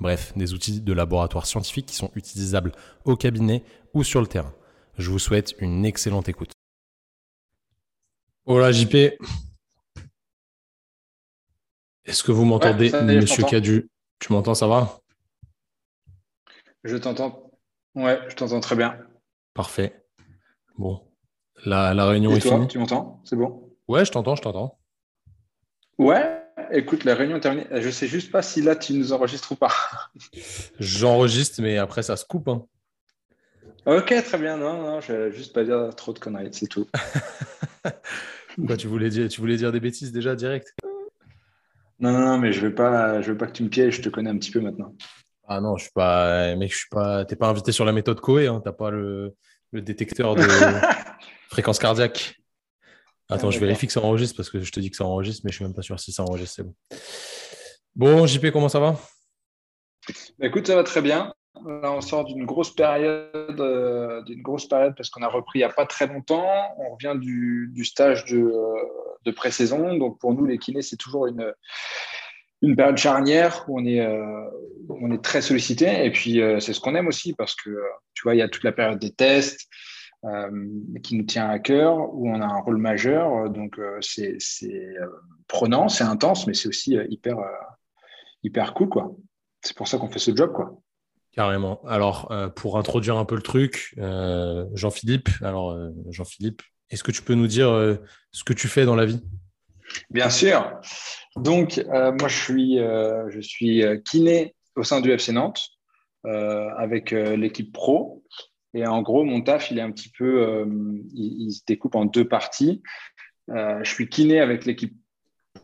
Bref, des outils de laboratoire scientifique qui sont utilisables au cabinet ou sur le terrain. Je vous souhaite une excellente écoute. Hola JP. Est-ce que vous m'entendez, monsieur Cadu? Tu m'entends, ça va? Je t'entends. Ouais, je t'entends très bien. Parfait. Bon, la, la réunion Et est toi, finie. Tu m'entends? C'est bon? Ouais, je t'entends, je t'entends. Ouais, écoute, la réunion est terminée. Je sais juste pas si là tu nous enregistres ou pas. J'enregistre, mais après ça se coupe. hein. ok, très bien. Non, non, je vais juste pas dire trop de conneries, c'est tout. Quoi, tu voulais dire, tu voulais dire des bêtises déjà direct? Non, non, non, mais je veux pas, je veux pas que tu me pièges. Je te connais un petit peu maintenant. Ah non, je suis pas, mec, je suis pas. T'es pas invité sur la méthode Coé, hein. T'as pas le, le détecteur de fréquence cardiaque. Attends, Ah, je d'accord. vérifie que ça enregistre parce que je te dis que ça enregistre, mais je suis même pas sûr si ça enregistre. C'est bon. Bon, JP, comment ça va? Bah, écoute, ça va très bien. Là, on sort d'une grosse période, euh, d'une grosse période parce qu'on a repris il n'y a pas très longtemps. On revient du, du stage de, de pré-saison. Donc, pour nous, les kinés, c'est toujours une, une période charnière où on est, euh, on est très sollicité. Et puis, euh, c'est ce qu'on aime aussi parce que, tu vois, il y a toute la période des tests qui nous tient à cœur, où on a un rôle majeur. Donc, euh, c'est euh, prenant, c'est intense, mais c'est aussi euh, hyper, euh, hyper cool, quoi. C'est pour ça qu'on fait ce job, quoi. Carrément. Alors, euh, pour introduire un peu le truc, euh, Jean-Philippe, alors euh, Jean-Philippe, est-ce que tu peux nous dire euh, ce que tu fais dans la vie? Bien sûr. Donc, euh, moi, je suis, euh, je suis euh, kiné au sein du FC Nantes euh, avec euh, l'équipe pro. Et en gros, mon taf, il est un petit peu, euh, il, il se découpe en deux parties. Euh, je suis kiné avec l'équipe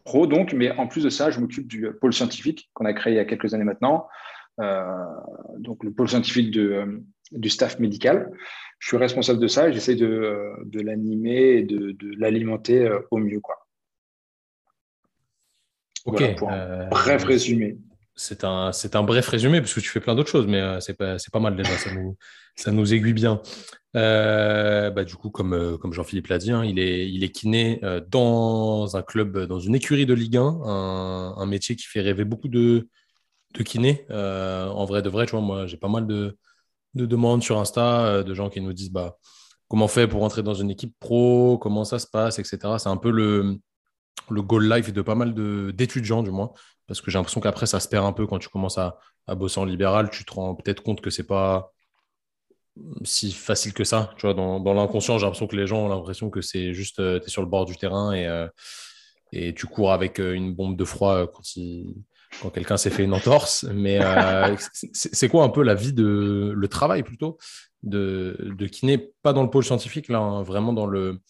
pro, donc, mais en plus de ça, je m'occupe du pôle scientifique qu'on a créé il y a quelques années maintenant. Euh, donc, le pôle scientifique de, du staff médical. Je suis responsable de ça et j'essaie de, de l'animer et de, de l'alimenter au mieux, quoi. Ok. Voilà pour un bref résumé. C'est un, bref résumé parce que tu fais plein d'autres choses, mais euh, c'est pas, mal déjà, ça nous, aiguille bien. Euh, bah, du coup, comme, euh, Jean-Philippe l'a dit, hein, il, est, il est kiné dans un club, dans une écurie de Ligue 1, un, métier qui fait rêver beaucoup de, de kinés. En vrai, de vrai, tu vois, moi, j'ai pas mal de, de demandes sur Insta de gens qui nous disent bah, comment on fait pour entrer dans une équipe pro, comment ça se passe, etc. C'est un peu le, le goal life de pas mal d'étudiants, du moins. Parce que j'ai l'impression qu'après, ça se perd un peu quand tu commences à, bosser en libéral. Tu te rends peut-être compte que c'est pas si facile que ça. Tu vois, dans, l'inconscient, j'ai l'impression que les gens ont l'impression que c'est juste, tu es sur le bord du terrain et, euh, tu cours avec euh, une bombe de froid euh, quand, quelqu'un s'est fait une entorse. Mais euh, c'est c'est quoi un peu la vie de le travail plutôt de, de kiné, pas dans le pôle scientifique, là, hein, vraiment dans, le,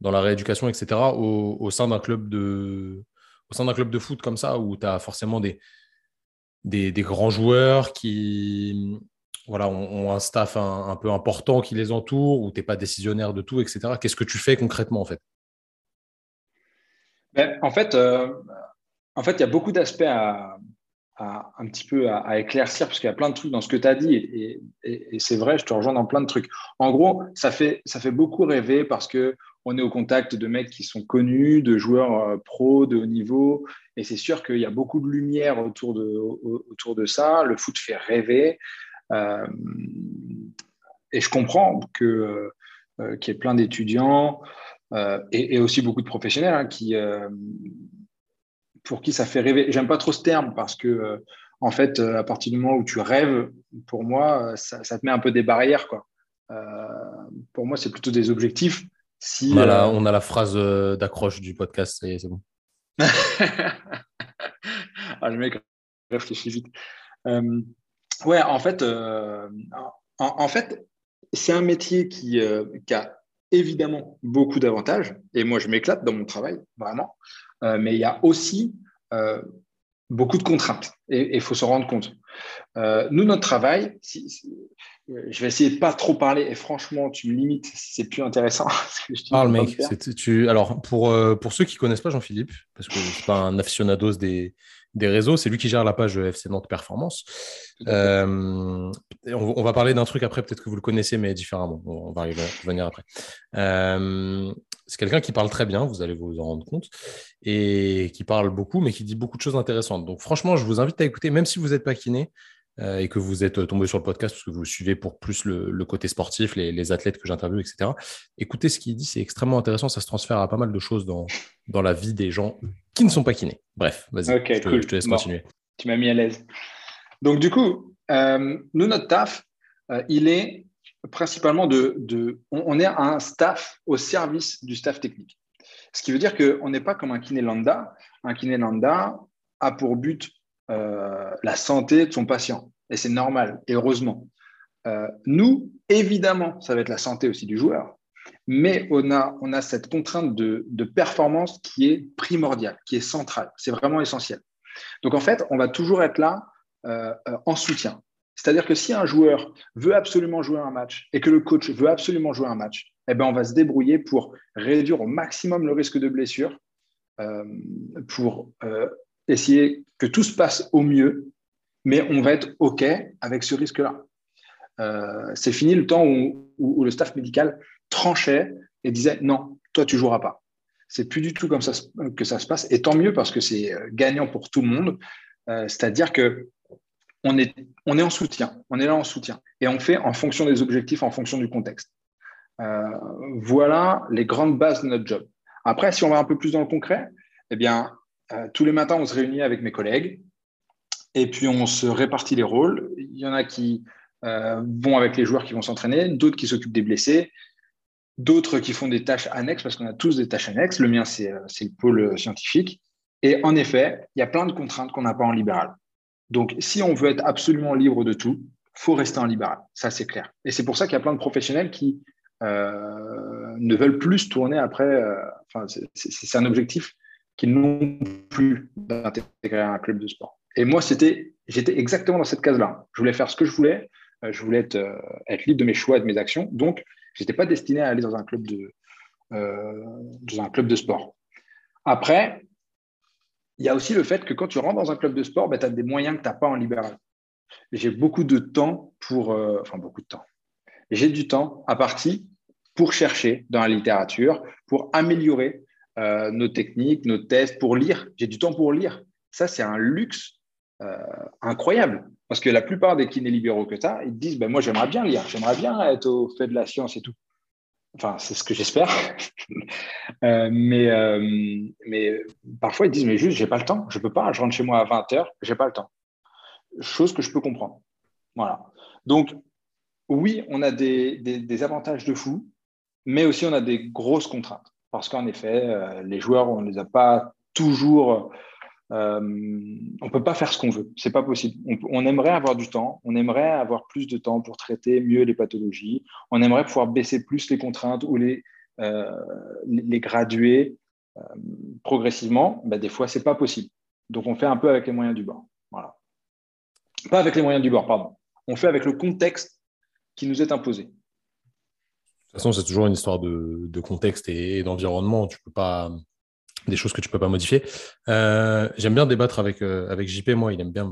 dans la rééducation, etc., au, sein d'un club de au sein d'un club de foot comme ça, où tu as forcément des, des, grands joueurs qui voilà, ont, un staff un, peu important qui les entoure, où tu n'es pas décisionnaire de tout, etc. Qu'est-ce que tu fais concrètement en fait? Ben, en fait, euh, en fait, il y a beaucoup d'aspects à, un petit peu à, éclaircir parce qu'il y a plein de trucs dans ce que tu as dit et- et c'est vrai, je te rejoins dans plein de trucs. En gros, ça fait, ça fait beaucoup rêver parce que on est au contact de mecs qui sont connus, de joueurs euh, pros de haut niveau et c'est sûr qu'il y a beaucoup de lumière autour de, au- autour de ça. Le foot fait rêver Euh, et je comprends euh, qu'il y ait plein d'étudiants et, aussi beaucoup de professionnels hein, qui, pour qui ça fait rêver. J'aime pas trop ce terme parce que, en fait, à partir du moment où tu rêves, pour moi, ça, ça te met un peu des barrières. Quoi. Pour moi, c'est plutôt des objectifs. Si, on a, la, euh, on a la phrase euh, d'accroche du podcast, c'est bon. ah, le mec réfléchit vite. Euh, ouais, en fait, euh, en, en fait, c'est un métier qui, euh, qui a évidemment beaucoup d'avantages. Et moi, je m'éclate dans mon travail, vraiment. Mais il y a aussi beaucoup de contraintes et il faut se rendre compte. Nous, notre travail, je vais essayer de pas trop parler et franchement, tu me limites si c'est plus intéressant. Parle, mec. Tu... Alors, pour, euh, pour ceux qui connaissent pas Jean-Philippe, parce que je suis pas un aficionados des, des réseaux, c'est lui qui gère la page FC Nantes Performance. Euh, on, va parler d'un truc après, peut-être que vous le connaissez, mais différemment. On va y revenir après. c'est quelqu'un qui parle très bien, vous allez vous en rendre compte, et qui parle beaucoup, mais qui dit beaucoup de choses intéressantes. Donc, franchement, je vous invite à écouter, même si vous n'êtes pas kiné, euh, et que vous êtes tombé sur le podcast parce que vous suivez pour plus le, côté sportif, les, athlètes que j'interviewe, etc. Écoutez ce qu'il dit, c'est extrêmement intéressant. Ça se transfère à pas mal de choses dans, dans la vie des gens qui ne sont pas kinés. Bref, vas-y, je, te laisse continuer. Tu m'as mis à l'aise. Donc, du coup, euh, nous, notre taf, euh, il est principalement de, de on, est un staff au service du staff technique. Ce qui veut dire qu'on n'est pas comme un kiné lambda. Un kiné lambda a pour but euh, la santé de son patient. Et c'est normal, et heureusement. Euh, nous, évidemment, ça va être la santé aussi du joueur, mais on a, on a cette contrainte de, performance qui est primordiale, qui est centrale. C'est vraiment essentiel. Donc, en fait, on va toujours être là euh, en soutien. C'est-à-dire que si un joueur veut absolument jouer un match et que le coach veut absolument jouer un match, eh ben, on va se débrouiller pour réduire au maximum le risque de blessure, pour essayer que tout se passe au mieux, mais on va être OK avec ce risque-là. Euh, c'est fini le temps où, le staff médical tranchait et disait non, toi tu joueras pas. C'est plus du tout comme ça que ça se passe, et tant mieux parce que c'est euh, gagnant pour tout le monde. Euh, c'est-à-dire que on est, on est en soutien, on est là en soutien, et on fait en fonction des objectifs, en fonction du contexte. voilà les grandes bases de notre job. Après, si on va un peu plus dans le concret, eh bien, euh, tous les matins, on se réunit avec mes collègues et puis on se répartit les rôles. Il y en a qui euh, vont avec les joueurs qui vont s'entraîner, d'autres qui s'occupent des blessés, d'autres qui font des tâches annexes parce qu'on a tous des tâches annexes. Le mien, c'est euh, le pôle scientifique. Et en effet, il y a plein de contraintes qu'on n'a pas en libéral. Donc, si on veut être absolument libre de tout, faut rester en libéral. Ça, c'est clair. Et c'est pour ça qu'il y a plein de professionnels qui ne veulent plus tourner après. Enfin, c'est un objectif qu'ils n'ont plus d'intégrer un club de sport. Et moi, c'était, j'étais exactement dans cette case-là. Je voulais faire ce que je voulais. Euh, je voulais être, euh, être, libre de mes choix et de mes actions. Donc, je n'étais pas destiné à aller dans un club de, euh, dans un club de sport. Après, il y a aussi le fait que quand tu rentres dans un club de sport, ben, tu as des moyens que tu n'as pas en libéral. J'ai beaucoup de temps pour. enfin, beaucoup de temps. J'ai du temps à partie pour chercher dans la littérature, pour améliorer euh, nos techniques, nos tests, pour lire. J'ai du temps pour lire. Ça, c'est un luxe euh, incroyable. Parce que la plupart des kinés libéraux que tu as, ils te disent ben, Moi, j'aimerais bien lire, j'aimerais bien être au fait de la science et tout. Enfin, c'est ce que j'espère. Euh, mais, mais parfois, ils disent Mais juste, j'ai pas le temps, je peux pas, je rentre chez moi à 20h, j'ai pas le temps. Chose que je peux comprendre. Voilà. Donc, oui, on a des, des avantages de fou, mais aussi on a des grosses contraintes parce qu'en effet, euh, les joueurs, on ne les a pas toujours. Euh, on ne peut pas faire ce qu'on veut, c'est pas possible. On, aimerait avoir du temps, on aimerait avoir plus de temps pour traiter mieux les pathologies, on aimerait pouvoir baisser plus les contraintes ou les, euh, les graduer progressivement. Ben, des fois, c'est pas possible. Donc, on fait un peu avec les moyens du bord. Voilà. Pas avec les moyens du bord, pardon. On fait avec le contexte qui nous est imposé. De toute façon, c'est toujours une histoire de, contexte et, d'environnement. Tu peux pas des choses que tu peux pas modifier. Euh, j'aime bien débattre avec, euh, avec JP. Moi, il aime bien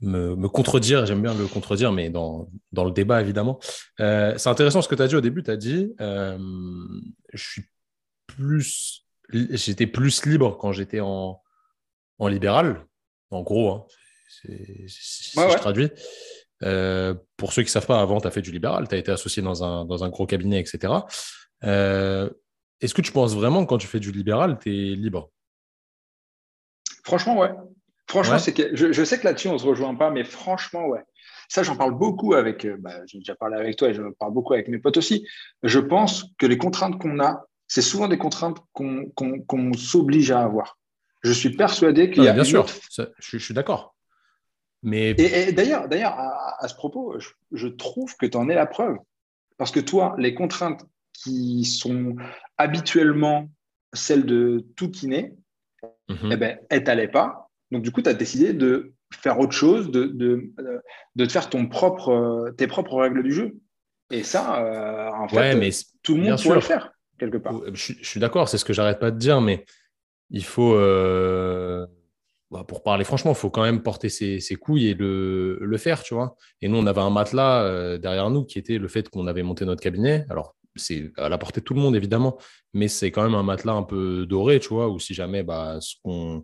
me, me, contredire. J'aime bien le contredire, mais dans, dans le débat, évidemment. Euh, c'est intéressant ce que tu as dit au début. Tu as dit je suis plus. J'étais plus libre quand j'étais en, en libéral. En gros, hein. c'est, si je traduis. Euh, pour ceux qui ne savent pas, avant, tu as fait du libéral, tu as été associé dans un, dans un gros cabinet, etc. Euh, est-ce que tu penses vraiment que quand tu fais du libéral, tu es libre? Franchement, ouais. Franchement, c'est que je, sais que là-dessus, on ne se rejoint pas, mais franchement, ouais. Ça, j'en parle beaucoup avec, euh, bah, j'ai déjà parlé avec toi et je parle beaucoup avec mes potes aussi. Je pense que les contraintes qu'on a, c'est souvent des contraintes qu'on s'oblige à avoir. Je suis persuadé qu'il y a. Bien sûr, je, suis d'accord. Et, d'ailleurs, d'ailleurs à, ce propos, je, trouve que tu en es la preuve. Parce que toi, les contraintes qui sont habituellement celles de tout kiné, mm -hmm. eh ben, elles t'allaient pas. Donc, du coup, tu as décidé de faire autre chose, de, de, de te faire ton propre, tes propres règles du jeu. Et ça, en fait, mais tout le monde pourrait le faire, quelque part. Je, suis d'accord, c'est ce que j'arrête pas de dire, mais il faut, bah, pour parler franchement, il faut quand même porter ses, couilles et le, le, faire, tu vois. Et nous, on avait un matelas derrière nous qui était le fait qu'on avait monté notre cabinet. Alors, c'est à la portée de tout le monde, évidemment, mais c'est quand même un matelas un peu doré, tu vois, où si jamais bah, ce qu'on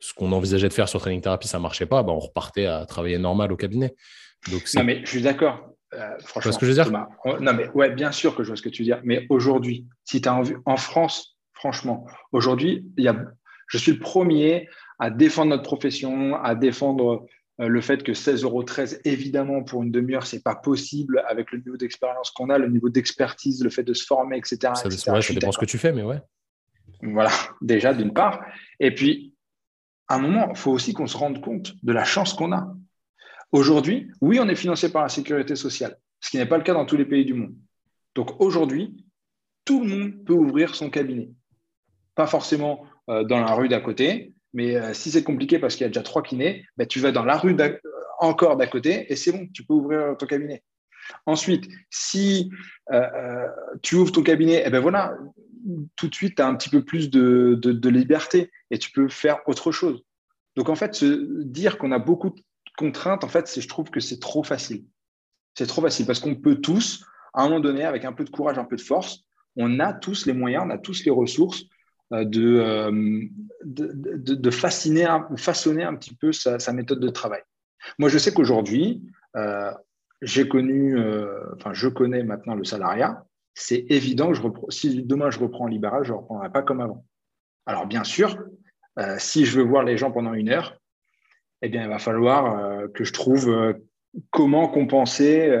ce qu'on envisageait de faire sur Training Therapy, ça ne marchait pas, bah, on repartait à travailler normal au cabinet. Donc, non, mais je suis d'accord. Euh, franchement, tu vois ce que je veux dire Non, mais ouais, bien sûr que je vois ce que tu veux dire. Mais aujourd'hui, si tu as envie, en France, franchement, aujourd'hui, il y a, je suis le premier à défendre notre profession, à défendre euh, le fait que 16,13 euros, évidemment, pour une demi-heure, ce n'est pas possible avec le niveau d'expérience qu'on a, le niveau d'expertise, le fait de se former, etc. Ça, etc. Ouais, ça dépend ce que tu fais, mais ouais. Voilà, déjà, d'une part. Et puis, à un moment, il faut aussi qu'on se rende compte de la chance qu'on a. Aujourd'hui, oui, on est financé par la sécurité sociale, ce qui n'est pas le cas dans tous les pays du monde. Donc aujourd'hui, tout le monde peut ouvrir son cabinet. Pas forcément euh, dans la rue d'à côté, mais euh, si c'est compliqué parce qu'il y a déjà trois kinés, ben, tu vas dans la rue encore d'à côté et c'est bon, tu peux ouvrir ton cabinet. Ensuite, si euh, tu ouvres ton cabinet, et eh ben voilà, tout de suite, tu as un petit peu plus de, de, liberté et tu peux faire autre chose. Donc, en fait, se dire qu'on a beaucoup de contraintes, en fait, je trouve que c'est trop facile. C'est trop facile parce qu'on peut tous, à un moment donné, avec un peu de courage, un peu de force, on a tous les moyens, on a tous les ressources euh, euh, de, de, de, fasciner, façonner un petit peu sa, méthode de travail. Moi, je sais qu'aujourd'hui, euh, j'ai connu, enfin, je connais maintenant le salariat. C'est évident que je si demain je reprends en libéral, je ne reprendrai pas comme avant. Alors, bien sûr, si je veux voir les gens pendant une heure, eh bien, il va falloir que je trouve comment compenser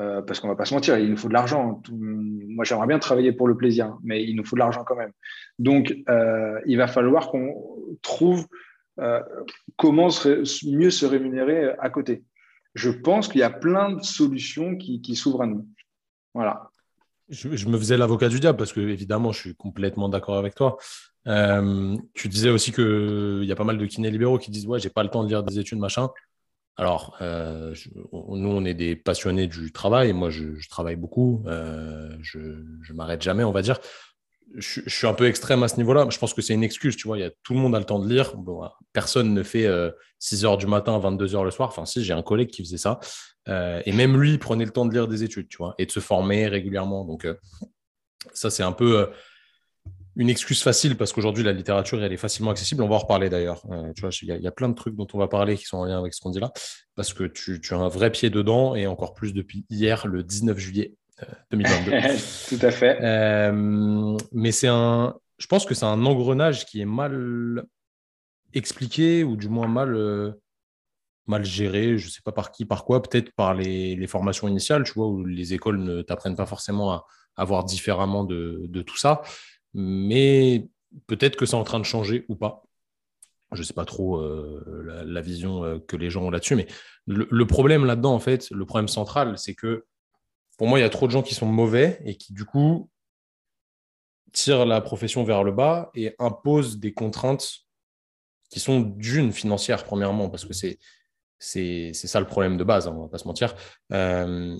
euh, parce qu'on va pas se mentir, il nous faut de l'argent. Moi, j'aimerais bien travailler pour le plaisir, mais il nous faut de l'argent quand même. Donc, euh, il va falloir qu'on trouve euh, comment mieux se rémunérer à côté. Je pense qu'il y a plein de solutions qui, s'ouvrent à nous. Voilà. Je, me faisais l'avocat du diable parce que, évidemment, je suis complètement d'accord avec toi. tu disais aussi qu'il y a pas mal de kinés libéraux qui disent Ouais, j'ai pas le temps de lire des études, machin. Alors, euh, nous, on est des passionnés du travail. Moi, je, travaille beaucoup. euh, je ne m'arrête jamais, on va dire. Je, suis un peu extrême à ce niveau-là. Je pense que c'est une excuse, tu vois. Tout le monde a le temps de lire. personne ne fait 6 euh, heures du matin, 22 heures le soir. Enfin, si, j'ai un collègue qui faisait ça. Euh, et même lui, il prenait le temps de lire des études, tu vois, et de se former régulièrement. Donc, ça, c'est un peu une excuse facile parce qu'aujourd'hui, la littérature, elle est facilement accessible. On va en reparler d'ailleurs. Euh, tu vois, il y, a plein de trucs dont on va parler qui sont en lien avec ce qu'on dit là parce que tu, as un vrai pied dedans et encore plus depuis hier, le 19 juillet 2022. Euh, Tout à fait. Euh, mais c'est un, je pense que c'est un engrenage qui est mal expliqué ou du moins mal, mal géré. Je ne sais pas par qui, par quoi. Peut-être par les, formations initiales, tu vois, où les écoles ne t'apprennent pas forcément à, à voir différemment de, de tout ça mais peut-être que c'est en train de changer ou pas. Je ne sais pas trop euh, la, vision euh, que les gens ont là-dessus, mais le, problème là-dedans, en fait, le problème central, c'est que pour moi, il y a trop de gens qui sont mauvais et qui, du coup, tirent la profession vers le bas et imposent des contraintes qui sont d'une financière, premièrement, parce que c'est, ça le problème de base, hein, on ne va pas se mentir, euh,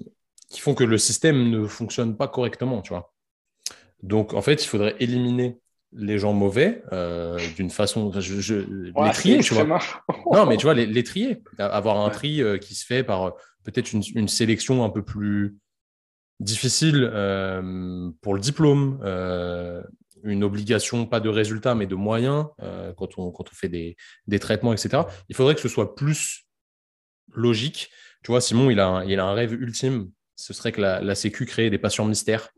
qui font que le système ne fonctionne pas correctement, tu vois. Donc, en fait, il faudrait éliminer les gens mauvais euh, d'une façon. Je, les trier, tu vois. non, mais tu vois, les, trier. Avoir un tri euh, qui se fait par euh, peut-être une, sélection un peu plus difficile pour le diplôme, une obligation, pas de résultat, mais de moyens quand, on, quand on fait des, des, traitements, etc. Il faudrait que ce soit plus logique. Tu vois, Simon, il a un, il a un rêve ultime. Ce serait que la, la Sécu crée des patients mystères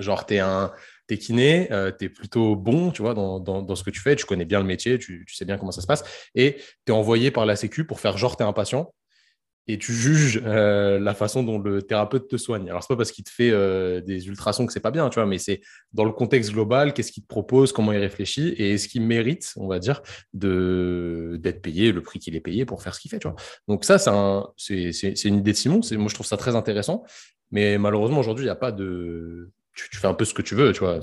Genre, tu es un es kiné, euh, tu es plutôt bon, tu vois, dans, dans, ce que tu fais, tu connais bien le métier, tu, sais bien comment ça se passe, et tu es envoyé par la Sécu pour faire genre tu es un patient, et tu juges euh, la façon dont le thérapeute te soigne. Alors, c'est pas parce qu'il te fait euh, des ultrasons que c'est pas bien, tu vois, mais c'est dans le contexte global, qu'est-ce qu'il te propose, comment il réfléchit, et est-ce qu'il mérite, on va dire, d'être payé le prix qu'il est payé pour faire ce qu'il fait, tu vois. Donc ça, c'est une idée de Simon, moi je trouve ça très intéressant, mais malheureusement aujourd'hui, il n'y a pas de tu, fais un peu ce que tu veux, tu vois.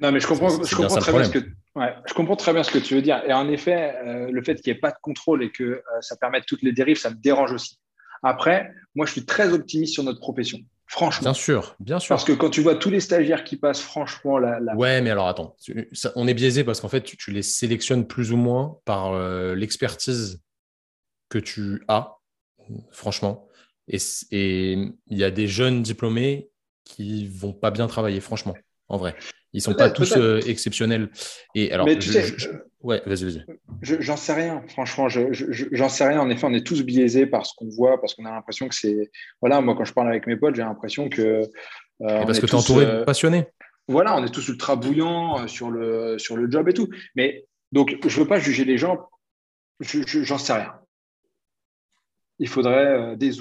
Non, mais je comprends, je comprends très bien ce que, ouais, je comprends très bien ce que tu veux dire. Et en effet, euh, le fait qu'il n'y ait pas de contrôle et que euh, ça permette toutes les dérives, ça me dérange aussi. Après, moi, je suis très optimiste sur notre profession. Franchement. Bien sûr, bien sûr. Parce que quand tu vois tous les stagiaires qui passent, franchement, la. Ouais, mais alors attends, on est biaisé parce qu'en fait, tu, les sélectionnes plus ou moins par euh, l'expertise que tu as, franchement. Et il y a des jeunes diplômés qui vont pas bien travailler, franchement, en vrai. Ils sont pas tous euh, exceptionnels. Et alors, Mais tu sais, ouais, vas-y, vas-y. J'en sais rien, franchement, j'en sais rien. En effet, on est tous biaisés par ce qu'on voit, parce qu'on a l'impression que c'est. Voilà, moi, quand je parle avec mes potes, j'ai l'impression que. Euh, parce que tu es entouré de euh, passionnés. Voilà, on est tous ultra bouillants sur le, sur le job et tout. Mais donc, je veux pas juger les gens, j'en sais rien. Il faudrait des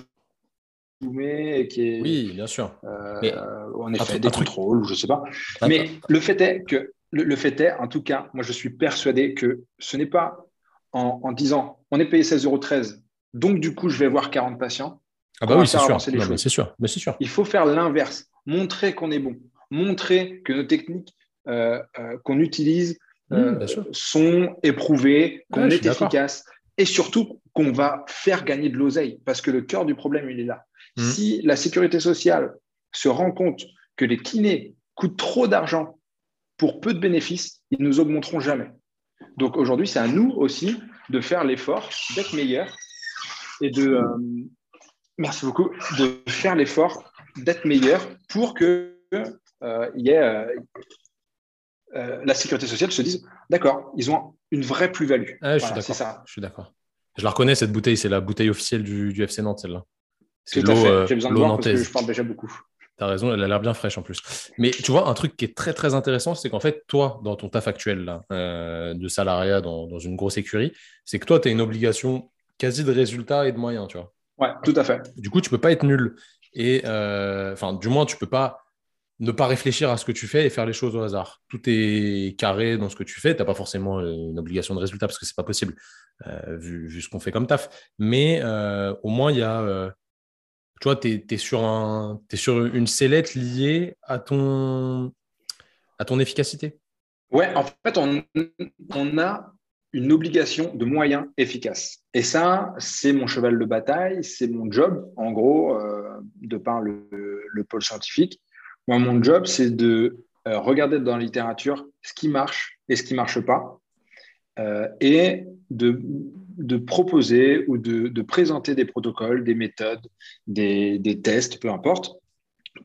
et qui est. Oui, bien sûr. Euh, mais en effet, des contrôles, je ne sais pas. Mais le fait est que, le, fait est, en tout cas, moi je suis persuadé que ce n'est pas en, disant on est payé 16,13 euros, donc du coup je vais voir 40 patients. Ah bah oui, c'est sûr. c'est sûr. Mais sûr. Il faut faire l'inverse, montrer qu'on est bon, montrer que nos techniques euh, euh, qu'on utilise mmh, sont éprouvées, qu'on est efficace et surtout qu'on va faire gagner de l'oseille parce que le cœur du problème, il est là. Mmh. Si la sécurité sociale se rend compte que les kinés coûtent trop d'argent pour peu de bénéfices, ils ne nous augmenteront jamais. Donc aujourd'hui, c'est à nous aussi de faire l'effort d'être meilleurs et de, euh, merci beaucoup, de faire l'effort d'être meilleur pour que euh, y ait, euh, la sécurité sociale se dise, d'accord, ils ont une vraie plus-value. Ah, je, suis d'accord. Je la reconnais, cette bouteille, c'est la bouteille officielle du, du FC Nantes, celle-là. C'est l'eau euh, J'ai besoin de voir parce que je parle déjà beaucoup. Tu as raison, elle a l'air bien fraîche en plus. Mais tu vois, un truc qui est très très intéressant, c'est qu'en fait, toi, dans ton taf actuel là, euh, de salariat dans, dans, une grosse écurie, c'est que toi, tu as une obligation quasi de résultat et de moyens, tu vois. Ouais, tout à fait. Du coup, tu peux pas être nul. Et euh, enfin, du moins, tu peux pas ne pas réfléchir à ce que tu fais et faire les choses au hasard. Tout est carré dans ce que tu fais. Tu n'as pas forcément une obligation de résultat parce que c'est pas possible vu, vu, ce qu'on fait comme taf. Mais au moins, il y a tu vois, tu es, sur es sur une sellette liée à ton, à ton efficacité? Ouais, en fait, on, on a une obligation de moyens efficaces. Et ça, c'est mon cheval de bataille, c'est mon job, en gros, euh, de par le, le, pôle scientifique. Moi, mon job, c'est de euh, regarder dans la littérature ce qui marche et ce qui ne marche pas, euh, et de de proposer ou de, présenter des protocoles, des méthodes, des, tests, peu importe,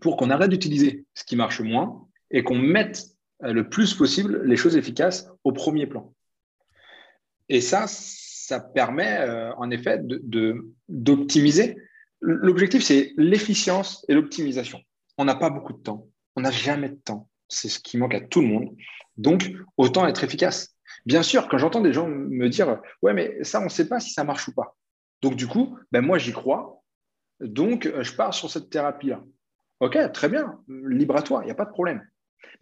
pour qu'on arrête d'utiliser ce qui marche moins et qu'on mette euh, le plus possible les choses efficaces au premier plan. Et ça, ça permet euh, en effet d'optimiser. L'objectif, c'est l'efficience et l'optimisation. On n'a pas beaucoup de temps. On n'a jamais de temps. C'est ce qui manque à tout le monde. Donc, autant être efficace. Bien sûr, quand j'entends des gens me dire Ouais, mais ça, on ne sait pas si ça marche ou pas. Donc, du coup, ben, moi, j'y crois. Donc, euh, je pars sur cette thérapie-là. OK, très bien, libre à toi, il n'y a pas de problème.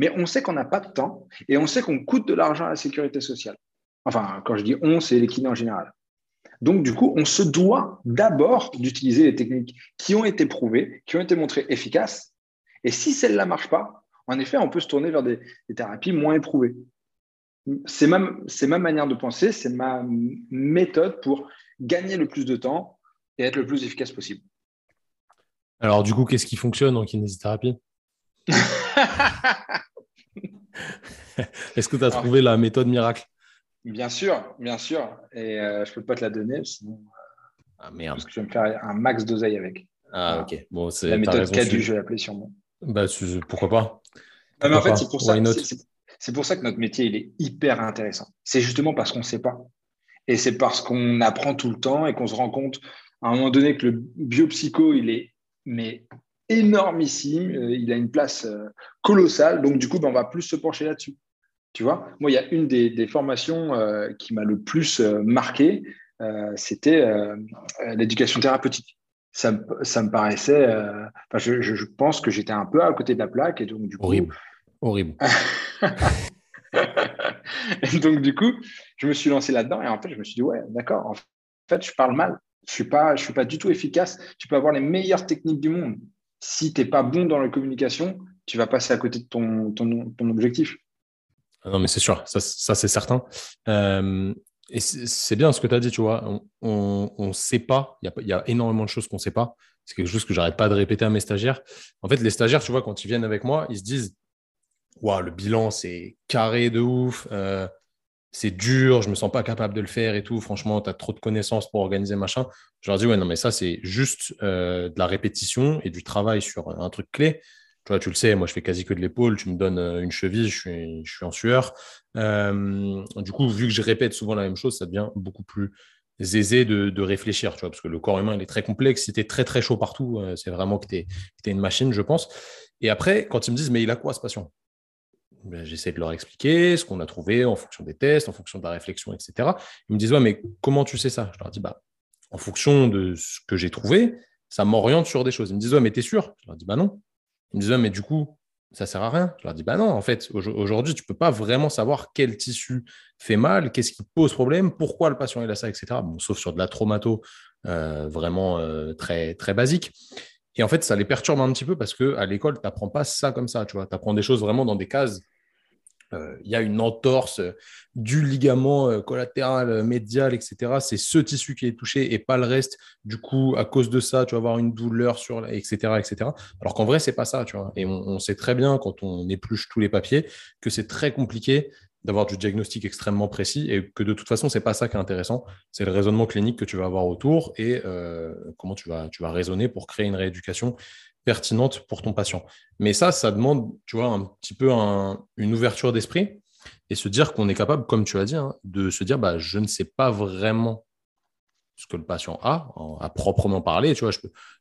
Mais on sait qu'on n'a pas de temps et on sait qu'on coûte de l'argent à la sécurité sociale. Enfin, quand je dis on, c'est les kinés en général. Donc, du coup, on se doit d'abord d'utiliser les techniques qui ont été prouvées, qui ont été montrées efficaces. Et si celles-là ne marchent pas, en effet, on peut se tourner vers des thérapies moins éprouvées c'est ma, ma manière de penser, c'est ma méthode pour gagner le plus de temps et être le plus efficace possible. Alors, du coup, qu'est-ce qui fonctionne en kinésithérapie? Est-ce que tu as trouvé la méthode miracle? Bien sûr, bien sûr. Et euh, je ne peux pas te la donner, sinon. Ah merde. Parce que je vais me faire un max d'oseille avec. Ah, ok. Bon, la méthode CADU, je vais l'appeler sûrement. Bah, pourquoi pas? Mais en fait, c'est pour ça. C'est pour ça que notre métier, il est hyper intéressant. C'est justement parce qu'on ne sait pas. Et c'est parce qu'on apprend tout le temps et qu'on se rend compte à un moment donné que le biopsycho, est mais énormissime, euh, il a une place euh, colossale. Donc, du coup, ben, on va plus se pencher là-dessus. Tu vois, moi, il y a une des, formations euh, qui m'a le plus marqué, c'était l'éducation thérapeutique. Ça, me paraissait, je, pense que j'étais un peu à côté de la plaque et donc du Horrible. Horrible. donc, du coup, je me suis lancé là-dedans et en fait, je me suis dit, ouais, d'accord, en fait, je parle mal. Je ne suis, pas, je suis pas du tout efficace. Tu peux avoir les meilleures techniques du monde. Si tu n'es pas bon dans la communication, tu vas passer à côté de ton, ton, ton objectif. Ah non, mais c'est sûr, ça, c'est certain. Euh, et c'est bien ce que tu as dit, tu vois. On ne sait pas, il y, y a, énormément de choses qu'on ne sait pas. C'est quelque chose que j'arrête pas de répéter à mes stagiaires. En fait, les stagiaires, tu vois, quand ils viennent avec moi, ils se disent Waouh, le bilan, c'est carré de ouf, euh, c'est dur, je me sens pas capable de le faire et tout. Franchement, tu as trop de connaissances pour organiser machin. Je leur dis Ouais, non, mais ça, c'est juste euh, de la répétition et du travail sur un truc clé. Tu vois, tu le sais, moi, je fais quasi que de l'épaule. Tu me donnes euh, une cheville, je suis, je suis en sueur. du coup, vu que je répète souvent la même chose, ça devient beaucoup plus aisé de, réfléchir, tu vois, parce que le corps humain, il est très complexe. Es très, très chaud partout, c'est vraiment que tu es, une machine, je pense. Et après, quand ils me disent, mais il a quoi ce patient? Ben, J'essaie de leur expliquer ce qu'on a trouvé en fonction des tests, en fonction de la réflexion, etc. Ils me disent, ouais, mais comment tu sais ça? Je leur dis, bah, en fonction de ce que j'ai trouvé, ça m'oriente sur des choses. Ils me disent, ouais, mais t'es sûr? Je leur dis, bah non. Ils me disent, ouais, mais du coup, ça sert à rien. Je leur dis, bah non, en fait, aujourd'hui, tu ne peux pas vraiment savoir quel tissu fait mal, qu'est-ce qui pose problème, pourquoi le patient est là ça, etc. Bon, sauf sur de la traumato euh, vraiment euh, très, très basique. Et en fait, ça les perturbe un petit peu parce qu'à l'école, tu n'apprends pas ça comme ça, tu vois. Tu apprends des choses vraiment dans des cases il y a une entorse du ligament euh, collatéral euh, médial, etc. C'est ce tissu qui est touché et pas le reste. Du coup, à cause de ça, tu vas avoir une douleur sur, etc., etc. Alors qu'en vrai, c'est pas ça, tu vois. Et on, sait très bien quand on épluche tous les papiers que c'est très compliqué d'avoir du diagnostic extrêmement précis et que de toute façon, c'est pas ça qui est intéressant. C'est le raisonnement clinique que tu vas avoir autour et comment tu vas raisonner pour créer une rééducation pertinente pour ton patient. Mais ça, ça demande, tu vois, un petit peu une ouverture d'esprit et se dire qu'on est capable, comme tu as dit, hein, de se dire, bah, je ne sais pas vraiment ce que le patient a, à proprement parler. Tu vois,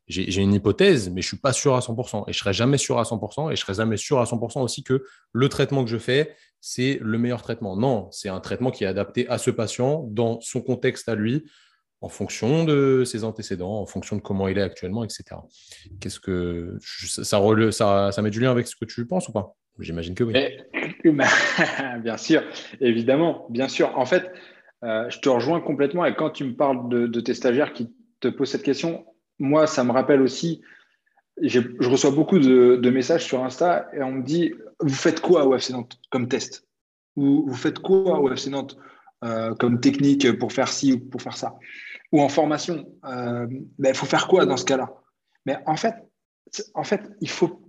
j'ai une hypothèse, mais je suis pas sûr à 100%. Et je serai jamais sûr à 100%. Et je serai jamais sûr à 100% aussi que le traitement que je fais, c'est le meilleur traitement. Non, c'est un traitement qui est adapté à ce patient, dans son contexte à lui, en fonction de ses antécédents, en fonction de comment il est actuellement, etc. Qu'est-ce que ça, met du lien avec ce que tu penses ou pas? J'imagine que oui. bien sûr, évidemment, bien sûr. En fait, euh, je te rejoins complètement. Et quand tu me parles de, tes stagiaires qui te posent cette question, moi, ça me rappelle aussi. Je reçois beaucoup de, messages sur Insta et on me dit Vous faites quoi au FC Nantes comme test? Ou vous faites quoi au FC Nantes euh, comme technique pour faire ci ou pour faire ça? Ou en formation, euh, ben, il faut faire quoi dans ce cas-là? Mais en fait, en fait, il faut.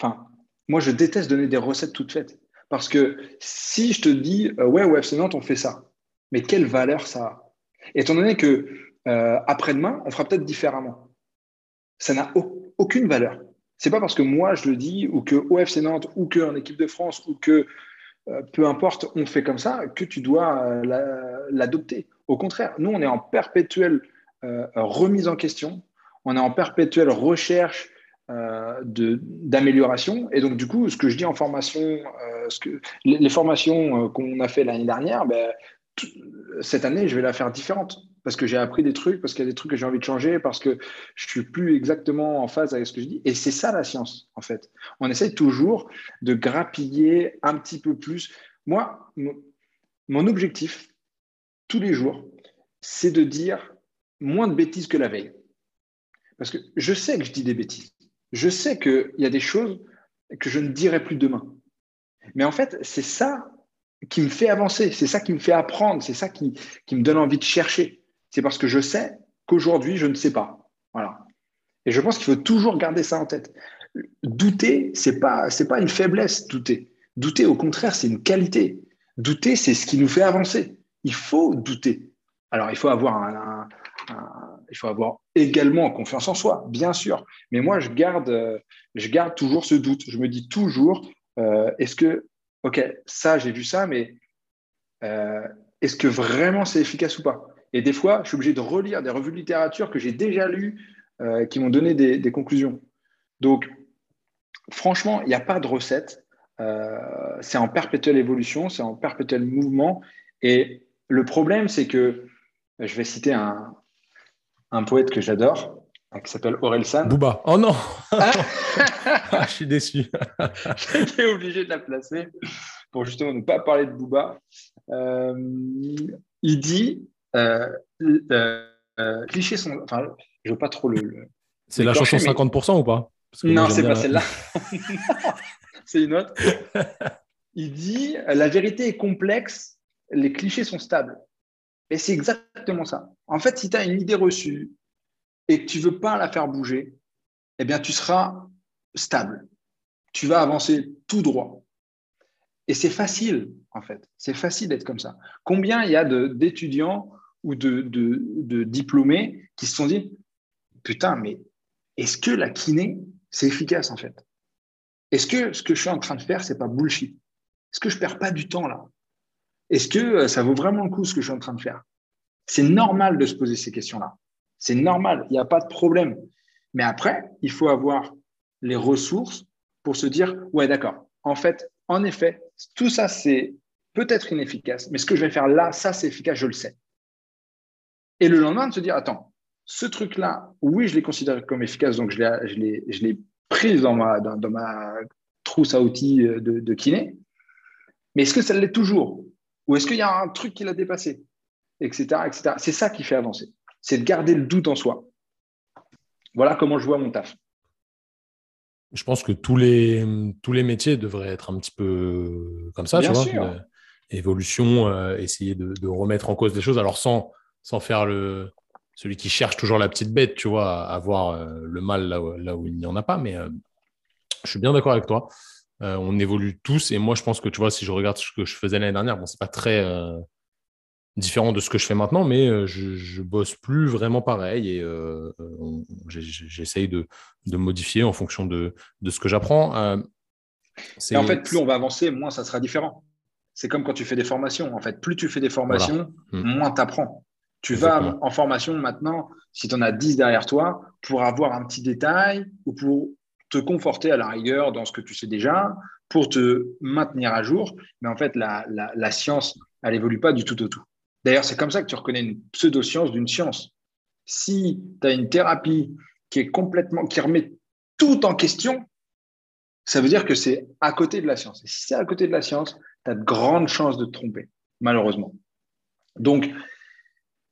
Enfin, moi, je déteste donner des recettes toutes faites. Parce que si je te dis, euh, ouais, ouais, c'est Nantes, on fait ça, mais quelle valeur ça a? Étant donné que euh, après-demain, on fera peut-être différemment. Ça n'a aucune valeur. C'est pas parce que moi je le dis, ou que OFC Nantes, ou qu'en équipe de France, ou que peu importe, on fait comme ça, que tu dois l'adopter. Au contraire, nous, on est en perpétuelle euh, remise en question, on est en perpétuelle recherche euh, d'amélioration. Et donc, du coup, ce que je dis en formation, euh, les, formations qu'on a fait l'année dernière, ben, cette année, je vais la faire différente parce que j'ai appris des trucs, parce qu'il y a des trucs que j'ai envie de changer, parce que je suis plus exactement en phase avec ce que je dis. Et c'est ça la science, en fait. On essaye toujours de grappiller un petit peu plus. Moi, mon objectif, tous les jours, c'est de dire moins de bêtises que la veille. Parce que je sais que je dis des bêtises. Je sais qu'il y a des choses que je ne dirai plus demain. Mais en fait, c'est ça qui me fait avancer, c'est ça qui me fait apprendre, c'est ça qui, me donne envie de chercher. C'est parce que je sais qu'aujourd'hui, je ne sais pas. Voilà. Et je pense qu'il faut toujours garder ça en tête. Douter, ce n'est pas, pas une faiblesse, douter. Douter, au contraire, c'est une qualité. Douter, c'est ce qui nous fait avancer il faut douter. Alors, il faut avoir, il faut avoir également confiance en soi, bien sûr. Mais moi, je garde, je garde toujours ce doute. Je me dis toujours, euh, est-ce que, OK, ça, j'ai vu ça, mais euh, est-ce que vraiment c'est efficace ou pas? Et des fois, je suis obligé de relire des revues de littérature que j'ai déjà lues, euh, qui m'ont donné des, des, conclusions. Donc, franchement, il n'y a pas de recette. c'est en perpétuelle évolution, c'est en perpétuel mouvement. Et le problème, c'est que je vais citer un, poète que j'adore, qui s'appelle Aurel San. Booba. Oh non ah ah, Je suis déçu. J'étais obligé de la placer pour justement ne pas parler de Booba. Euh, il dit euh, euh, cliché son. Enfin, je veux pas trop le. c'est la chanson 50% ou pas? Non, c'est pas celle-là. c'est une autre. Il dit la vérité est complexe, les clichés sont stables. Et c'est exactement ça. En fait, si tu as une idée reçue et que tu ne veux pas la faire bouger, eh bien, tu seras stable. Tu vas avancer tout droit. Et c'est facile, en fait. C'est facile d'être comme ça. Combien il y a d'étudiants ou de, diplômés qui se sont dit Putain, mais est-ce que la kiné, c'est efficace, en fait? Est-ce que ce que je suis en train de faire, c'est pas bullshit? Est-ce que je perds pas du temps là? Est-ce que euh, ça vaut vraiment le coup ce que je suis en train de faire? C'est normal de se poser ces questions-là. C'est normal, il n'y a pas de problème. Mais après, il faut avoir les ressources pour se dire, ouais, d'accord, en fait, en effet, tout ça, c'est peut-être inefficace, mais ce que je vais faire là, ça, c'est efficace, je le sais. Et le lendemain, de se dire, attends, ce truc-là, oui, je l'ai considéré comme efficace, donc je l'ai prise dans ma, dans, ma trousse à outils de, de kiné, mais est-ce que ça l'est toujours? Ou est-ce qu'il y a un truc qui l'a dépassé? Etc. etc. C'est ça qui fait avancer. C'est de garder le doute en soi. Voilà comment je vois mon taf. Je pense que tous les, tous les métiers devraient être un petit peu comme ça, tu vois. évolution, euh, essayer de, remettre en cause des choses, alors sans, sans faire le, celui qui cherche toujours la petite bête, tu vois, à voir euh, le mal là où, là où il n'y en a pas. Mais euh, je suis bien d'accord avec toi. on évolue tous. Et moi, je pense que, tu vois, si je regarde ce que je faisais l'année dernière, bon, c'est pas très différent de ce que je fais maintenant, mais euh, je, ne bosse plus vraiment pareil et euh, j'essaye de, modifier en fonction de, ce que j'apprends. Euh, et en fait, plus on va avancer, moins ça sera différent. C'est comme quand tu fais des formations. En fait, plus tu fais des formations, hmm. moins tu apprends. Tu vas en formation maintenant, si tu en as 10 derrière toi, pour avoir un petit détail ou pour te conforter à la rigueur dans ce que tu sais déjà, pour te maintenir à jour. Mais en fait, la, la science, elle évolue pas du tout au tout. D'ailleurs, c'est comme ça que tu reconnais une pseudo-science d'une science. Si tu as une thérapie qui est complètement, qui remet tout en question, ça veut dire que c'est à côté de la science. Et si c'est à côté de la science, tu as de grandes chances de te tromper, malheureusement. Donc,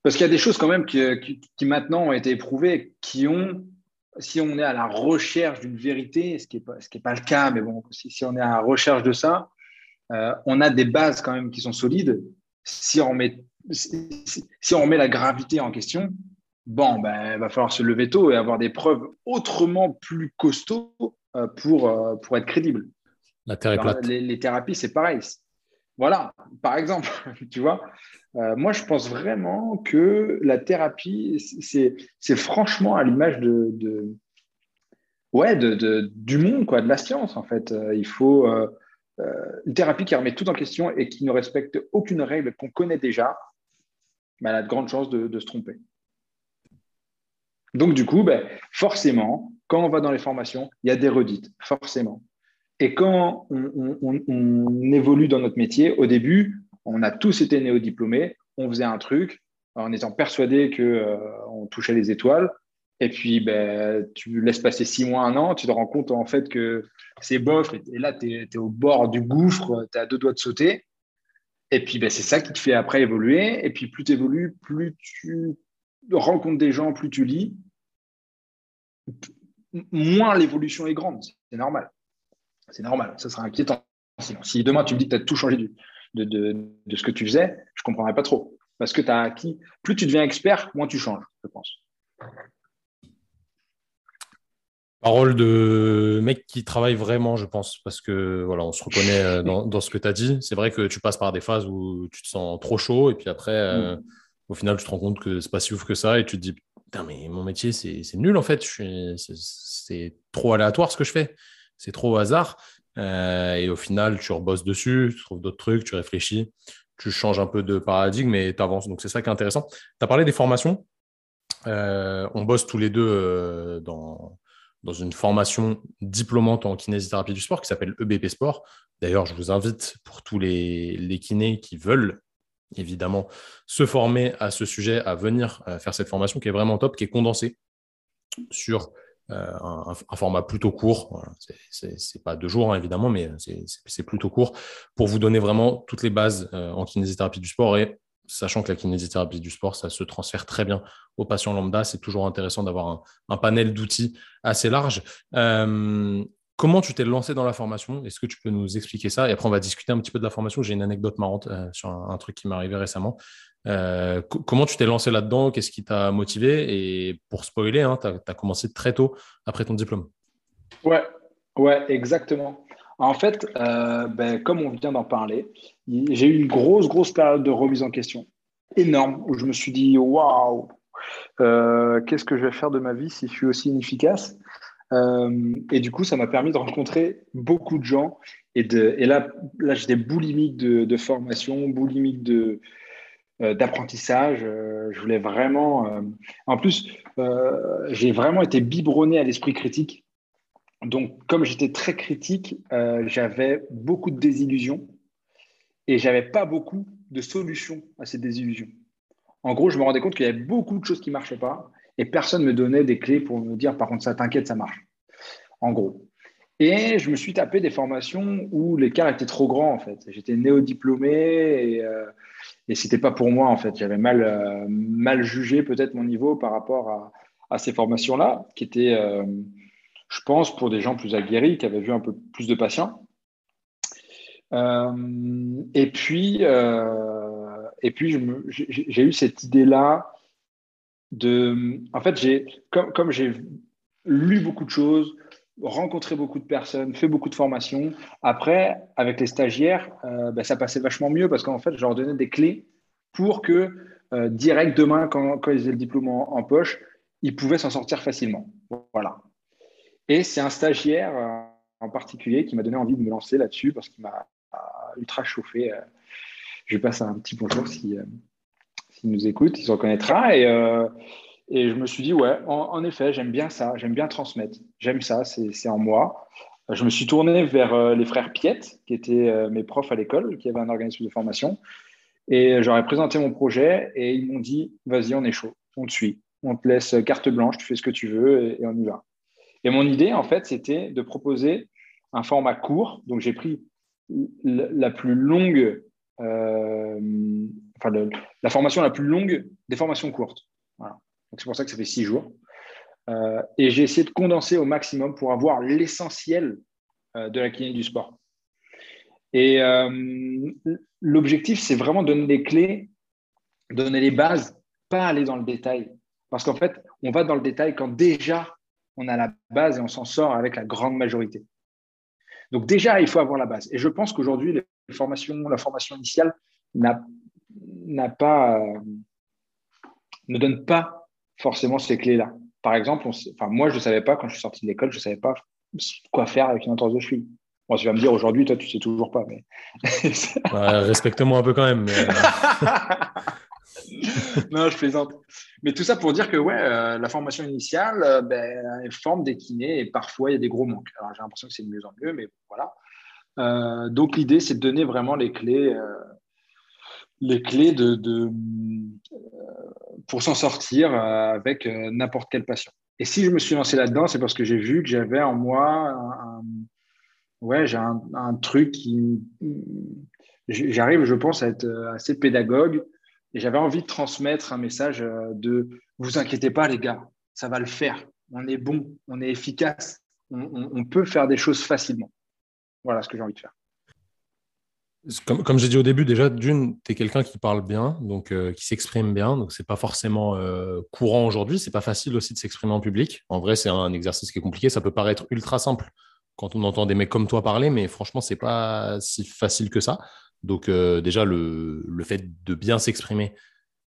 parce qu'il y a des choses quand même qui, maintenant ont été éprouvées, qui ont, si on est à la recherche d'une vérité, ce qui n'est pas, pas, le cas, mais bon, si, on est à la recherche de ça, euh, on a des bases quand même qui sont solides. Si on met si, on met la gravité en question, bon, ben, il va falloir se lever tôt et avoir des preuves autrement plus costauds euh, pour, euh, pour être crédible. La terre est plate. Les, thérapies, c'est pareil. Voilà, par exemple, tu vois, euh, moi, je pense vraiment que la thérapie, c'est franchement à l'image de, du monde, quoi, de la science, en fait. il faut une thérapie qui remet tout en question et qui ne respecte aucune règle qu'on connaît déjà elle a de grandes chances de, se tromper. Donc, du coup, ben, forcément, quand on va dans les formations, il y a des redites, forcément. Et quand on, évolue dans notre métier, au début, on a tous été néo-diplômés, on faisait un truc en étant persuadé qu'on euh, touchait les étoiles. Et puis, ben, tu laisses passer six mois, un an, tu te rends compte en fait que c'est bof, et là, tu es, au bord du gouffre, tu as deux doigts de sauter. Et puis, ben, c'est ça qui te fait après évoluer. Et puis, plus tu évolues, plus tu rencontres des gens, plus tu lis, moins l'évolution est grande. C'est normal. C'est normal. Ça sera inquiétant. Sinon, si demain tu me dis que tu as tout changé de, de, ce que tu faisais, je ne comprendrais pas trop. Parce que tu as acquis, plus tu deviens expert, moins tu changes, je pense. Parole de mec qui travaille vraiment, je pense, parce que voilà, on se reconnaît euh, dans, ce que tu as dit. C'est vrai que tu passes par des phases où tu te sens trop chaud, et puis après, euh, mm. au final, tu te rends compte que c'est pas si ouf que ça, et tu te dis, putain, mais mon métier, c'est nul en fait. C'est trop aléatoire ce que je fais. C'est trop au hasard. Euh, et au final, tu rebosses dessus, tu trouves d'autres trucs, tu réfléchis, tu changes un peu de paradigme et tu avances. Donc, c'est ça qui est intéressant. Tu as parlé des formations. on bosse tous les deux dans dans une formation diplômante en kinésithérapie du sport qui s'appelle EBP Sport. D'ailleurs, je vous invite pour tous les, les, kinés qui veulent évidemment se former à ce sujet, à venir euh, faire cette formation qui est vraiment top, qui est condensée sur euh, un, format plutôt court. Ce C'est pas deux jours, hein, évidemment, mais c'est plutôt court pour vous donner vraiment toutes les bases euh, en kinésithérapie du sport et sachant que la kinésithérapie du sport, ça se transfère très bien aux patients lambda. C'est toujours intéressant d'avoir un, panel d'outils assez large. Euh, comment tu t'es lancé dans la formation? Est-ce que tu peux nous expliquer ça? Et après, on va discuter un petit peu de la formation. J'ai une anecdote marrante sur un, truc qui m'est arrivé récemment. Comment tu t'es lancé là-dedans? Qu'est-ce qui t'a motivé? Et pour spoiler, hein, tu as, commencé très tôt après ton diplôme. Ouais, ouais, exactement. En fait, ben, comme on vient d'en parler, j'ai eu une grosse, grosse période de remise en question énorme où je me suis dit waouh, euh, qu'est-ce que je vais faire de ma vie si je suis aussi inefficace? Euh, Et du coup, ça m'a permis de rencontrer beaucoup de gens. Et, de, et là, là j'étais boulimique de, de, formation, boulimique de, euh, d'apprentissage. je voulais vraiment. en plus, j'ai vraiment été biberonné à l'esprit critique. Donc, comme j'étais très critique, j'avais beaucoup de désillusions et j'avais pas beaucoup de solutions à ces désillusions. En gros, je me rendais compte qu'il y avait beaucoup de choses qui marchaient pas et personne ne me donnait des clés pour me dire, par contre, ça t'inquiète, ça marche. En gros. Et je me suis tapé des formations où l'écart était trop grand, en fait. J'étais néo-diplômé et, euh, et ce n'était pas pour moi, en fait. J'avais mal, euh, mal jugé peut-être mon niveau par rapport à, ces formations-là, qui étaient, euh, je pense, pour des gens plus aguerris, qui avaient vu un peu plus de patients. et puis, et puis, j'ai eu cette idée-là de. En fait, comme, comme j'ai lu beaucoup de choses, rencontré beaucoup de personnes, fait beaucoup de formations, après, avec les stagiaires, euh, ben, ça passait vachement mieux parce qu'en fait, je leur donnais des clés pour que euh, direct demain, quand, quand, ils avaient le diplôme en, poche, ils pouvaient s'en sortir facilement. Voilà. Et c'est un stagiaire euh, en particulier qui m'a donné envie de me lancer là-dessus parce qu'il m'a ultra chauffé je lui passe un petit bonjour s'il si, nous écoute, il se reconnaîtra. Et, euh, et je me suis dit, ouais, en, effet, j'aime bien ça, j'aime bien transmettre, j'aime ça, c'est en moi. Je me suis tourné vers euh, les frères Piette, qui étaient euh, mes profs à l'école, qui avaient un organisme de formation. Et j'aurais présenté mon projet et ils m'ont dit, vas-y, on est chaud, on te suit, on te laisse carte blanche, tu fais ce que tu veux et, on y va. Et mon idée, en fait, c'était de proposer un format court. Donc, j'ai pris la plus longue euh, enfin, la formation la plus longue des formations courtes. C'est pour ça que ça fait six jours. Euh, et j'ai essayé de condenser au maximum pour avoir l'essentiel euh, de la clinique du sport. Et l'objectif, c'est vraiment donner les clés, donner les bases, pas aller dans le détail. Parce qu'en fait, on va dans le détail quand déjà on a la base et on s'en sort avec la grande majorité. Donc déjà, il faut avoir la base. Et je pense qu'aujourd'hui, la formation initiale n'a, pas, euh, ne donne pas forcément ces clés-là. Par exemple, enfin, moi, je ne savais pas, quand je suis sorti de l'école, je ne savais pas quoi faire avec une entorse de cheville. Bon, tu vas me dire aujourd'hui, toi, tu ne sais toujours pas. Mais... Respecte-moi un peu quand même. Euh. non, je plaisante. Mais tout ça pour dire que ouais, euh, la formation initiale, ben, elle forme des kinés et parfois il y a des gros manques. Alors j'ai l'impression que c'est de mieux en mieux, mais voilà. Euh, donc l'idée, c'est de donner vraiment les clés, euh, les clés de, euh, pour s'en sortir avec n'importe quel patient. Et si je me suis lancé là-dedans, c'est parce que j'ai vu que j'avais en moi un, ouais, j'ai un, truc qui. J'arrive, je pense, à être assez pédagogue et j'avais envie de transmettre un message de vous inquiétez pas, les gars, ça va le faire. On est bon, on est efficace, on peut faire des choses facilement. Voilà ce que j'ai envie de faire. Comme, j'ai dit au début, déjà, d'une, tu es quelqu'un qui parle bien, donc euh, qui s'exprime bien, donc c'est pas forcément euh, courant aujourd'hui, c'est pas facile aussi de s'exprimer en public. En vrai, c'est un exercice qui est compliqué, ça peut paraître ultra simple quand on entend des mecs comme toi parler, mais franchement, c'est pas si facile que ça. Donc euh, déjà, le, fait de bien s'exprimer,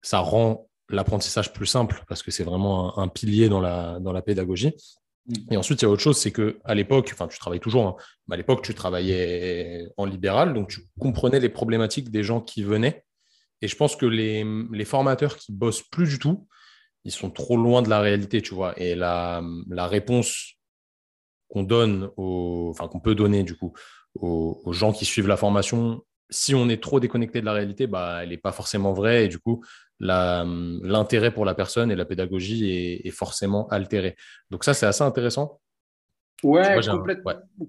ça rend l'apprentissage plus simple parce que c'est vraiment un, pilier dans la, dans la pédagogie. Et ensuite, il y a autre chose, c'est que à l'époque, enfin, tu travailles toujours, hein, mais à l'époque, tu travaillais en libéral, donc tu comprenais les problématiques des gens qui venaient. Et je pense que les, formateurs qui bossent plus du tout, ils sont trop loin de la réalité, tu vois. Et la, réponse qu'on donne, enfin, qu'on peut donner du coup aux, aux, gens qui suivent la formation, si on est trop déconnecté de la réalité, bah, elle n'est pas forcément vraie. Et du coup, l'intérêt pour la personne et la pédagogie est, forcément altéré. Donc ça, c'est assez intéressant. Ouais,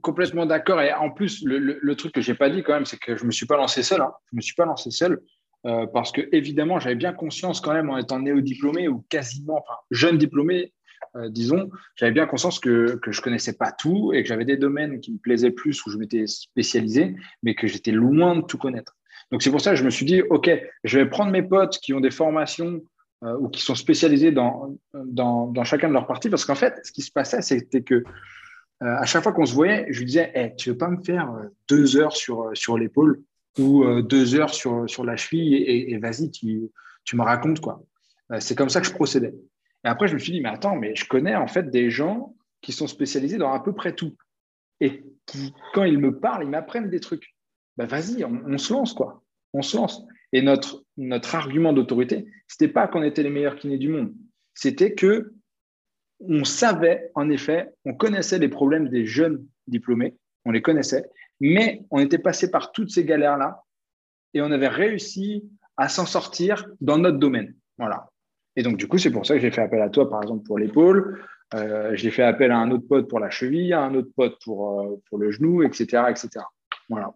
complètement d'accord. Et en plus, le, truc que j'ai pas dit quand même, c'est que je me suis pas lancé seul. Hein. Je me suis pas lancé seul euh, parce que évidemment, j'avais bien conscience quand même en étant néo-diplômé ou quasiment, enfin jeune diplômé, euh, disons, j'avais bien conscience que, que je connaissais pas tout et que j'avais des domaines qui me plaisaient plus, où je m'étais spécialisé, mais que j'étais loin de tout connaître. Donc c'est pour ça que je me suis dit, OK, je vais prendre mes potes qui ont des formations euh, ou qui sont spécialisés dans, dans, chacun de leurs parties, parce qu'en fait, ce qui se passait, c'était que euh, à chaque fois qu'on se voyait, je lui disais, hey, tu veux pas me faire deux heures sur, sur l'épaule ou deux heures sur, sur la cheville et, vas-y, tu, tu me racontes quoi. C'est comme ça que je procédais. Et après, je me suis dit, mais attends, mais je connais en fait des gens qui sont spécialisés dans à peu près tout. Et qui, quand ils me parlent, ils m'apprennent des trucs. Ben, vas-y, on, se lance, quoi. On se lance. Et notre, notre argument d'autorité, ce n'était pas qu'on était les meilleurs kinés du monde. C'était que on savait, en effet, on connaissait les problèmes des jeunes diplômés, on les connaissait, mais on était passé par toutes ces galères-là et on avait réussi à s'en sortir dans notre domaine. Voilà. Et donc, du coup, c'est pour ça que j'ai fait appel à toi, par exemple, pour l'épaule. Euh, j'ai fait appel à un autre pote pour la cheville, à un autre pote pour, euh, pour le genou, etc. etc. Voilà.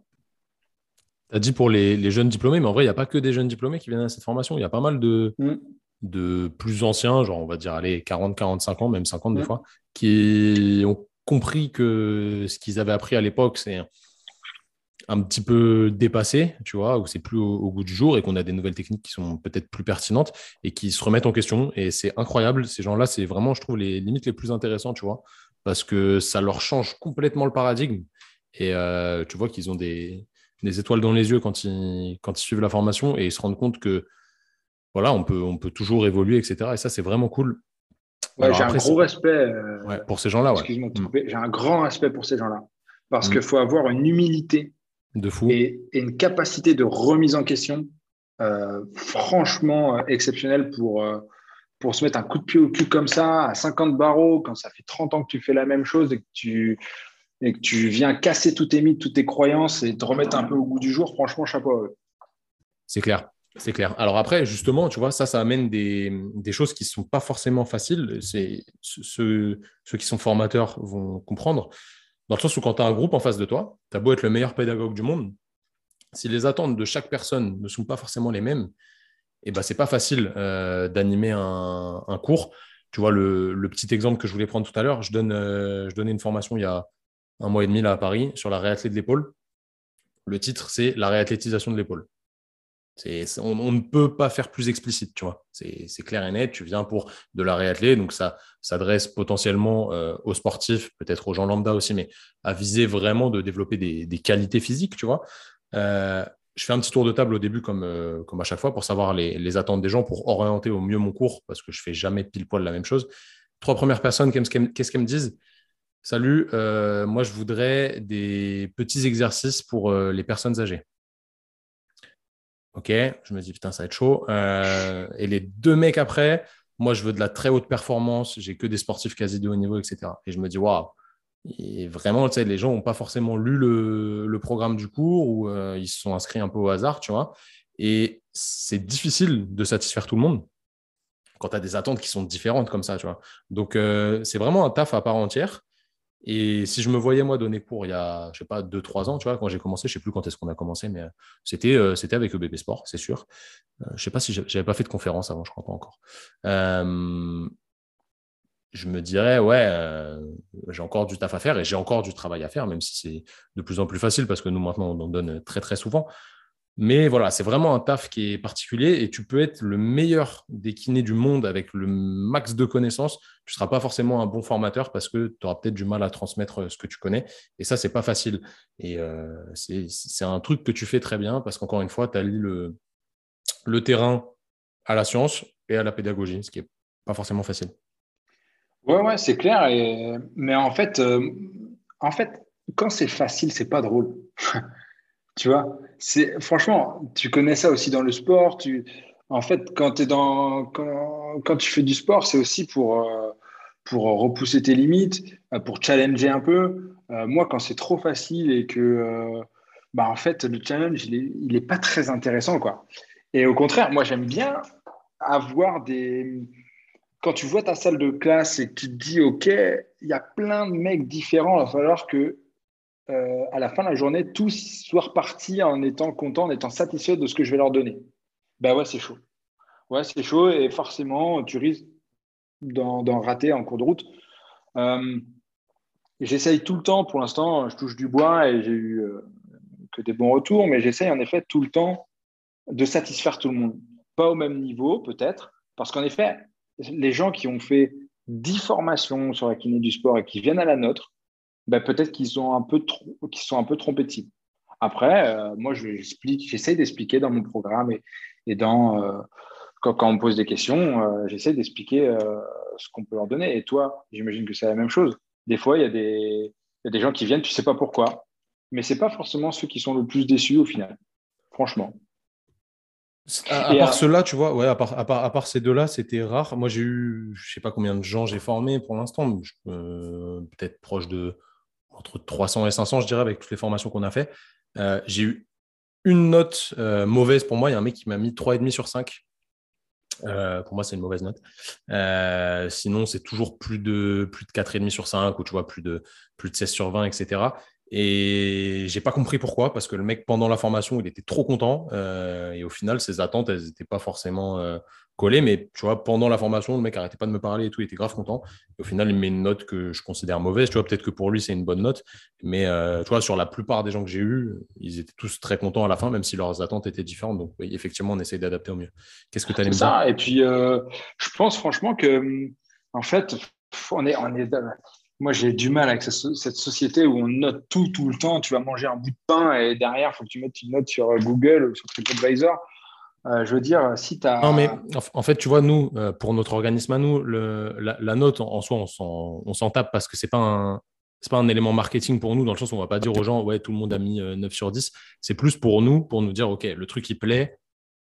Tu as dit pour les, jeunes diplômés, mais en vrai, il n'y a pas que des jeunes diplômés qui viennent à cette formation. Il y a pas mal de, mm. de plus anciens, genre on va dire allez, 40, 45 ans, même 50 des mm. fois, qui ont compris que ce qu'ils avaient appris à l'époque, c'est un petit peu dépassé, tu vois, où c'est plus au, goût du jour et qu'on a des nouvelles techniques qui sont peut-être plus pertinentes et qui se remettent en question. Et c'est incroyable. Ces gens-là, c'est vraiment, je trouve, les limites les plus intéressantes, tu vois, parce que ça leur change complètement le paradigme. Et euh, tu vois qu'ils ont des, étoiles dans les yeux quand ils, quand ils suivent la formation et ils se rendent compte que voilà, on peut, on peut toujours évoluer, etc. Et ça, c'est vraiment cool. j'ai un gros respect euh, pour ces gens-là. Mm. J'ai un grand respect pour ces gens-là. Parce mm. qu'il faut avoir une humilité de fou. Et, une capacité de remise en question euh, franchement euh, exceptionnelle pour, pour se mettre un coup de pied au cul comme ça, à 50 barreaux, quand ça fait 30 ans que tu fais la même chose et que tu, et que tu viens casser tous tes mythes, toutes tes croyances et te remettre un peu au goût du jour, franchement, chapeau. C'est clair. C'est clair. Alors après, justement, tu vois, ça, ça amène des, des choses qui ne sont pas forcément faciles. C'est ceux, qui sont formateurs vont comprendre. Dans le sens où quand tu as un groupe en face de toi, tu as beau être le meilleur pédagogue du monde, si les attentes de chaque personne ne sont pas forcément les mêmes, eh ben, ce n'est pas facile euh, d'animer un, cours. Tu vois, le, petit exemple que je voulais prendre tout à l'heure, je, euh, je donnais une formation il y a un mois et demi là, à Paris sur la réathlée de l'épaule. Le titre, c'est la réathlétisation de l'épaule on, ne peut pas faire plus explicite, tu vois. C'est clair et net. Tu viens pour de la réathlée, donc ça s'adresse potentiellement euh, aux sportifs, peut-être aux gens lambda aussi, mais à viser vraiment de développer des, qualités physiques, tu vois. Euh, je fais un petit tour de table au début, comme, euh, comme à chaque fois, pour savoir les, attentes des gens, pour orienter au mieux mon cours, parce que je fais jamais pile poil la même chose. Trois premières personnes, qu'est-ce qu'elles me disent? Salut, moi je voudrais des petits exercices pour les personnes âgées. Ok, je me dis putain, ça va être chaud. Euh, et les deux mecs après, moi, je veux de la très haute performance. J'ai que des sportifs quasi de haut niveau, etc. Et je me dis waouh. Vraiment, tu sais, les gens n'ont pas forcément lu le, programme du cours ou euh, ils se sont inscrits un peu au hasard, tu vois. Et c'est difficile de satisfaire tout le monde quand tu as des attentes qui sont différentes comme ça, tu vois. Donc, euh, c'est vraiment un taf à part entière. Et si je me voyais, moi, donner cours il y a, je sais pas, 2-3 ans, tu vois, quand j'ai commencé, je sais plus quand est-ce qu'on a commencé, mais euh, c'était, euh, c'était avec EBB Sport, c'est sûr. Euh, je sais pas si j'avais pas fait de conférence avant, je crois pas encore. je me dirais, ouais, j'ai encore du taf à faire et j'ai encore du travail à faire, même si c'est de plus en plus facile parce que nous, maintenant, on en donne très, très souvent. Mais voilà, c'est vraiment un taf qui est particulier et tu peux être le meilleur des kinés du monde avec le max de connaissances. Tu ne seras pas forcément un bon formateur parce que tu auras peut-être du mal à transmettre ce que tu connais. Et ça, c'est pas facile. Et euh, c'est un truc que tu fais très bien parce qu'encore une fois, tu allies le, le terrain à la science et à la pédagogie, ce qui n'est pas forcément facile. Ouais, ouais, c'est clair. Mais en fait, euh, en fait, quand c'est facile, c'est pas drôle. Tu vois, c'est franchement, tu connais ça aussi dans le sport. Tu, en fait, quand, dans, quand, quand, tu fais du sport, c'est aussi pour, euh, pour repousser tes limites, euh, pour challenger un peu. Euh, moi, quand c'est trop facile et que, bah, en fait, le challenge, il n'est est pas très intéressant, quoi. Et au contraire, moi, j'aime bien avoir des. Quand tu vois ta salle de classe et que tu te dis, OK, il y a plein de mecs différents, il va falloir que euh, à la fin de la journée, tous soient repartis en étant contents, en étant satisfaits de ce que je vais leur donner. Ben ouais, c'est chaud. Ouais, c'est chaud et forcément, tu risques, d'en rater en cours de route. Euh, j'essaye tout le temps, pour l'instant, je touche du bois et j'ai eu euh, que des bons retours, mais j'essaye en effet tout le temps de satisfaire tout le monde. Pas au même niveau, peut-être, parce qu'en effet, les gens qui ont fait 10 formations sur la kiné du sport et qui viennent à la nôtre, ben peut-être qu'ils sont un peu qu'ils sont un peu trompés de cible. Après, euh, moi, j'explique, j'essaie d'expliquer dans mon programme et, et dans euh, quand, quand, on me pose des questions, euh, j'essaie d'expliquer ce qu'on peut leur donner. Et toi, j'imagine que c'est la même chose. Des fois, il y, a des, y a des gens qui viennent, tu sais pas pourquoi, mais c'est pas forcément ceux qui sont le plus déçus au final. Franchement. À, part ceux-là, tu vois, ouais, à part, à part, à part ces deux-là, c'était rare. Moi, j'ai eu, je sais pas combien de gens j'ai formé pour l'instant, peut-être proche de entre 300 et 500, je dirais, avec toutes les formations qu'on a fait. Euh, j'ai eu une note euh, mauvaise pour moi. Il y a un mec qui m'a mis 3,5 sur 5. Euh, pour moi, c'est une mauvaise note. sinon, c'est toujours plus de, plus de 4,5 sur 5 ou tu vois, plus de, plus de 16 sur 20, etc. Et j'ai pas compris pourquoi, parce que le mec, pendant la formation, il était trop content. et au final, ses attentes, elles n'étaient pas forcément collé, mais tu vois, pendant la formation, le mec arrêtait pas de me parler et tout, il était grave content. au final, il met une note que je considère mauvaise. Tu vois, peut-être que pour lui, c'est une bonne note, mais euh, tu vois, sur la plupart des gens que j'ai eus, ils étaient tous très contents à la fin, même si leurs attentes étaient différentes. Donc, effectivement, on essaye d'adapter au mieux. Qu'est-ce que tu allais me dire Et puis, euh, je pense franchement que, en fait, on est, on est moi, j'ai du mal avec cette société où on note tout, tout le temps. Tu vas manger un bout de pain et derrière, il faut que tu mettes une note sur Google ou sur TripAdvisor. Euh, je veux dire, si tu as. Non, mais en fait, tu vois, nous, euh, pour notre organisme à nous, la, note en, soi, on s'en tape parce que ce n'est pas, un, pas un élément marketing pour nous, dans le sens où on ne va pas dire aux gens, ouais, tout le monde a mis 9 euh, sur 10. C'est plus pour nous, pour nous dire, OK, le truc, il plaît.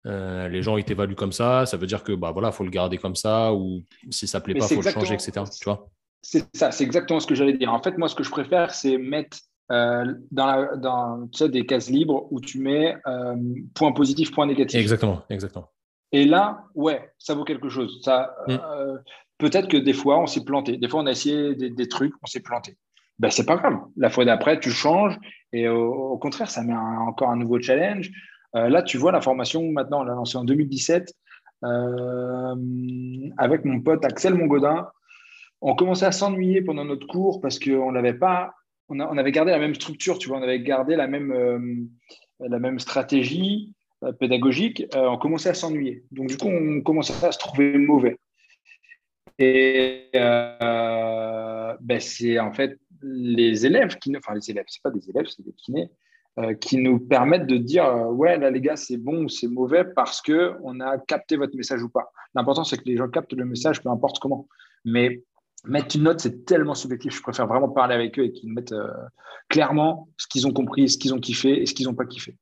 les gens, ils t'évaluent comme ça. Ça veut dire que, bah voilà, faut le garder comme ça, ou si ça ne plaît pas, il faut le changer, etc. Tu vois? C'est ça, c'est exactement ce que j'allais dire. En fait, moi, ce que je préfère, c'est mettre euh, dans, la, dans tu sais, des cases libres où tu mets euh, point positif, point négatif. Exactement, exactement. Et là, ouais, ça vaut quelque chose. Ça, mm. euh, peut-être que des fois, on s'est planté. Des fois, on a essayé des, trucs, on s'est planté. Ben, c'est pas grave. La fois d'après, tu changes et au, contraire, ça met encore un nouveau challenge. là, tu vois, la formation, maintenant, on l'a lancée en 2017 avec mon pote Axel Mongodin. On commençait à s'ennuyer pendant notre cours parce qu'on n'avait pas on, avait gardé la même structure, tu vois, on avait gardé la même, euh, la même stratégie euh, pédagogique, euh, on commençait à s'ennuyer. Donc, du coup, on commençait à se trouver mauvais. Et ben, c'est en fait les élèves qui, enfin les élèves, c'est pas des élèves, c'est des kinés, qui nous permettent de dire ouais là les gars c'est bon ou c'est mauvais parce que on a capté votre message ou pas. L'important c'est que les gens captent le message peu importe comment. Mais mettre une note, c'est tellement subjectif. Je préfère vraiment parler avec eux et qu'ils mettent euh, clairement ce qu'ils ont compris, ce qu'ils ont kiffé et ce qu'ils n'ont pas kiffé.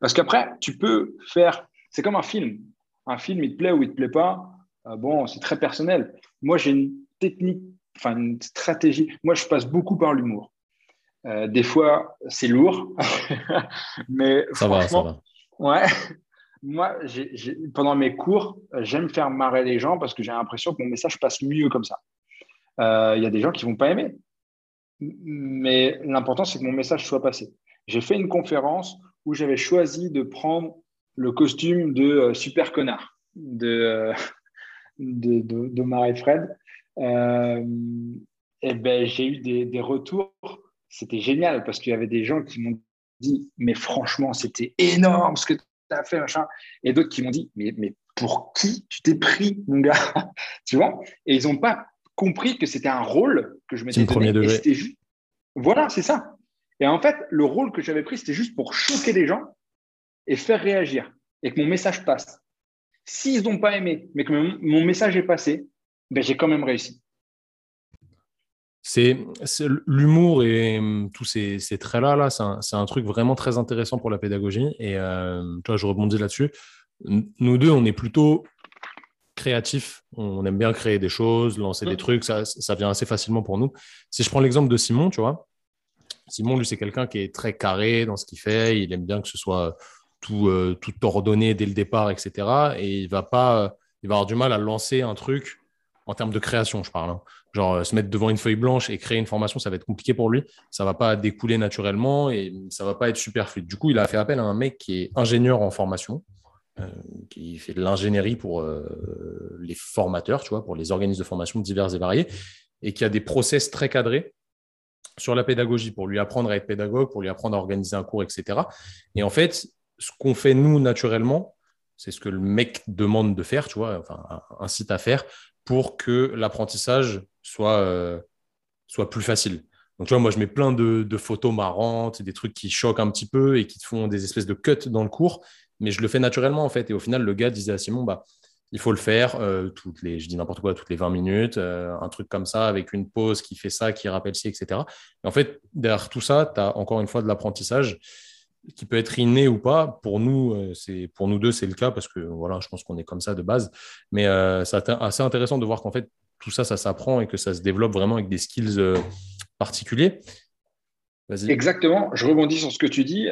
Parce qu'après, tu peux faire. C'est comme un film. Un film, il te plaît ou il te plaît pas. Euh, bon, c'est très personnel. Moi, j'ai une technique, enfin une stratégie. Moi, je passe beaucoup par l'humour. Euh, des fois, c'est lourd, mais ça va, ça va. Ouais. Moi, pendant mes cours, j'aime faire marrer les gens parce que j'ai l'impression que mon message passe mieux comme ça. Euh, il y a des gens qui vont pas aimer. Mais l'important, c'est que mon message soit passé. J'ai fait une conférence où j'avais choisi de prendre le costume de euh, super connard de, euh, de, de, et Fred. et ben, j'ai eu des, des retours. C'était génial parce qu'il y avait des gens qui m'ont dit Mais franchement, c'était énorme ce que tu as fait, machin. Et d'autres qui m'ont dit mais, mais pour qui tu t'es pris, mon gars? Tu vois? Et ils n'ont pas compris que c'était un rôle que je m'étais donné. Premier Juste... Voilà, c'est ça. Et en fait, le rôle que j'avais pris, c'était juste pour choquer les gens et faire réagir et que mon message passe. S'ils n'ont pas aimé, mais que mon message est passé, ben, j'ai quand même réussi. C'est l'humour et hum, tous ces, traits-là, là, c'est un, truc vraiment très intéressant pour la pédagogie. Et euh, toi, je rebondis là-dessus. Nous deux, on est plutôt créatif. On aime bien créer des choses, lancer des mm. trucs. Ça, ça vient assez facilement pour nous. Si je prends l'exemple de Simon, tu vois, Simon, lui, c'est quelqu'un qui est très carré dans ce qu'il fait. Il aime bien que ce soit tout, euh, tout ordonné dès le départ, etc. Et il va pas, il va avoir du mal à lancer un truc en termes de création, je parle. Hein. Genre, euh, se mettre devant une feuille blanche et créer une formation, ça va être compliqué pour lui. Ça va pas découler naturellement et ça va pas être super fluide. Du coup, il a fait appel à un mec qui est ingénieur en formation qui fait de l'ingénierie pour les formateurs, tu vois, pour les organismes de formation divers et variés, et qui a des process très cadrés sur la pédagogie pour lui apprendre à être pédagogue, pour lui apprendre à organiser un cours, etc. Et en fait, ce qu'on fait nous naturellement, c'est ce que le mec demande de faire, tu vois, enfin, incite à faire pour que l'apprentissage soit, euh, soit plus facile. Donc, tu vois, moi, je mets plein de, photos marrantes, des trucs qui choquent un petit peu et qui font des espèces de cuts dans le cours, mais je le fais naturellement, en fait. Et au final, le gars disait à Simon, bah, il faut le faire euh, toutes les, je dis n'importe quoi, toutes les 20 minutes, euh, un truc comme ça, avec une pause qui fait ça, qui rappelle ci, etc. Et en fait, derrière tout ça, tu as encore une fois de l'apprentissage qui peut être inné ou pas. Pour nous, euh, c'est pour nous deux, c'est le cas parce que voilà, je pense qu'on est comme ça de base. Mais c'est assez intéressant de voir qu'en fait tout ça, ça s'apprend et que ça se développe vraiment avec des skills particuliers. Exactement. Je rebondis sur ce que tu dis.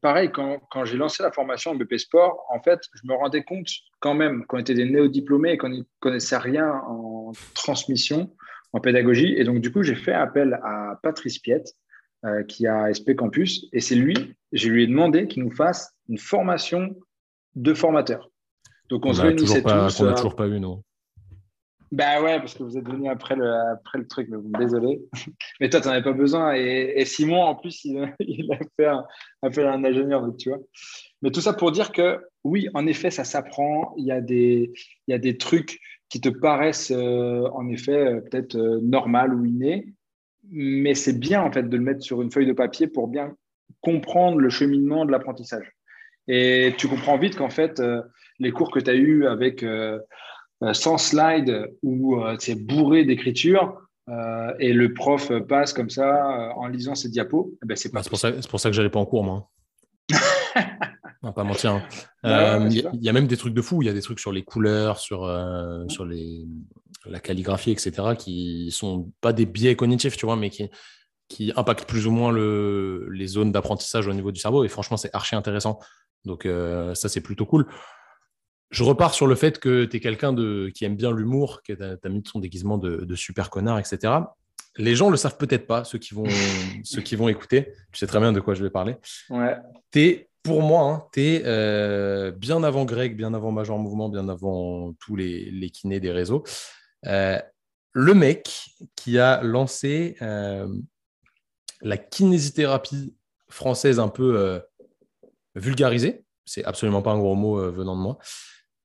pareil, quand, quand j'ai lancé la formation en BP Sport, en fait, je me rendais compte quand même qu'on était des néo-diplômés et qu'on ne connaissait rien en transmission, en pédagogie. Et donc, du coup, j'ai fait appel à Patrice Piette, euh, qui a SP Campus. Et c'est lui, je lui ai demandé qu'il nous fasse une formation de formateur. Donc on, se réunissait tous. On n'a toujours pas eu, non bah ouais, parce que vous êtes venu après le, après le truc, mais désolé. Mais toi, tu n'en avais pas besoin. Et, Simon, en plus, il, a fait un, appel à un ingénieur, donc, tu vois. Mais tout ça pour dire que oui, en effet, ça s'apprend. Il, y a des, il y a des trucs qui te paraissent, euh, en effet, euh, peut-être normal ou innés mais c'est bien en fait de le mettre sur une feuille de papier pour bien comprendre le cheminement de l'apprentissage. Et tu comprends vite qu'en fait, euh, les cours que tu as eus avec euh, euh, sans slide ou c'est bourré d'écriture et le prof passe comme ça en lisant ses diapos, eh ben c'est pas. C'est pour, ça, pour ça que j'allais pas en cours, moi. On va pas mentir. Hein. Bah il y, a même des trucs de fou. Il y a des trucs sur les couleurs, sur, sur les, la calligraphie, etc., qui sont pas des biais cognitifs, tu vois, mais qui, qui impactent plus ou moins le, les zones d'apprentissage au niveau du cerveau. Et franchement, c'est archi intéressant. Donc, euh, ça, c'est plutôt cool. Je repars sur le fait que tu es quelqu'un de, qui aime bien l'humour, que tu as, mis ton déguisement de, super connard, etc. Les gens le savent peut-être pas, ceux qui, vont, ceux qui vont écouter. Tu sais très bien de quoi je vais parler. Ouais. Es, pour moi, hein, tu es euh, bien avant Greg, bien avant Major Mouvement, bien avant tous les, les kinés des réseaux. Euh, le mec qui a lancé euh, la kinésithérapie française un peu vulgarisée, c'est absolument pas un gros mot venant de moi,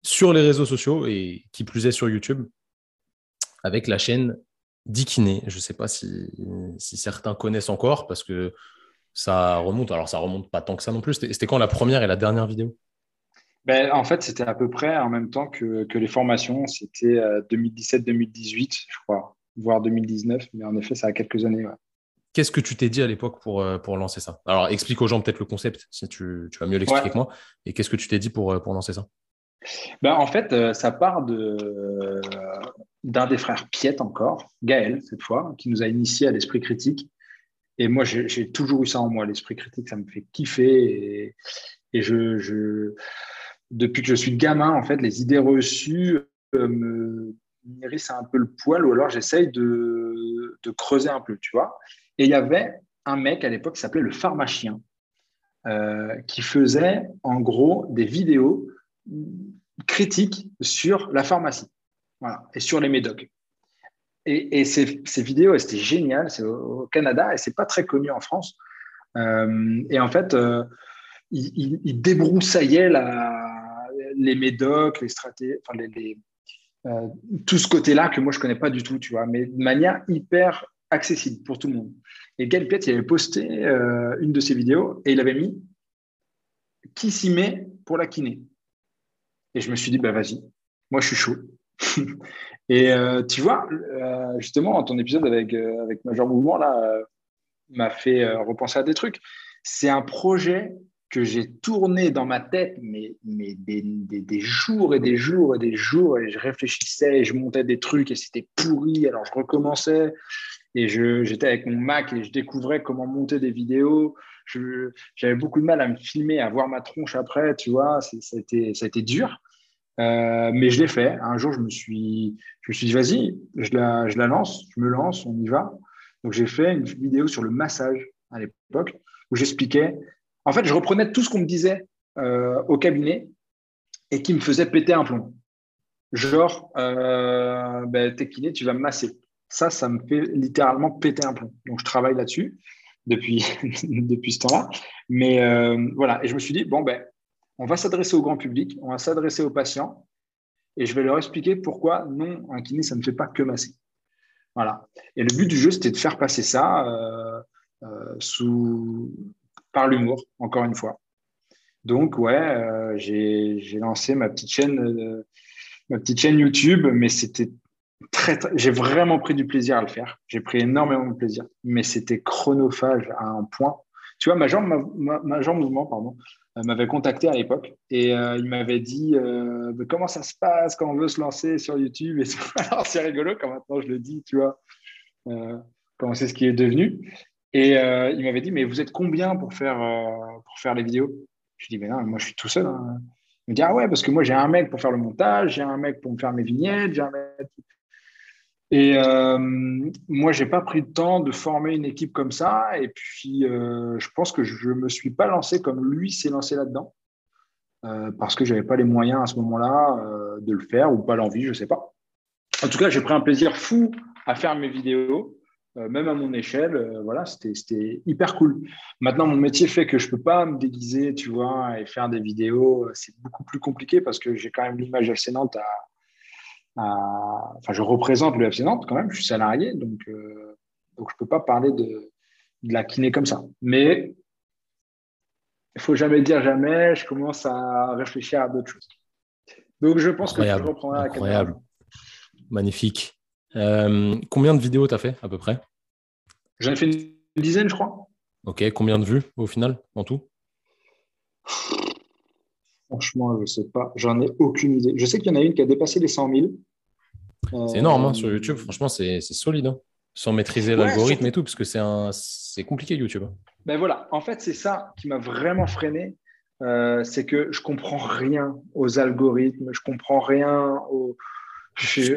sur les réseaux sociaux et qui plus est sur YouTube, avec la chaîne Dikiné. Je ne sais pas si, si, certains connaissent encore parce que ça remonte. Alors, ça remonte pas tant que ça non plus. C'était quand la première et la dernière vidéo? Ben, en fait, c'était à peu près en même temps que, les formations. C'était 2017-2018, euh, je crois, voire 2019. Mais en effet, ça a quelques années. Qu'est-ce que tu t'es dit à l'époque pour, euh, pour lancer ça? Alors, explique aux gens peut-être le concept, si tu, tu vas mieux l'expliquer que moi. Et qu'est-ce que tu t'es dit pour, euh, pour lancer ça? Ben, En fait, ça part de, d'un des frères Piette encore, Gaël, cette fois, qui nous a initiés à l'esprit critique. Et moi, j'ai, toujours eu ça en moi. L'esprit critique, ça me fait kiffer. Et, je, depuis que je suis gamin, en fait, les idées reçues euh, me hérissent un peu le poil ou alors j'essaye de, de, creuser un peu, tu vois. Et il y avait un mec à l'époque qui s'appelait le pharmacien, euh, qui faisait en gros des vidéos critiques sur la pharmacie voilà, et sur les médocs. Et, ces, vidéos, c'était génial, c'est au, Canada et c'est pas très connu en France. Euh, et en fait, euh, il, il, il, débroussaillait la, les médocs, les stratégies, enfin euh, tout ce côté-là que moi je connais pas du tout, tu vois, mais de manière hyper accessible pour tout le monde. Et Gaël Piet, il avait posté euh, une de ses vidéos et il avait mis qui s'y met pour la kiné? Et je me suis dit, bah vas-y, moi je suis chaud. et euh, tu vois, justement, ton épisode avec, avec Major Mouvement, là, m'a fait repenser à des trucs. C'est un projet que j'ai tourné dans ma tête, mais, mais des, des, jours et des jours et des jours, et je réfléchissais, et je montais des trucs, et c'était pourri, alors je recommençais, et j'étais avec mon Mac, et je découvrais comment monter des vidéos. J'avais beaucoup de mal à me filmer, à voir ma tronche après, tu vois, ça a, été, ça a dur. Euh, mais je l'ai fait. Un jour, je me suis, je me suis dit, vas-y, je la, je la lance, je me lance, on y va. Donc, j'ai fait une vidéo sur le massage à l'époque, où j'expliquais en fait, je reprenais tout ce qu'on me disait euh, au cabinet et qui me faisait péter un plomb. Genre, euh, ben, t'es kiné, tu vas me masser. Ça, ça me fait littéralement péter un plomb. Donc, je travaille là-dessus depuis, depuis ce temps-là. Mais euh, voilà, et je me suis dit, bon, ben, on va s'adresser au grand public, on va s'adresser aux patients, et je vais leur expliquer pourquoi non, un kiné, ça ne fait pas que masser. Voilà. Et le but du jeu, c'était de faire passer ça euh, euh, sous... par l'humour, encore une fois. Donc, ouais, j'ai lancé ma petite chaîne ma petite chaîne YouTube, mais c'était j'ai vraiment pris du plaisir à le faire. J'ai pris énormément de plaisir, mais c'était chronophage à un point. Tu vois, ma jambe, ma, mouvement, pardon, euh, m'avait contacté à l'époque et euh, il m'avait dit euh, comment ça se passe quand on veut se lancer sur YouTube. Alors c'est rigolo quand maintenant je le dis, tu vois, comment c'est ce qui est devenu. Et il m'avait dit mais vous êtes combien pour faire pour faire les vidéos? Je lui dis mais non, moi je suis tout seul. Hein. Il me dit, ah ouais, parce que moi, j'ai un mec pour faire le montage, j'ai un mec pour me faire mes vignettes, j'ai un mec. Et euh, moi, je n'ai pas pris le temps de former une équipe comme ça. Et puis, euh, je pense que je me suis pas lancé comme lui s'est lancé là-dedans. Euh, parce que je n'avais pas les moyens à ce moment-là de le faire ou pas l'envie, je sais pas. En tout cas, j'ai pris un plaisir fou à faire mes vidéos. Euh, même à mon échelle, euh, voilà, c'était hyper cool. Maintenant, mon métier fait que je peux pas me déguiser, tu vois, et faire des vidéos. C'est beaucoup plus compliqué parce que j'ai quand même l'image FC Nantes à, Enfin, je représente le FC Nantes quand même, je suis salarié, donc, euh, donc je ne peux pas parler de, de la kiné comme ça. Mais il faut jamais dire jamais, je commence à réfléchir à d'autres choses. Donc je pense que je reprendrai la caméra. Magnifique. Euh, combien de vidéos tu as fait à peu près? J'en ai fait une dizaine, je crois. Ok, combien de vues au final, en tout? Franchement, je ne sais pas. J'en ai aucune idée. Je sais qu'il y en a une qui a dépassé les 100 000. C'est énorme hein, sur YouTube. Franchement, c'est solide. Hein. Sans maîtriser l'algorithme et tout, parce que c'est compliqué YouTube. Ben voilà, en fait, c'est ça qui m'a vraiment freiné. Euh, c'est que je comprends rien aux algorithmes, je comprends rien aux,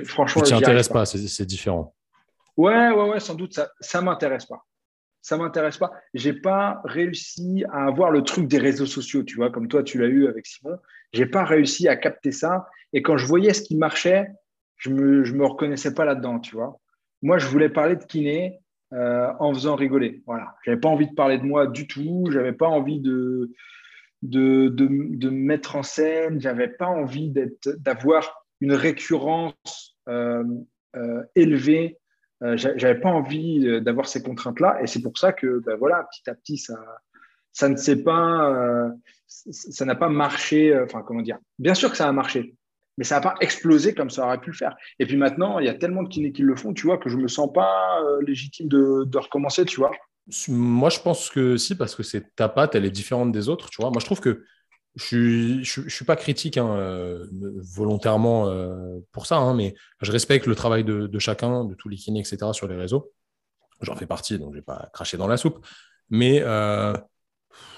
franchement, tu t'intéresses pas, c'est différent. Ouais, ouais, ouais, sans doute, ça ne m'intéresse pas. Ça m'intéresse pas. J'ai pas réussi à avoir le truc des réseaux sociaux, tu vois, comme toi, tu l'as eu avec Simon. J'ai pas réussi à capter ça. Et quand je voyais ce qui marchait, je me, je me reconnaissais pas là-dedans, tu vois. Moi, je voulais parler de kiné euh, en faisant rigoler. Voilà. J'avais pas envie de parler de moi du tout. J'avais pas envie de, de, de, de me mettre en scène. J'avais pas envie d'avoir une récurrence euh, euh, élevée. Euh, j'avais pas envie d'avoir ces contraintes-là, et c'est pour ça que, ben voilà, petit à petit, ça, ça ne s'est pas, ça n'a pas marché. Enfin, comment dire Bien sûr que ça a marché, mais ça n'a pas explosé comme ça aurait pu le faire. Et puis maintenant, il y a tellement de kinés qui le font, tu vois, que je me sens pas légitime de, de, recommencer, tu vois. Moi, je pense que si, parce que c'est ta patte, elle est différente des autres, tu vois. Moi, je trouve que je ne suis pas critique hein, euh, volontairement euh, pour ça, hein, mais je respecte le travail de, chacun, de tous les kinés, etc. sur les réseaux. J'en fais partie, donc je vais pas cracher dans la soupe. Mais euh,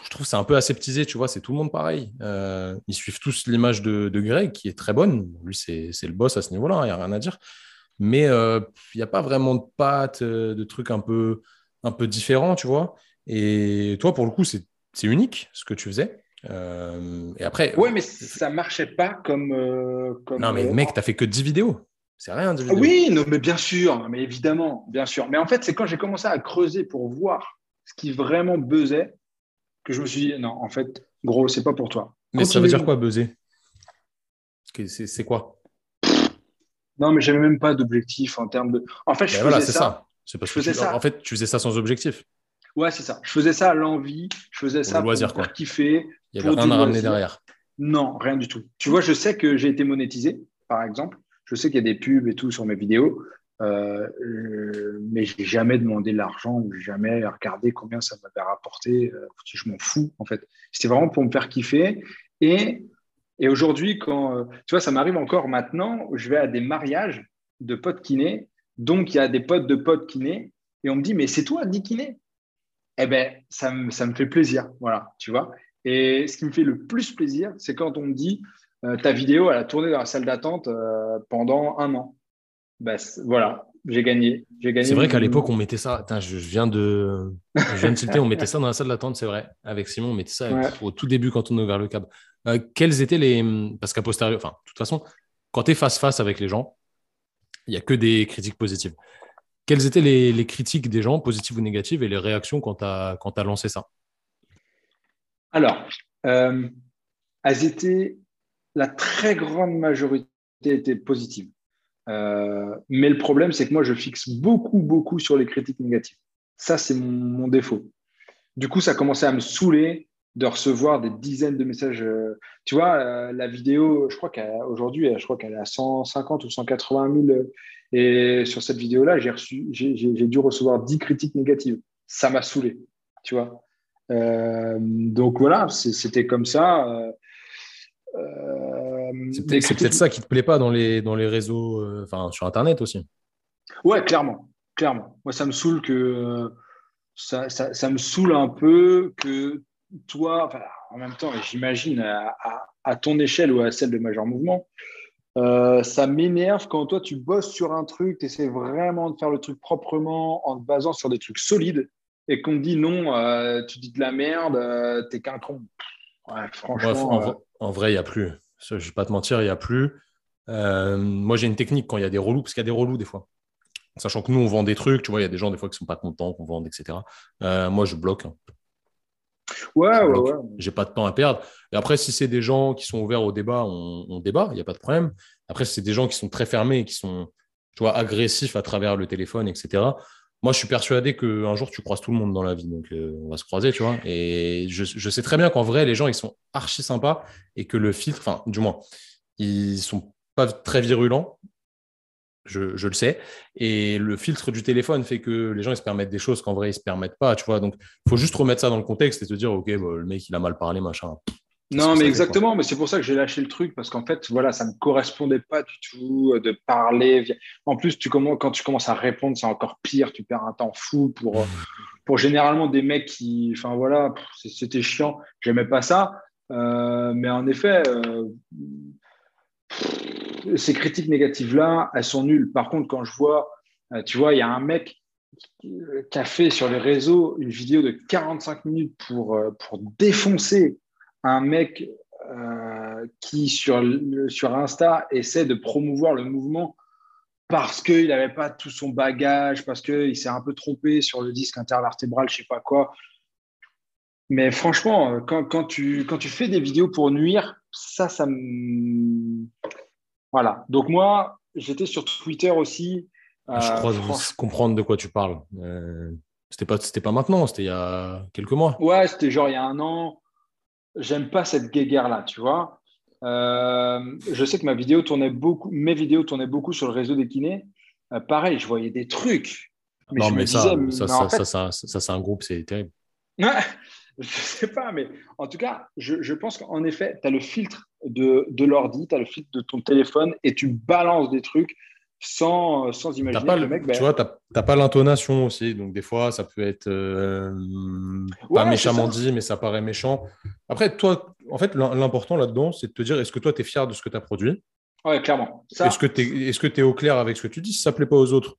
je trouve c'est un peu aseptisé, tu vois, c'est tout le monde pareil. ils suivent tous l'image de, de, Greg, qui est très bonne. Lui, c'est le boss à ce niveau-là, il hein, n'y a rien à dire. Mais il n'y a pas vraiment de pattes, de trucs un peu, un peu différents, tu vois. Et toi, pour le coup, c'est unique ce que tu faisais. Euh, et après. Ouais, mais ça marchait pas comme. Euh, comme non, mais mec, t'as fait que 10 vidéos. C'est rien, 10 vidéos. Oui, non, mais bien sûr, mais évidemment, bien sûr. Mais en fait, c'est quand j'ai commencé à creuser pour voir ce qui vraiment buzzait que je me suis dit, non, en fait, gros, c'est pas pour toi. Mais ça veut dire quoi, buzzer? C'est quoi? Non, mais j'avais même pas d'objectif en termes de. En fait, je ben faisais ça. C'est parce que ça. En fait, tu faisais ça sans objectif. Ouais, c'est ça. Je faisais ça à l'envie, je faisais ça pour, loisir, pour kiffer. Il n'y avait rien à ramener derrière. Non, rien du tout. Tu vois, je sais que j'ai été monétisé, par exemple. Je sais qu'il y a des pubs et tout sur mes vidéos, euh, euh mais je n'ai jamais demandé l'argent ou jamais regardé combien ça m'avait rapporté. Euh, je m'en fous, en fait. C'était vraiment pour me faire kiffer. Et, et aujourd'hui, quand euh, tu vois, ça m'arrive encore maintenant, je vais à des mariages de potes kinés. Donc, il y a des potes de potes kinés. Et on me dit, mais c'est toi, dit kiné? Eh ben, ça me, ça me fait plaisir. Voilà, tu vois. Et ce qui me fait le plus plaisir, c'est quand on me dit euh, ta vidéo, elle a tourné dans la salle d'attente euh, pendant un an. Ben, voilà, j'ai gagné. gagné. C'est vrai qu'à l'époque, on mettait ça. je, viens de, je viens de citer, on mettait ça dans la salle d'attente, c'est vrai. Avec Simon, on mettait ça au tout début quand on a ouvert le câble. Euh, quels étaient les. Parce qu'à posteriori, enfin, de toute façon, quand tu es face-face avec les gens, il n'y a que des critiques positives. Quelles étaient les, critiques des gens, positives ou négatives, et les réactions quand tu as, lancé ça? Alors, euh, elles étaient. La très grande majorité était positive. Euh, mais le problème, c'est que moi, je fixe beaucoup, beaucoup sur les critiques négatives. Ça, c'est mon, défaut. Du coup, ça a commencé à me saouler de recevoir des dizaines de messages. Euh, tu vois, la vidéo, je crois qu'aujourd'hui, je crois qu'elle à 150 ou 180 000. Et sur cette vidéo-là, j'ai reçu, j'ai dû recevoir 10 critiques négatives. Ça m'a saoulé, tu vois. donc voilà, c'était comme ça. c'est peut-être ça qui te plaît pas dans les, dans les réseaux, enfin sur Internet aussi. Ouais, clairement, clairement. Moi, ça me saoule que ça, ça, me saoule un peu que toi, en même temps, j'imagine à, ton échelle ou à celle de Major Mouvement, euh, ça m'énerve quand toi tu bosses sur un truc, tu essaies vraiment de faire le truc proprement en te basant sur des trucs solides et qu'on te dit non, euh, tu dis de la merde, euh, t'es qu'un con. franchement. en, vrai, il n'y a plus. Je ne vais pas te mentir, il n'y a plus. moi, j'ai une technique quand il y a des relous, parce qu'il y a des relous des fois. Sachant que nous, on vend des trucs, tu vois, il y a des gens des fois qui ne sont pas contents qu'on vende, etc. moi, je bloque. Hein. Ouais, ouais, ouais. J'ai pas de temps à perdre. Et après, si c'est des gens qui sont ouverts au débat, on, débat, il n'y a pas de problème. Après, si c'est des gens qui sont très fermés, qui sont tu vois, agressifs à travers le téléphone, etc. Moi, je suis persuadé qu'un jour, tu croises tout le monde dans la vie. Donc, euh, on va se croiser, tu vois. Et je, je sais très bien qu'en vrai, les gens, ils sont archi sympas et que le filtre, enfin, du moins, ils sont pas très virulents, je, le sais. Et le filtre du téléphone fait que les gens ils se permettent des choses qu'en vrai ils se permettent pas, tu vois. Donc il faut juste remettre ça dans le contexte et se dire ok, bah, le mec il a mal parlé, machin. Non, mais exactement, mais c'est pour ça que j'ai lâché le truc parce qu'en fait, voilà, ça ne me correspondait pas du tout de parler. En plus, tu quand tu commences à répondre, c'est encore pire. Tu perds un temps fou pour, pour généralement des mecs qui, enfin voilà, c'était chiant. J'aimais pas ça, euh, mais en effet, euh, ces critiques négatives-là, elles sont nulles. Par contre, quand je vois, euh, tu vois, il y a un mec qui a fait sur les réseaux une vidéo de 45 minutes pour, euh, pour défoncer un mec euh, qui, sur, sur Insta, essaie de promouvoir le mouvement parce qu'il n'avait pas tout son bagage, parce qu'il s'est un peu trompé sur le disque intervertébral, je ne sais pas quoi. Mais franchement, quand, quand, tu, quand tu fais des vidéos pour nuire, ça, ça me voilà. Donc moi, j'étais sur Twitter aussi. je crois euh, comprendre de quoi tu parles. Euh, c'était pas, c'était pas maintenant, c'était il y a quelques mois. Ouais, c'était genre il y a un an. J'aime pas cette guéguerre là, tu vois. Euh, je sais que ma vidéo tournait beaucoup, mes vidéos tournaient beaucoup sur le réseau des kinés. pareil, je voyais des trucs. non, mais ça, ça, ça, ça, c'est un groupe, c'est terrible. je sais pas, mais en tout cas, je, pense qu'en effet, tu as le filtre de, de l'ordi, tu as le filtre de ton téléphone et tu balances des trucs sans, sans imaginer pas le mec. Ben tu vois, tu n'as pas l'intonation aussi. Donc, des fois, ça peut être euh, pas méchamment dit, mais ça paraît méchant. Après, toi, en fait, l'important là-dedans, c'est de te dire est-ce que toi, tu es fier de ce que tu as produit? Oui, clairement. Est-ce que tu es, est, es, au clair avec ce que tu dis? Si ça ne plaît pas aux autres,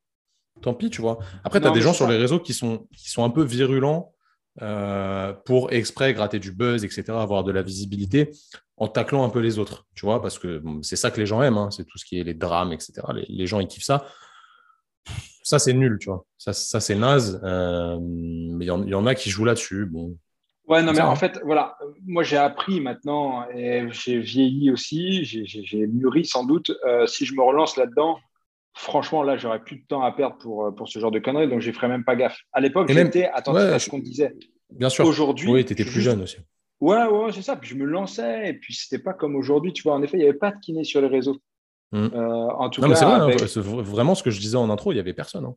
tant pis, tu vois. Après, tu as des gens sur les réseaux qui sont, qui sont un peu virulents euh, pour exprès gratter du buzz, etc., avoir de la visibilité en taclant un peu les autres, tu vois, parce que c'est ça que les gens aiment, hein, c'est tout ce qui est les drames, etc. Les, gens, ils kiffent ça. Ça, c'est nul, tu vois. Ça, ça c'est naze. Euh, mais il y, en a qui jouent là-dessus. Bon. Ouais, non, mais en fait, voilà, moi j'ai appris maintenant et j'ai vieilli aussi, j'ai mûri sans doute. Euh, si je me relance là-dedans, franchement, là, j'aurais plus de temps à perdre pour, euh, pour ce genre de conneries, donc je ne ferai même pas gaffe. À l'époque, j'étais attentif à ce qu'on disait. Bien sûr. Aujourd'hui. Oui, tu étais plus jeune aussi. Ouais, ouais, c'est ça. Puis je me lançais, et puis c'était pas comme aujourd'hui. Tu vois, en effet, il n'y avait pas de kiné sur les réseaux. Hmm. Euh, en tout non, cas, mais c'est vrai, hein, vraiment ce que je disais en intro, il n'y avait personne. Hein.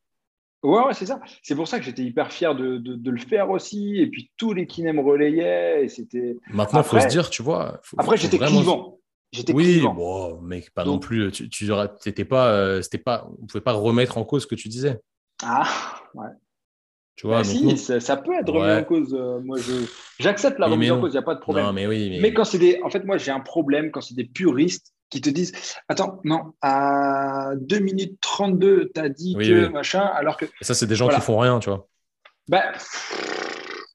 Ouais, ouais c'est ça. C'est pour ça que j'étais hyper fier de, de, le faire aussi. Et puis tous les kinés me relayaient. Et c'était... Maintenant, il faut se dire, tu vois. après, j'étais vraiment... clivant oui, bon, mais pas non plus. Tu, tu pas, euh, c'était pas, on pouvait pas remettre en cause ce que tu disais. Ah, ouais. Tu vois, bah si, ça, peut être remis en cause. Euh, moi, je, j'accepte la remise en cause, il n'y a pas de problème. mais oui, mais... quand c'est des, en fait, moi, j'ai un problème quand c'est des puristes qui te disent Attends, non, à 2 minutes 32, tu as dit que machin, alors que. ça, c'est des gens qui font rien, tu vois. Bah,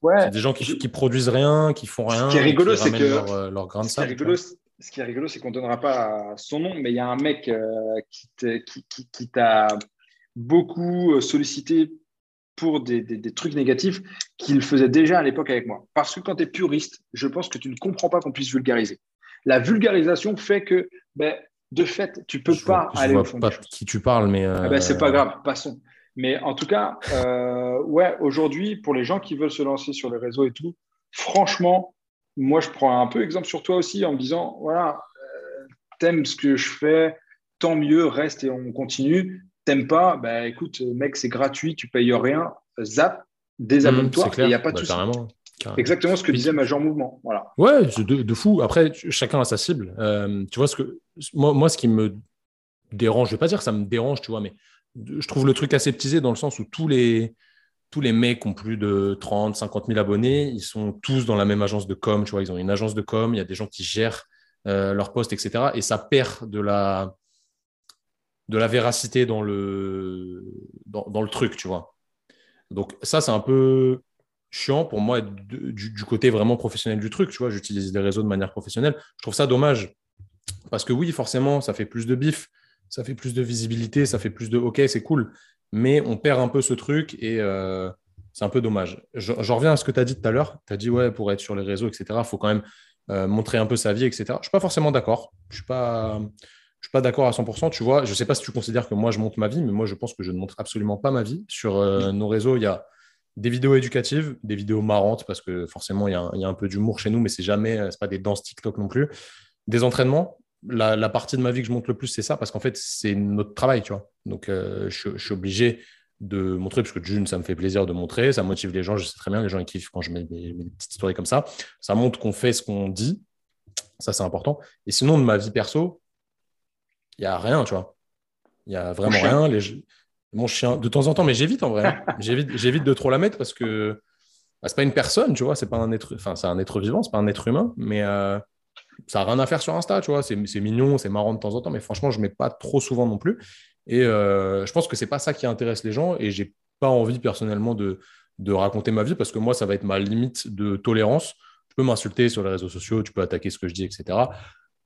ouais. C'est des gens qui, qui, produisent rien, qui font rien. Ce qui est rigolo, c'est que. Leur, euh, leur grain de ce, qui est rigolo, ce qui est rigolo, c'est qu'on ne donnera pas son nom, mais il y a un mec euh, qui t'a beaucoup sollicité pour des, des, trucs négatifs qu'il faisait déjà à l'époque avec moi. Parce que quand tu es puriste, je pense que tu ne comprends pas qu'on puisse vulgariser. La vulgarisation fait que, ben, de fait, tu peux pas aller au fond. Pas qui tu parles, mais. Euh... ben, c'est pas grave, passons. Mais en tout cas, euh, ouais, aujourd'hui, pour les gens qui veulent se lancer sur les réseaux et tout, franchement, moi, je prends un peu exemple sur toi aussi en me disant, voilà, euh, t'aimes ce que je fais, tant mieux, reste et on continue. T'aimes pas, bah écoute, mec, c'est gratuit, tu payes rien, zap, désabonne-toi, il n'y a pas de bah, Exactement ce que disait Major Mouvement. Voilà. Ouais, de, de fou. Après, chacun a sa cible. Euh, tu vois, ce que, moi, moi, ce qui me dérange, je ne vais pas dire que ça me dérange, tu vois, mais je trouve le truc aseptisé dans le sens où tous les, les mecs ont plus de 30, 50 000 abonnés, ils sont tous dans la même agence de com, tu vois, ils ont une agence de com, il y a des gens qui gèrent euh, leur poste, etc. Et ça perd de la, de véracité dans le, dans, le truc, tu vois. Donc ça, c'est un peu chiant pour moi du, côté vraiment professionnel du truc, tu vois. J'utilise des réseaux de manière professionnelle. Je trouve ça dommage parce que oui, forcément, ça fait plus de bif, ça fait plus de visibilité, ça fait plus de OK, c'est cool, mais on perd un peu ce truc et euh, c'est un peu dommage. J'en reviens à ce que tu as dit tout à l'heure. Tu as dit, ouais, pour être sur les réseaux, etc., il faut quand même euh, montrer un peu sa vie, etc. Je ne suis pas forcément d'accord. Je ne suis pas je suis pas d'accord à 100%. Tu vois, je ne sais pas si tu considères que moi, je montre ma vie, mais moi, je pense que je ne montre absolument pas ma vie. Sur euh, nos réseaux, il y a des vidéos éducatives, des vidéos marrantes, parce que forcément, il y a, un peu d'humour chez nous, mais c'est jamais, c'est pas des danses TikTok non plus. Des entraînements. La, partie de ma vie que je montre le plus, c'est ça, parce qu'en fait, c'est notre travail, tu vois. Donc, euh, je, suis obligé de montrer, parce que d'une, ça me fait plaisir de montrer, ça motive les gens, je sais très bien, les gens ils kiffent quand je mets des, des petites stories comme ça. Ça montre qu'on fait ce qu'on dit, ça c'est important. Et sinon, de ma vie perso, il n'y a rien, tu vois. Il n'y a vraiment rien. Les... Mon chien, de temps en temps, mais j'évite en vrai. Hein. j'évite de trop la mettre parce que bah, c'est pas une personne, tu vois. C'est pas un être, enfin, c'est un être vivant, c'est pas un être humain, mais euh, ça n'a rien à faire sur Insta, tu vois. C'est mignon, c'est marrant de temps en temps, mais franchement, je ne mets pas trop souvent non plus. Et euh, je pense que c'est pas ça qui intéresse les gens et j'ai pas envie personnellement de, raconter ma vie parce que moi, ça va être ma limite de tolérance. Tu peux m'insulter sur les réseaux sociaux, tu peux attaquer ce que je dis, etc.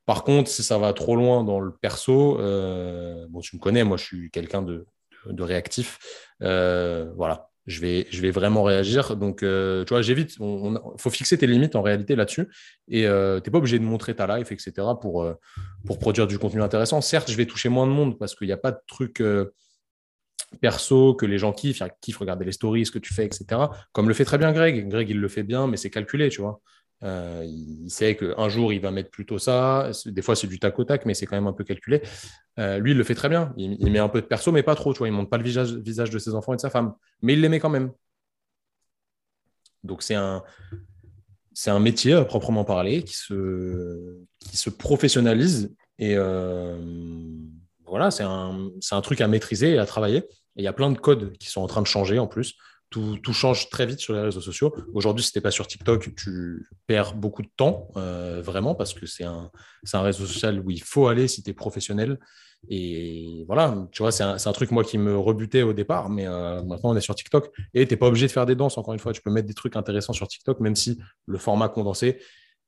Par contre, si ça va trop loin dans le perso, euh, bon, tu me connais, moi je suis quelqu'un de, réactif. Euh, voilà, je vais, vraiment réagir. Donc, euh, tu vois, j'évite. Il faut fixer tes limites en réalité là-dessus. Et tu n'es pas obligé de montrer ta life, etc. pour, pour produire du contenu intéressant. Certes, je vais toucher moins de monde parce qu'il n'y a pas de truc perso que les gens kiffent. Kiffent regarder les stories, ce que tu fais, etc. Comme le fait très bien Greg. Greg, il le fait bien, mais c'est calculé, tu vois. Euh, il sait qu'un jour, il va mettre plutôt ça. Des fois, c'est du tac au tac, mais c'est quand même un peu calculé. Euh, lui, il le fait très bien. Il, met un peu de perso, mais pas trop. Tu vois, il ne montre pas le visage, de ses enfants et de sa femme. Mais il les met quand même. Donc, c'est un, c'est un métier à proprement parler qui se, qui se professionnalise. Et euh, voilà, c'est un, un truc à maîtriser et à travailler. Et il y a plein de codes qui sont en train de changer en plus tout, change très vite sur les réseaux sociaux. Aujourd'hui, si tu n'es pas sur TikTok, tu perds beaucoup de temps, euh, vraiment, parce que c'est un, un réseau social où il faut aller si tu es professionnel. Et voilà, tu vois, c'est un, un, truc, moi, qui me rebutait au départ, mais euh, maintenant, on est sur TikTok. Et tu n'es pas obligé de faire des danses, encore une fois. Tu peux mettre des trucs intéressants sur TikTok, même si le format condensé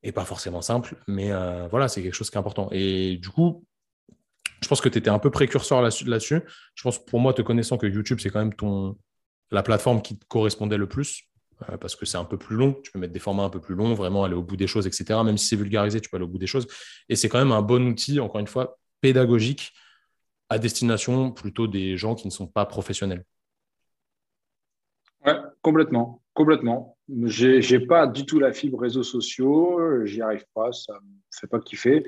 n'est pas forcément simple. Mais euh, voilà, c'est quelque chose qui est important. Et du coup, je pense que tu étais un peu précurseur là-dessus. Je pense, pour moi, te connaissant que YouTube, c'est quand même ton, la plateforme qui te correspondait le plus, euh, parce que c'est un peu plus long. Tu peux mettre des formats un peu plus longs, vraiment aller au bout des choses, etc. Même si c'est vulgarisé, tu peux aller au bout des choses. Et c'est quand même un bon outil, encore une fois, pédagogique à destination plutôt des gens qui ne sont pas professionnels. Ouais, complètement, complètement. J'ai, pas du tout la fibre réseaux sociaux, j'y arrive pas, ça me fait pas kiffer.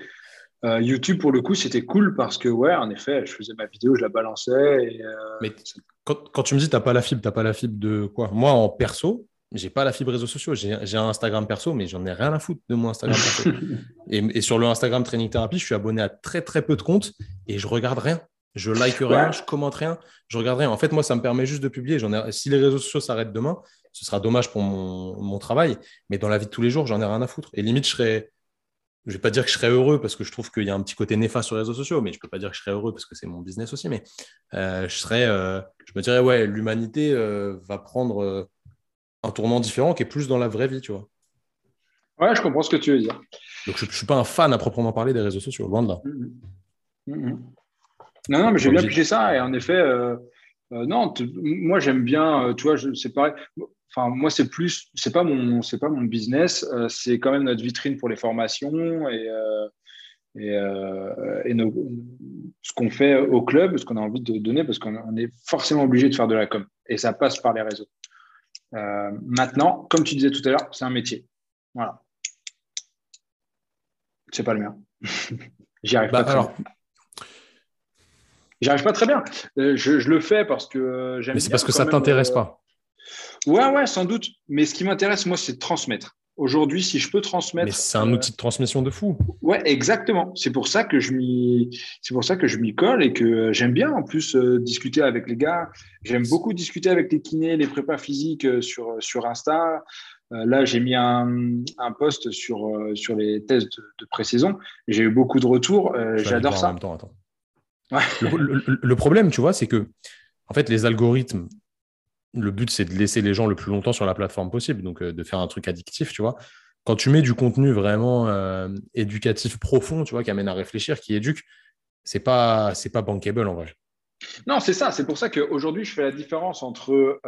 Euh, YouTube, pour le coup, c'était cool parce que, ouais, en effet, je faisais ma vidéo, je la balançais. Et, euh, Mais quand, tu me dis tu n'as pas la fibre, tu n'as pas la fibre de quoi? Moi, en perso, j'ai pas la fibre réseaux sociaux. J'ai un Instagram perso, mais j'en ai rien à foutre de mon Instagram perso. et, sur le Instagram Training Therapy, je suis abonné à très très peu de comptes et je regarde rien. Je like rien, je commente rien, je regarde rien. En fait, moi, ça me permet juste de publier. Ai, si les réseaux sociaux s'arrêtent demain, ce sera dommage pour mon, mon, travail. Mais dans la vie de tous les jours, j'en ai rien à foutre. Et limite, je serais je vais pas dire que je serais heureux parce que je trouve qu'il y a un petit côté néfaste sur les réseaux sociaux, mais je peux pas dire que je serais heureux parce que c'est mon business aussi. Mais je serais, je me dirais, ouais, l'humanité va prendre un tournant différent qui est plus dans la vraie vie, tu vois. Ouais, je comprends ce que tu veux dire. Donc, je ne suis pas un fan à proprement parler des réseaux sociaux, loin de là. Mm-hmm. Mm-hmm. Non, non, mais j'ai bien pigé ça. Et en effet, euh, euh, non, moi, j'aime bien, euh, tu vois, c'est pareil. Enfin, moi, c'est plus, c'est pas mon, c'est pas mon business. c'est quand même notre vitrine pour les formations et, et, et ce qu'on fait au club, ce qu'on a envie de donner, parce qu'on est forcément obligé de faire de la com. Et ça passe par les réseaux. maintenant, comme tu disais tout à l'heure, c'est un métier. Voilà. C'est pas le mien. J'y arrive bah, pas. Alors... J'y arrive pas très bien. Euh, je, le fais parce que euh, j'aime. Mais c'est parce que ça t'intéresse euh, pas. Ouais, ouais, sans doute. Mais ce qui m'intéresse, moi, c'est de transmettre. Aujourd'hui, si je peux transmettre. Mais c'est un outil de transmission de fou. Ouais, exactement. C'est pour ça que je m'y, c'est pour ça que je m'y colle et que j'aime bien en plus discuter avec les gars. J'aime beaucoup discuter avec les kinés, les prépas physiques sur sur Insta. Euh, là, j'ai mis un, post sur, euh, sur les tests de, pré-saison. J'ai eu beaucoup de retours. Euh, j'adore ça. Le, problème, tu vois, c'est que en fait, les algorithmes, le but, c'est de laisser les gens le plus longtemps sur la plateforme possible, donc de faire un truc addictif, tu vois. Quand tu mets du contenu vraiment éducatif profond, tu vois, qui amène à réfléchir, qui éduque, c'est pas c'est pas bankable en vrai. Non, c'est ça. C'est pour ça qu'aujourd'hui, je fais la différence entre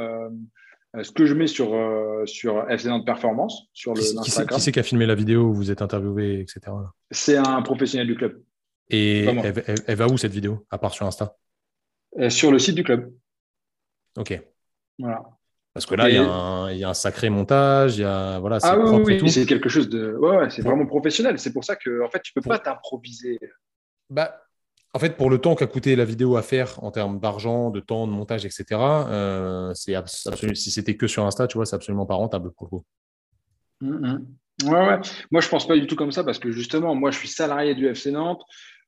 euh, ce que je mets sur, euh, sur de Performance, sur le qui, c'est qui a filmé la vidéo où vous êtes interviewé, etc. C'est un professionnel du club. Et elle, va où cette vidéo, à part sur Insta? Euh, Sur le site du club. Ok. Voilà. Parce que là, il y, a un sacré montage, il y a voilà, ah oui, oui, c'est quelque chose de, ouais, c'est vraiment professionnel. C'est pour ça que, en fait, tu peux pas t'improviser. Bah, en fait, pour le temps qu'a coûté la vidéo à faire en termes d'argent, de temps, de montage, etc., euh, si c'était que sur Insta, tu vois, c'est absolument pas rentable pour le coup. Mm-hmm. ouais, ouais. Moi, je pense pas du tout comme ça parce que justement, moi, je suis salarié du FC Nantes.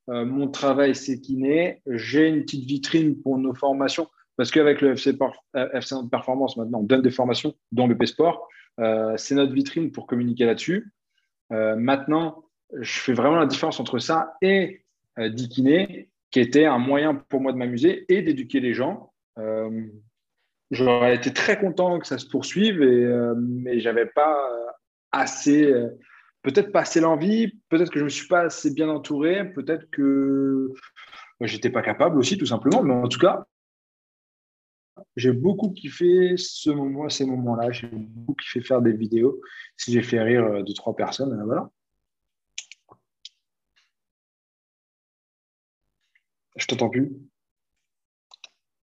Euh, mon travail, c'est kiné. J'ai une petite vitrine pour nos formations parce qu'avec le FC, euh, Performance, maintenant, on donne des formations, dont le P-Sport. c'est notre vitrine pour communiquer là-dessus. maintenant, je fais vraiment la différence entre ça et euh, d'Ikiné, qui était un moyen pour moi de m'amuser et d'éduquer les gens. Euh, j'aurais été très content que ça se poursuive, euh, mais j'avais pas assez, peut-être pas assez l'envie, peut-être que je me suis pas assez bien entouré, peut-être que j'étais pas capable aussi, tout simplement. Mais en tout cas, j'ai beaucoup kiffé ce moment, ces moments-là. J'ai beaucoup kiffé faire des vidéos. Si j'ai fait rire deux, trois personnes, voilà. Je t'entends plus.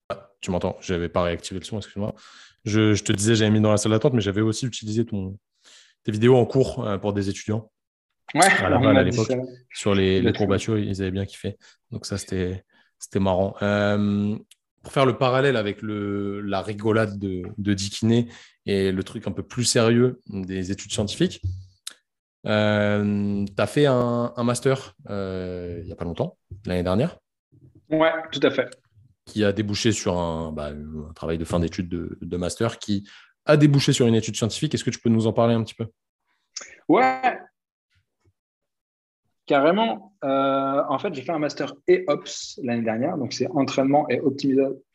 Ah, tu m'entends? Je n'avais pas réactivé le son, excuse-moi. Je, te disais, j'avais mis dans la salle d'attente, mais j'avais aussi utilisé ton, tes vidéos en cours euh, pour des étudiants. Ouais, à, l'époque. Sur les, les ils avaient bien kiffé. Donc ça, c'était marrant. Euh, pour faire le parallèle avec le, la rigolade de, de et le truc un peu plus sérieux des études scientifiques, euh, tu as fait un, un master il n'y a pas longtemps, l'année dernière. Ouais, tout à fait. Qui a débouché sur un, bah, travail de fin d'études de, master qui a débouché sur une étude scientifique. Est-ce que tu peux nous en parler un petit peu? Ouais, carrément. Euh, en fait, j'ai fait un master EOPS l'année dernière, donc c'est entraînement et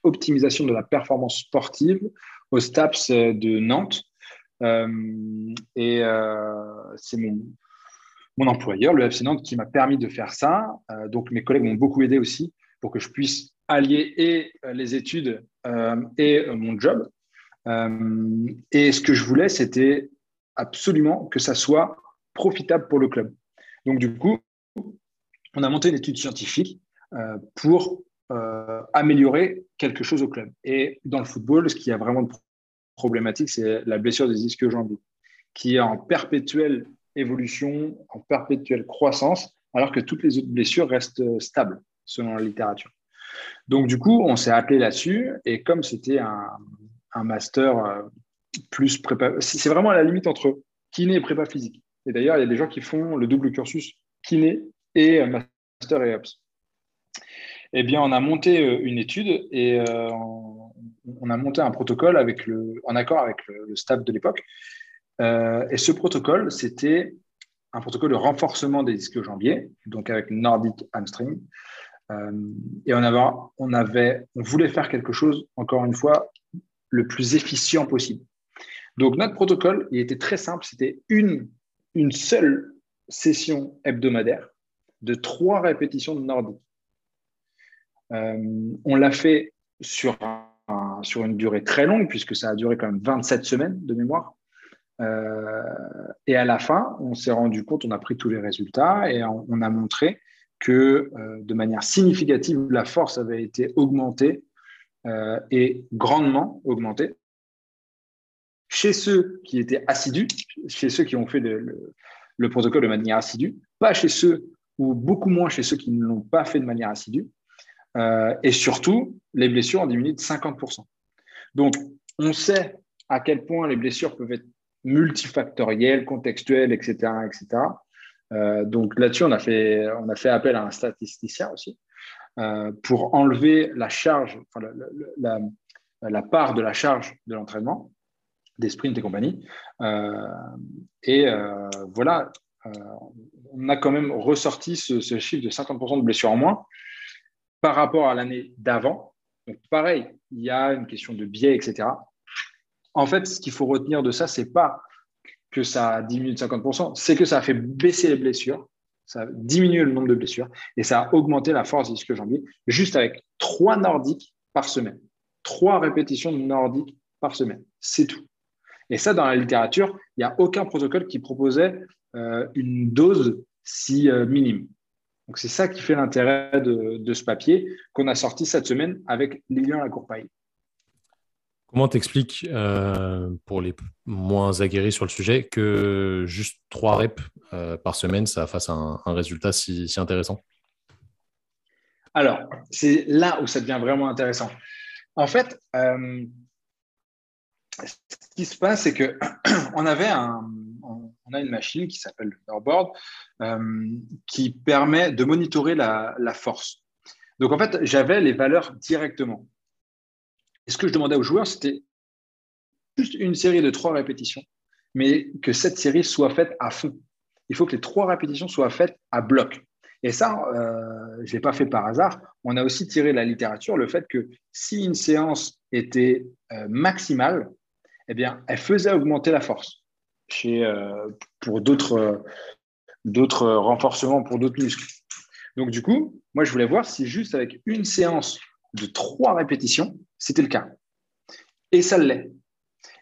optimisation de la performance sportive au STAPS de Nantes. Euh, et euh, c'est mon, mon employeur, le FC Nantes, qui m'a permis de faire ça. donc mes collègues m'ont beaucoup aidé aussi pour que je puisse allier et euh, les études euh, et euh, mon job. et ce que je voulais, c'était absolument que ça soit profitable pour le club. Donc, du coup, on a monté une étude scientifique pour améliorer quelque chose au club. Et dans le football, ce qui a vraiment de problématique, c'est la blessure des ischio-jambiers, qui est en perpétuelle évolution, en perpétuelle croissance, alors que toutes les autres blessures restent stables selon la littérature. Donc, du coup, on s'est appelé là-dessus. Et comme c'était un, master euh, plus prépa, c'est vraiment à la limite entre kiné et prépa physique. Et d'ailleurs, il y a des gens qui font le double cursus kiné et master et ops. Eh bien, on a monté euh, une étude et euh, on a monté un protocole avec le, en accord avec le, staff de l'époque. et ce protocole, c'était un protocole de renforcement des ischio-jambiers, donc avec Nordic Hamstring. Euh, et on on avait, on voulait faire quelque chose, encore une fois, le plus efficient possible. Donc notre protocole, il était très simple, c'était une, une seule session hebdomadaire de trois répétitions de nordique. Euh, on l'a fait sur, sur une durée très longue, puisque ça a duré quand même 27 semaines de mémoire. Euh, et à la fin, on s'est rendu compte, on a pris tous les résultats et on, a montré que euh, de manière significative, la force avait été augmentée et grandement augmentée chez ceux qui étaient assidus, chez ceux qui ont fait le, le protocole de manière assidue, pas chez ceux ou beaucoup moins chez ceux qui ne l'ont pas fait de manière assidue. Euh, et surtout, les blessures ont diminué de 50%. Donc, on sait à quel point les blessures peuvent être multifactorielles, contextuelles, etc. etc. Euh, donc là-dessus, on, a fait, on a fait appel à un statisticien aussi euh, pour enlever la charge, enfin, la, la, part de la charge de l'entraînement, des sprints et compagnie. et voilà, on a quand même ressorti ce, chiffre de 50% de blessures en moins par rapport à l'année d'avant. Donc, pareil, il y a une question de biais, etc. En fait, ce qu'il faut retenir de ça, c'est pas que ça a diminué de 50%, c'est que ça a fait baisser les blessures, ça a diminué le nombre de blessures et ça a augmenté la force du jambier juste avec trois nordiques par semaine. Trois répétitions de nordiques par semaine. C'est tout. Et ça, dans la littérature, il n'y a aucun protocole qui proposait euh, une dose si euh, minime. Donc, c'est ça qui fait l'intérêt de, ce papier qu'on a sorti cette semaine avec Lilian Lacourpaille. Comment t'expliques, euh, pour les moins aguerris sur le sujet, que juste trois reps par semaine, ça fasse un, résultat si, intéressant? Alors, c'est là où ça devient vraiment intéressant. En fait, ce qui se passe, c'est qu'on avait un, on a une machine qui s'appelle le Norboard euh, qui permet de monitorer la, force. Donc en fait, j'avais les valeurs directement. Et ce que je demandais aux joueurs, c'était juste une série de trois répétitions, mais que cette série soit faite à fond. Il faut que les trois répétitions soient faites à bloc. Et ça, euh, je ne l'ai pas fait par hasard. On a aussi tiré de la littérature le fait que si une séance était euh, maximale, eh bien, elle faisait augmenter la force chez, euh, pour d'autres, d'autres renforcements pour d'autres muscles. Donc, du coup, moi, je voulais voir si juste avec une séance de trois répétitions, c'était le cas. Et ça l'est.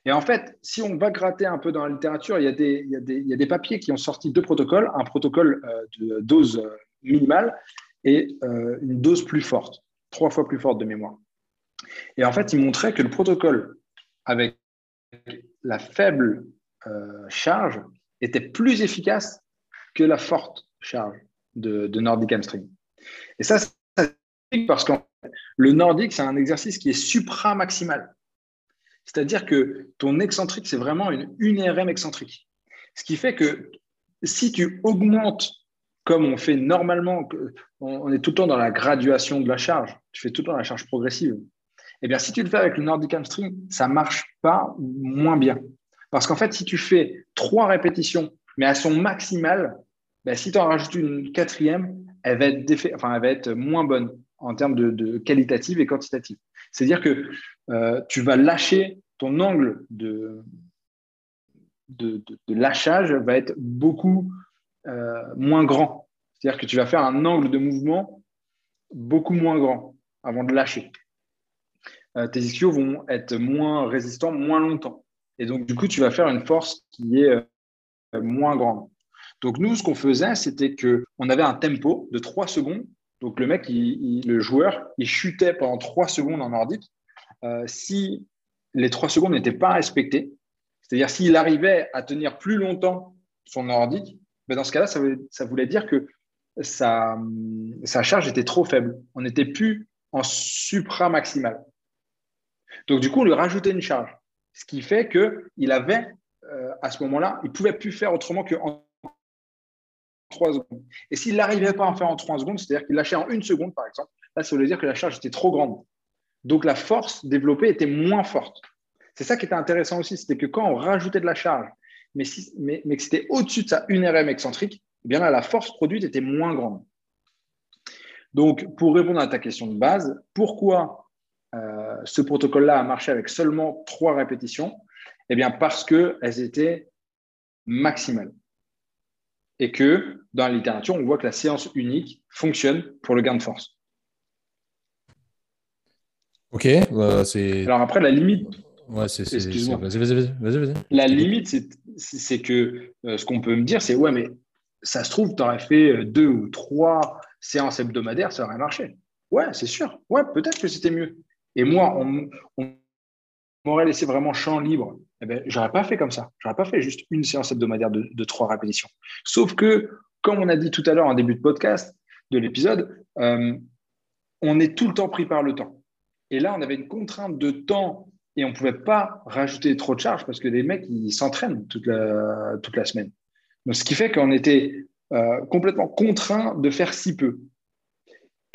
Et en fait, si on va gratter un peu dans la littérature, il y a des, il y a des, il y a des papiers qui ont sorti deux protocoles, un protocole euh, de dose euh, minimale et une dose plus forte, trois fois plus forte de mémoire. Et en fait, ils montraient que le protocole avec la faible euh, charge était plus efficace que la forte charge de, Nordic Hamstring. Et ça, c'est parce que le Nordic, c'est un exercice qui est supra-maximal. C'est-à-dire que ton excentrique, c'est vraiment une, une RM excentrique. Ce qui fait que si tu augmentes, comme on fait normalement, on est tout le temps dans la graduation de la charge, tu fais tout le temps la charge progressive, eh bien, si tu le fais avec le Nordic Hamstring, ça ne marche pas moins bien. Parce qu'en fait, si tu fais trois répétitions, mais elles sont maximales, ben, si tu en rajoutes une quatrième, elle va être, enfin, elle va être moins bonne en termes de, qualitative et quantitative. C'est-à-dire que euh, tu vas lâcher ton angle de, de, lâchage va être beaucoup euh, moins grand. C'est-à-dire que tu vas faire un angle de mouvement beaucoup moins grand avant de lâcher. Euh, tes ischios vont être moins résistants moins longtemps. Et donc, du coup, tu vas faire une force qui est euh, moins grande. Donc, nous, ce qu'on faisait, c'était qu'on avait un tempo de 3 secondes. Donc, le mec, le joueur, il chutait pendant 3 secondes en nordique. Euh, si les 3 secondes n'étaient pas respectées, c'est-à-dire s'il arrivait à tenir plus longtemps son nordique, ben dans ce cas-là, ça, voulait dire que sa, sa charge était trop faible. On n'était plus en supra-maximal. Donc, du coup, on lui rajoutait une charge. Ce qui fait qu'il avait, euh, à ce moment-là, il ne pouvait plus faire autrement qu'en 3 secondes. Et s'il n'arrivait pas à en faire en 3 secondes, c'est-à-dire qu'il lâchait en une seconde, par exemple, là, ça voulait dire que la charge était trop grande. Donc la force développée était moins forte. C'est ça qui était intéressant aussi, c'était que quand on rajoutait de la charge, mais que c'était au-dessus de sa 1 RM excentrique, eh bien là, la force produite était moins grande. Donc, pour répondre à ta question de base, pourquoi euh, ce protocole-là a marché avec seulement trois répétitions Eh bien, parce qu'elles étaient maximales. Et que dans la littérature, on voit que la séance unique fonctionne pour le gain de force. Ok, bah, c'est. Alors après, la limite. Ouais, c'est. Vas-y, vas-y, vas-y. la limite, c'est que euh, ce qu'on peut me dire, c'est ouais, mais ça se trouve, tu aurais fait euh, deux ou trois séances hebdomadaires, ça aurait marché. Ouais, c'est sûr. Ouais, peut-être que c'était mieux. Et moi, on, m'aurait laissé vraiment champ libre. Eh ben, j'aurais pas fait comme ça. J'aurais pas fait juste une séance hebdomadaire de, trois répétitions. Sauf que, comme on a dit tout à l'heure en début de podcast, de l'épisode, euh, on est tout le temps pris par le temps. Et là, on avait une contrainte de temps et on ne pouvait pas rajouter trop de charges parce que les mecs, ils s'entraînent toute la, semaine. Donc, ce qui fait qu'on était euh, complètement contraint de faire si peu.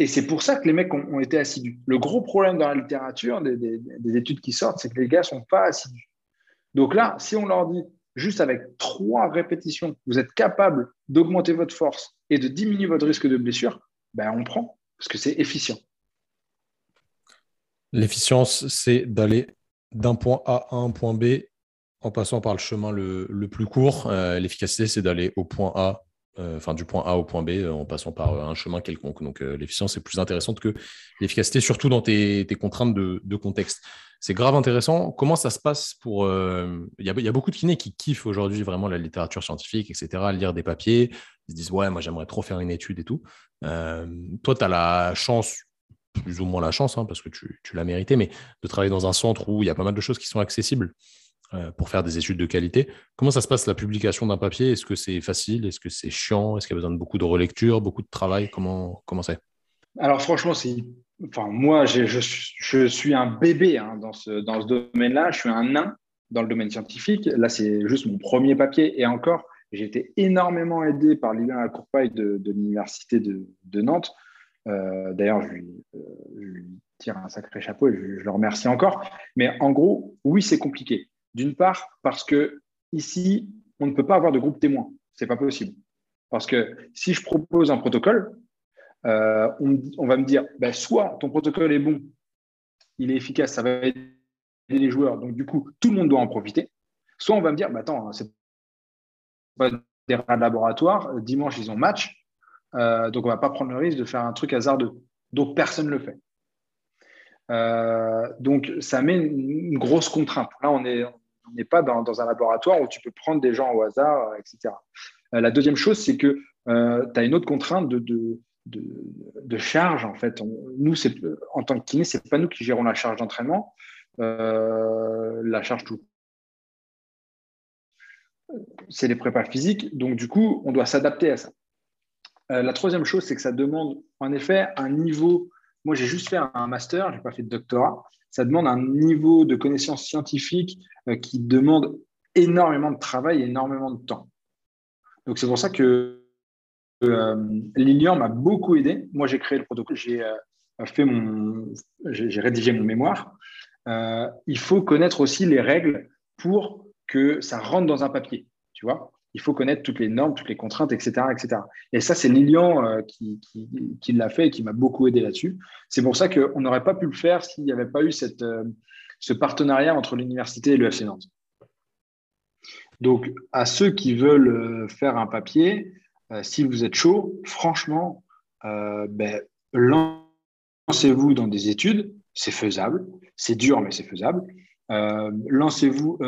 Et c'est pour ça que les mecs ont, été assidus. Le gros problème dans la littérature, des, études qui sortent, c'est que les gars ne sont pas assidus. Donc là, si on leur dit juste avec trois répétitions, vous êtes capable d'augmenter votre force et de diminuer votre risque de blessure, ben on prend parce que c'est efficient. L'efficience, c'est d'aller d'un point A à un point B en passant par le chemin le, plus court. Euh, l'efficacité, c'est d'aller au point A, euh, enfin du point A au point B euh, en passant par un chemin quelconque. Donc l'efficience est plus intéressante que l'efficacité, surtout dans tes, contraintes de, contexte. C'est grave intéressant. Comment ça se passe pour. Il y, a beaucoup de kinés qui kiffent aujourd'hui vraiment la littérature scientifique, etc., lire des papiers. Ils se disent Ouais, moi j'aimerais trop faire une étude et tout. toi, tu as la chance, plus ou moins la chance, hein, parce que tu, tu l'as mérité, mais de travailler dans un centre où il y a pas mal de choses qui sont accessibles. Euh, pour faire des études de qualité. Comment ça se passe la publication d'un papier? Est-ce que c'est facile? Est-ce que c'est chiant? Est-ce qu'il y a besoin de beaucoup de relecture, beaucoup de travail? Comment comment c'est? Alors franchement, enfin moi je, je, suis un bébé hein, dans ce dans ce domaine-là. Je suis un nain dans le domaine scientifique. Là, c'est juste mon premier papier et encore, j'ai été énormément aidé par Lilian Courpaille de, de l'université de, Nantes. Euh, d'ailleurs, je, euh, je lui, tire un sacré chapeau et je le remercie encore. Mais en gros, oui, c'est compliqué. D'une part, parce que ici, on ne peut pas avoir de groupe témoin. Ce n'est pas possible. Parce que si je propose un protocole, euh, on, va me dire, ben, soit ton protocole est bon, il est efficace, ça va aider les joueurs, donc du coup, tout le monde doit en profiter. Soit on va me dire, bah, attends, c'est pas des rats de laboratoire, dimanche, ils ont match, euh, donc on ne va pas prendre le risque de faire un truc hasardeux. Donc personne ne le fait. Euh, donc ça met une, grosse contrainte. Là, on est, on n'est pas dans, un laboratoire où tu peux prendre des gens au hasard, euh, etc. Euh, la deuxième chose, c'est que euh, tu as une autre contrainte de, de, charge. En fait, nous, en tant que kiné, ce n'est pas nous qui gérons la charge d'entraînement. la charge tout. C'est les prépas physiques. Donc, du coup, on doit s'adapter à ça. la troisième chose, c'est que ça demande en effet un niveau. Moi, j'ai juste fait un master, je n'ai pas fait de doctorat ça demande un niveau de connaissance scientifique euh, qui demande énormément de travail énormément de temps. Donc c'est pour ça que euh, Lilian m'a beaucoup aidé. Moi, j'ai créé le protocole, j'ai euh, rédigé mon mémoire. il faut connaître aussi les règles pour que ça rentre dans un papier. Tu vois, il faut connaître toutes les normes, toutes les contraintes, etc. etc. Et ça, c'est Lilian euh, qui, qui, l'a fait et qui m'a beaucoup aidé là-dessus. C'est pour ça qu'on n'aurait pas pu le faire s'il n'y avait pas eu cette, euh, ce partenariat entre l'université et le FC Nantes. Donc, à ceux qui veulent euh, faire un papier, si vous êtes chaud, franchement, ben, lancez-vous dans des études, c'est faisable, c'est dur, mais c'est faisable. Lancez-vous,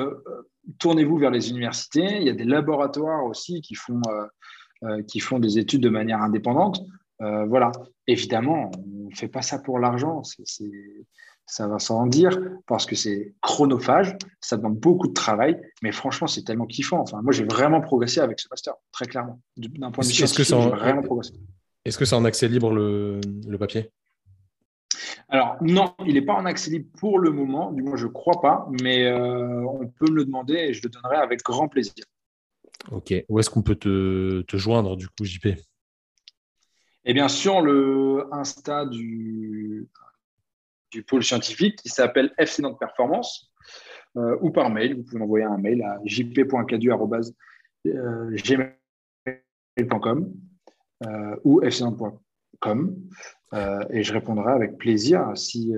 tournez-vous vers les universités. Il y a des laboratoires aussi qui font, euh, euh, qui font des études de manière indépendante. Euh, voilà. Évidemment, on ne fait pas ça pour l'argent. ça va sans dire parce que c'est chronophage, ça demande beaucoup de travail, mais franchement, c'est tellement kiffant. Enfin, moi, j'ai vraiment progressé avec ce master, très clairement. D'un point de vue scientifique, j'ai vraiment progressé. Est-ce que c'est en accès libre le, le papier? Alors non, il n'est pas en accès libre pour le moment, du moins je ne crois pas, mais euh, on peut me le demander et je le donnerai avec grand plaisir. Ok, où est-ce qu'on peut te, joindre du coup, JP Eh bien sur le Insta du, du pôle scientifique qui s'appelle FC Performance. ou par mail. Vous pouvez m'envoyer un mail à jp.cadu.gmail.com ou fc1.com et je répondrai avec plaisir si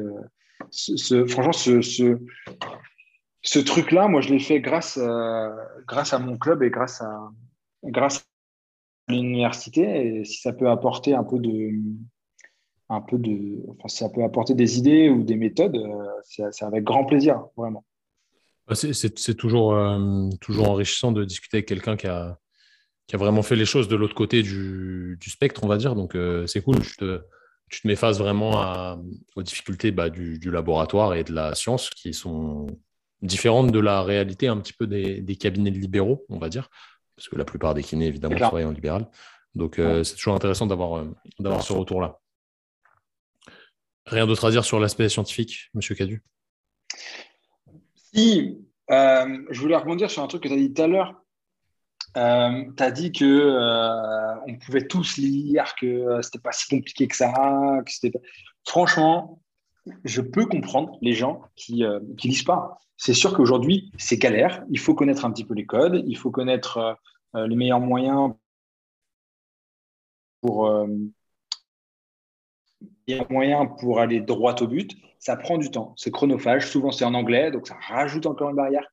ce, franchement ce, truc-là, moi je l'ai fait grâce, grâce à mon club et grâce à, l'université. Et si ça peut apporter un peu de un peu de enfin, ça peut apporter des idées ou des méthodes euh, c'est avec grand plaisir vraiment. Bah, c'est toujours euh, toujours enrichissant de discuter avec quelqu'un qui a qui a vraiment fait les choses de l'autre côté du, spectre on va dire. Donc euh, c'est cool tu te mets face vraiment à, aux difficultés bah, du, du, laboratoire et de la science qui sont différentes de la réalité un petit peu des, des cabinets libéraux on va dire parce que la plupart des kinés, évidemment, travaillent en libéral. Donc, euh, c'est toujours intéressant d'avoir euh, d'avoir ce retour-là. Rien d'autre à dire sur l'aspect scientifique, Monsieur Cadu? Si, euh, je voulais rebondir sur un truc que tu as dit tout à l'heure. Tu as dit que on pouvait tous lire, que c'était pas si compliqué que ça. Franchement, je peux comprendre les gens qui ne lisent pas c'est sûr qu'aujourd'hui, c'est galère. Il faut connaître un petit peu les codes, il faut connaître euh, euh, les meilleurs moyens pour, euh, moyens pour aller droit au but. Ça prend du temps, c'est chronophage. Souvent, c'est en anglais, donc ça rajoute encore une barrière.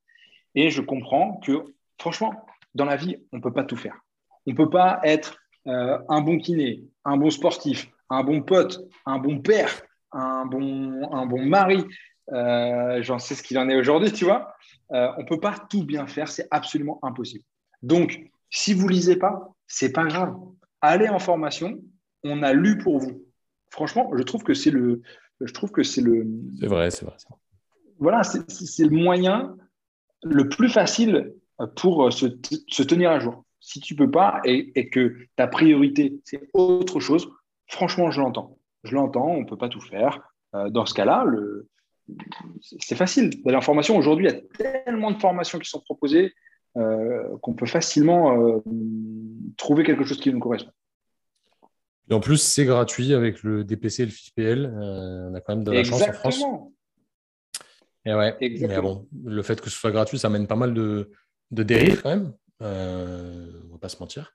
Et je comprends que, franchement, dans la vie, on ne peut pas tout faire. On ne peut pas être un bon kiné, un bon sportif, un bon pote, un bon père, un bon, un bon mari, euh, j'en sais ce qu'il en est aujourd'hui, tu vois. Euh, on ne peut pas tout bien faire, c'est absolument impossible. Donc, si vous lisez pas, c'est pas grave. Allez en formation, on a lu pour vous. Franchement, je trouve que c'est le, je trouve que c'est le. C'est vrai, c'est vrai. Voilà, c'est le moyen le plus facile pour se, se, tenir à jour. Si tu peux pas et, et que ta priorité c'est autre chose, franchement, je l'entends. Je l'entends, on peut pas tout faire. Euh, dans ce cas-là, le, c'est facile d'aller en formation. Aujourd'hui, il y a tellement de formations qui sont proposées euh, qu'on peut facilement euh, trouver quelque chose qui nous correspond. Et en plus, c'est gratuit avec le DPC et le FIPL. Euh, on a quand même de la chance en France. Et ouais, mais bon, le fait que ce soit gratuit, ça amène pas mal de, dérives quand même. on va pas se mentir.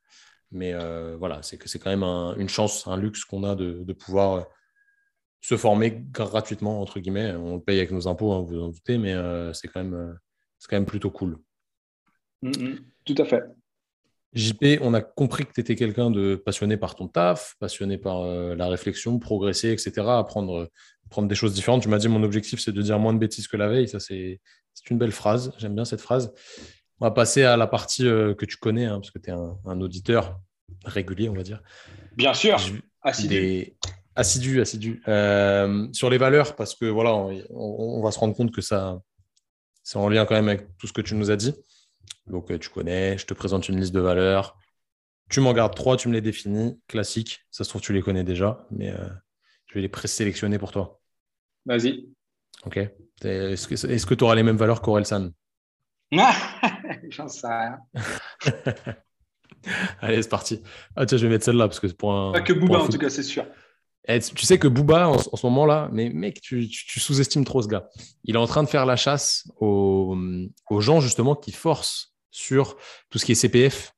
Mais voilà, c'est que c'est quand même une chance, un luxe qu'on a de, de pouvoir se former gratuitement, entre guillemets. On le paye avec nos impôts, hein, vous en doutez, mais euh, c'est quand, même, euh, quand même plutôt cool. Mm, mm. tout à fait. JP, on a compris que tu étais quelqu'un de passionné par ton taf, passionné par euh, la réflexion, progresser, etc., apprendre, prendre des choses différentes. Tu m'as dit mon objectif, c'est de dire moins de bêtises que la veille. Ça, c'est une belle phrase. J'aime bien cette phrase. On va passer à la partie que tu connais, hein, parce que tu es un, auditeur régulier, on va dire. Bien sûr. Assidu assidu, assidu. Euh, sur les valeurs, parce que voilà, on, va se rendre compte que ça, c'est en lien quand même avec tout ce que tu nous as dit. Donc, euh, tu connais, je te présente une liste de valeurs. Tu m'en gardes trois, tu me les définis. Classique. Ça se trouve, tu les connais déjà, mais euh, je vais les présélectionner pour toi. Vas-y. Ok. Est-ce que tu auras les mêmes valeurs qu'Orelsan? J'en sais rien. Allez, c'est parti. Ah, tiens, je vais mettre celle-là parce que pour un. Pas que Bouba, en tout cas, c'est sûr. Eh, tu sais que Booba, en, ce moment-là, mais mec, tu, sous-estimes trop ce gars. Il est en train de faire la chasse aux, gens, justement, qui forcent sur tout ce qui est CPF.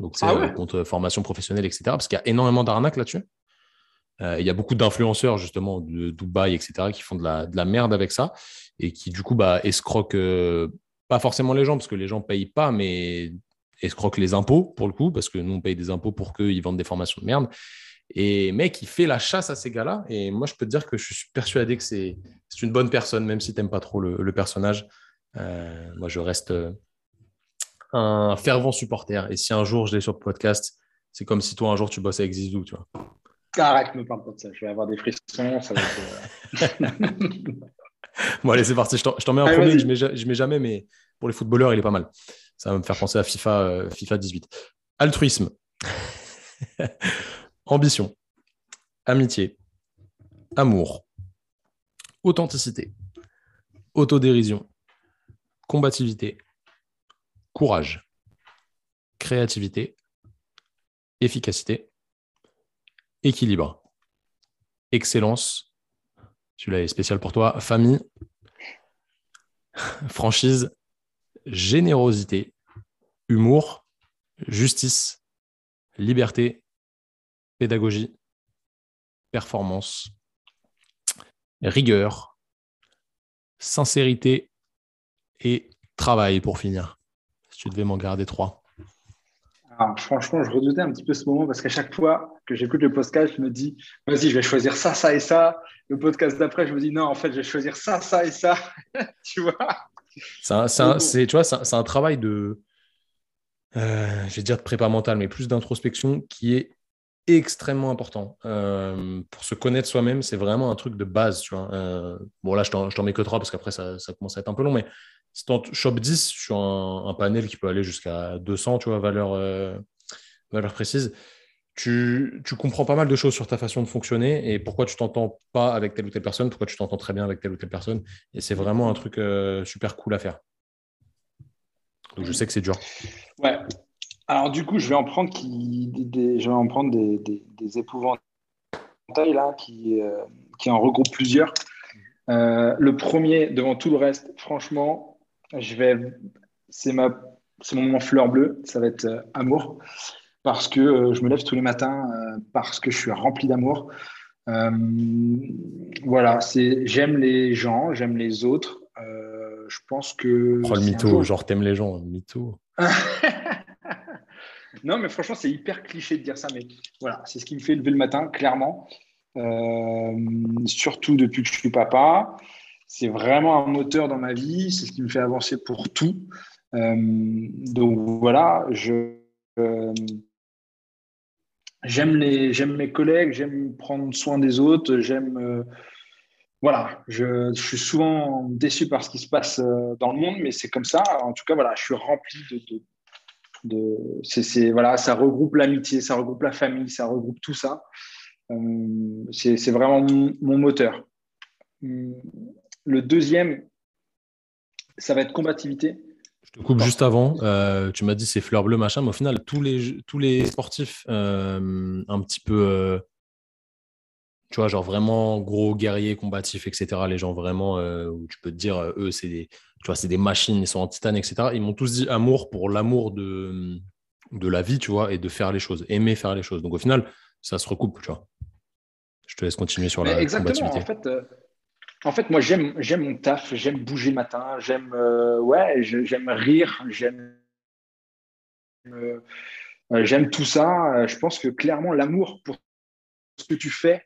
Donc, c'est ah euh, contre formation professionnelle, etc. Parce qu'il y a énormément d'arnaques là-dessus. Euh, il y a beaucoup d'influenceurs, justement, de Dubaï, etc., qui font de la, merde avec ça et qui, du coup, bah, escroquent euh, pas forcément les gens, parce que les gens payent pas, mais escroquent les impôts, pour le coup, parce que nous, on paye des impôts pour qu'ils vendent des formations de merde. Et mec, il fait la chasse à ces gars-là. Et moi, je peux te dire que je suis persuadé que c'est une bonne personne, même si tu n'aimes pas trop le, personnage. Euh, moi, je reste un fervent supporter. Et si un jour je l'ai sur le podcast, c'est comme si toi, un jour, tu bossais avec Zizou, tu vois. Arrête, me parle pas de ça. Je vais avoir des frissons. Ça va être... Euh, bon, allez, c'est parti. Je t'en mets un premier. Je mets, je mets jamais, mais pour les footballeurs, il est pas mal. Ça va me faire penser à FIFA, FIFA 18. Altruisme. ambition, amitié, amour, authenticité, autodérision, combativité, courage, créativité, efficacité, équilibre, excellence, celui-là est spécial pour toi, famille, franchise, générosité, humour, justice, liberté, pédagogie, performance, rigueur, sincérité. Et travail pour finir. Si tu devais m'en garder trois. Franchement, je redoutais un petit peu ce moment parce qu'à chaque fois que j'écoute le podcast, je me dis, vas-y, je vais choisir ça, ça et ça. Le podcast d'après, je me dis, non, en fait, je vais choisir ça, ça et ça. tu vois? C'est un, un, travail de, euh, je vais dire de prépa mentale, mais plus d'introspection qui est extrêmement important. Euh, pour se connaître soi-même, c'est vraiment un truc de base. Tu vois. Euh, bon, là, je t'en mets que trois parce qu'après, ça, commence à être un peu long. Mais chopes 10 sur un, panel qui peut aller jusqu'à 200, tu vois, valeur, euh, valeur précise, tu, tu, comprends pas mal de choses sur ta façon de fonctionner et pourquoi tu t'entends pas avec telle ou telle personne, pourquoi tu t'entends très bien avec telle ou telle personne. Et c'est vraiment un truc super cool à faire. Donc, je sais que c'est dur. Ouais, alors du coup, je vais en prendre qui, des, je vais en prendre des, des, épouvantails là, qui, euh, qui en regroupent plusieurs. Euh, le premier devant tout le reste, franchement, je vais, c'est ma, c'est mon moment fleur bleue, ça va être euh, amour, parce que je me lève tous les matins, parce que je suis rempli d'amour. voilà, c'est, j'aime les gens, j'aime les autres. je pense que. Oh, le mytho, genre t'aimes les gens, mytho. Non, mais franchement, c'est hyper cliché de dire ça, mais voilà, c'est ce qui me fait lever le matin, clairement. Euh, surtout depuis que je suis papa. C'est vraiment un moteur dans ma vie, c'est ce qui me fait avancer pour tout. Euh, donc voilà, euh, j'aime, mes collègues, j'aime prendre soin des autres, j'aime. voilà, je, suis souvent déçu par ce qui se passe dans le monde, mais c'est comme ça. En tout cas, voilà, je suis rempli de, de voilà, ça regroupe l'amitié, ça regroupe la famille, ça regroupe tout ça. Euh, c'est, vraiment mon, moteur. Le deuxième, ça va être combativité. Je te coupe juste avant. Euh, tu m'as dit c'est fleur bleue, machin, mais au final, tous les, tous les sportifs euh, un petit peu tu vois, genre vraiment gros guerriers combatifs, etc. Les gens vraiment où tu peux te dire, eux, c'est des, tu vois, c'est des machines, ils sont en titane, etc. Ils m'ont tous dit amour pour l'amour de, de la vie, tu vois, et de faire les choses, aimer faire les choses. Donc au final, ça se recoupe, tu vois. Je te laisse continuer sur la exactement, En fait, euh, en fait, moi, j'aime, mon taf, j'aime bouger matin, j'aime, euh, ouais, j'aime rire, j'aime, euh, j'aime tout ça. Je pense que clairement, l'amour pour ce que tu fais,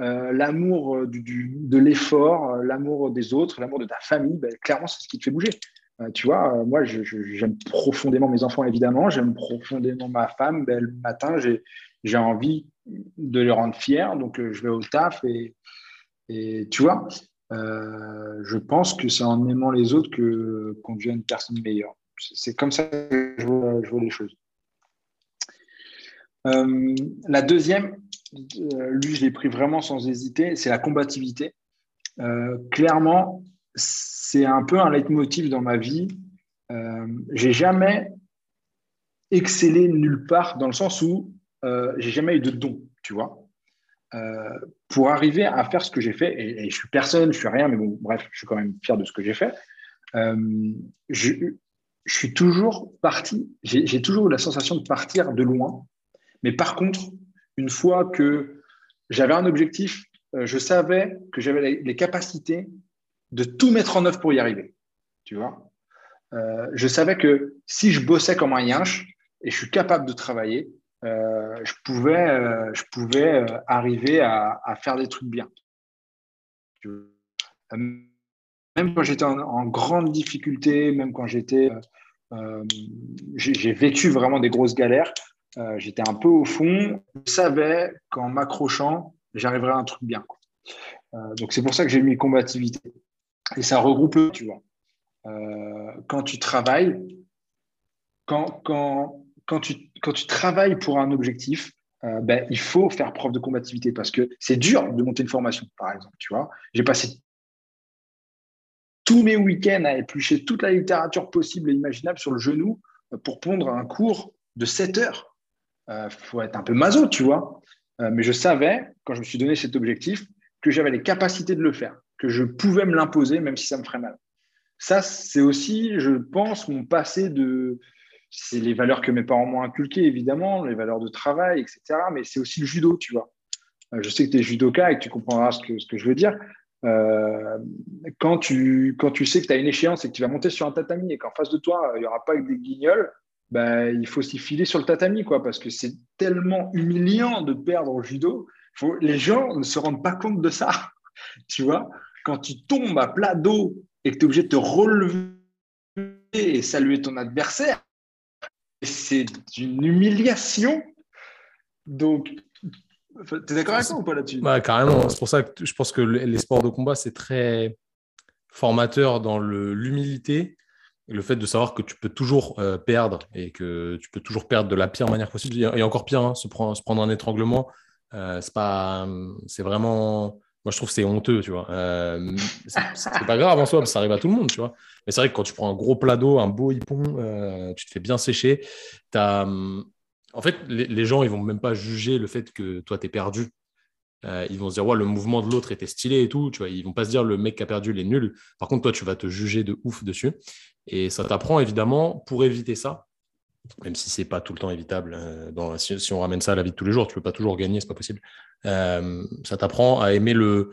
euh, l'amour euh, de l'effort, euh, l'amour des autres, l'amour de ta famille, ben, clairement, c'est ce qui te fait bouger. tu vois, moi, j'aime profondément mes enfants, évidemment, j'aime profondément ma femme. Ben, le matin, j'ai envie de les rendre fiers, donc je vais au taf et, et tu vois, je pense que c'est en aimant les autres qu'on devient une personne meilleure. C'est comme ça que je vois, les choses. la deuxième, euh, lui, je l'ai pris vraiment sans hésiter, c'est la combativité. Euh, clairement, c'est un peu un leitmotiv dans ma vie. Euh, j'ai jamais excellé nulle part dans le sens où euh, j'ai jamais eu de don, tu vois. Pour arriver à faire ce que j'ai fait, et, je suis personne, je suis rien, mais bon, bref, je suis quand même fier de ce que j'ai fait. Je, je, suis toujours parti, j'ai toujours eu la sensation de partir de loin, mais par contre, une fois que j'avais un objectif, euh, je savais que j'avais les, capacités de tout mettre en œuvre pour y arriver. Tu vois euh, Je savais que si je bossais comme un yinche et je suis capable de travailler, euh, je pouvais, je pouvais arriver à, faire des trucs bien. Même quand j'étais en, grande difficulté, même quand j'étais, j'ai vécu vraiment des grosses galères, euh, j'étais un peu au fond. Je savais qu'en m'accrochant, j'arriverais à un truc bien. Euh, donc c'est pour ça que j'ai mis combativité. Et ça regroupe, tu vois. Euh, quand tu travailles, quand, quand, quand, tu, quand tu travailles pour un objectif, ben, il faut faire preuve de combativité parce que c'est dur de monter une formation, par exemple. Tu vois, j'ai passé tous mes week-ends à éplucher toute la littérature possible et imaginable sur le genou pour pondre un cours de 7 heures il euh, faut être un peu maso, tu vois. Euh, mais je savais, quand je me suis donné cet objectif, que j'avais les capacités de le faire, que je pouvais me l'imposer, même si ça me ferait mal. Ça, c'est aussi, je pense, mon passé de. C'est les valeurs que mes parents m'ont inculquées, évidemment, les valeurs de travail, etc. Mais c'est aussi le judo, tu vois. Euh, je sais que tu es judoka et que tu comprendras ce que, ce que je veux dire. Euh, quand, tu, quand tu sais que tu as une échéance et que tu vas monter sur un tatami et qu'en face de toi, il n'y aura pas que des guignols, bah, il faut s'y filer sur le tatami, quoi, parce que c'est tellement humiliant de perdre au judo. Les gens ne se rendent pas compte de ça. tu vois, quand tu tombes à plat d'eau et que tu es obligé de te relever et saluer ton adversaire, c'est une humiliation. Donc, tu es d'accord avec moi ou pas là-dessus? Bah, Carrément. C'est pour ça que je pense que les sports de combat, c'est très formateur dans l'humilité le fait de savoir que tu peux toujours euh, perdre et que tu peux toujours perdre de la pire manière possible. Et encore pire, hein, se, prendre, se, prendre, un étranglement, euh, c'est pas, c'est vraiment moi, je trouve que c'est honteux, tu vois. Euh, c'est pas grave en soi, ça arrive à tout le monde, tu vois. Mais c'est vrai que quand tu prends un gros plat d'eau, un beau hippon, euh, tu te fais bien sécher. As, hum, en fait, les, gens, ils vont même pas juger le fait que toi, tu es perdu. Euh, ils vont se dire, ouais, le mouvement de l'autre était stylé et tout. Tu vois, ils vont pas se dire, le mec qui a perdu, il est nul. Par contre, toi, tu vas te juger de ouf dessus. Et ça t'apprend, évidemment, pour éviter ça, même si c'est pas tout le temps évitable. Euh, si, on ramène ça à la vie de tous les jours, tu peux pas toujours gagner, c'est pas possible. Euh, ça t'apprend à aimer le,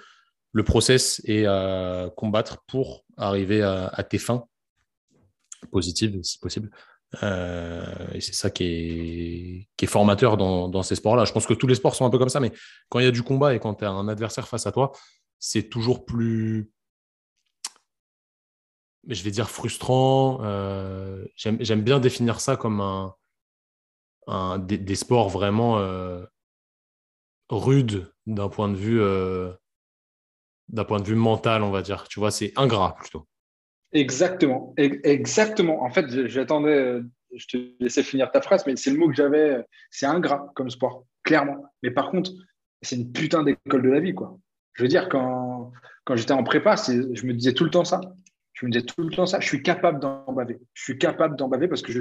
le process et à combattre pour arriver à, tes fins positives, si possible. Euh, et c'est ça qui est, qui est formateur dans, dans ces sports-là. Je pense que tous les sports sont un peu comme ça, mais quand il y a du combat et quand tu as un adversaire face à toi, c'est toujours plus je vais dire frustrant. Euh, j'aime bien définir ça comme un, des, sports vraiment euh, rudes d'un point de vue euh, point de vue mental, on va dire. Tu vois, c'est ingrat plutôt. Exactement, exactement. En fait, j'attendais, je te laissais finir ta phrase, mais c'est le mot que j'avais. C'est ingrat comme sport, clairement. Mais par contre, c'est une putain d'école de la vie, quoi. Je veux dire, quand, quand j'étais en prépa, je me disais tout le temps ça je me disais tout le temps ça, je suis capable d'en baver. Je suis capable d'en baver parce que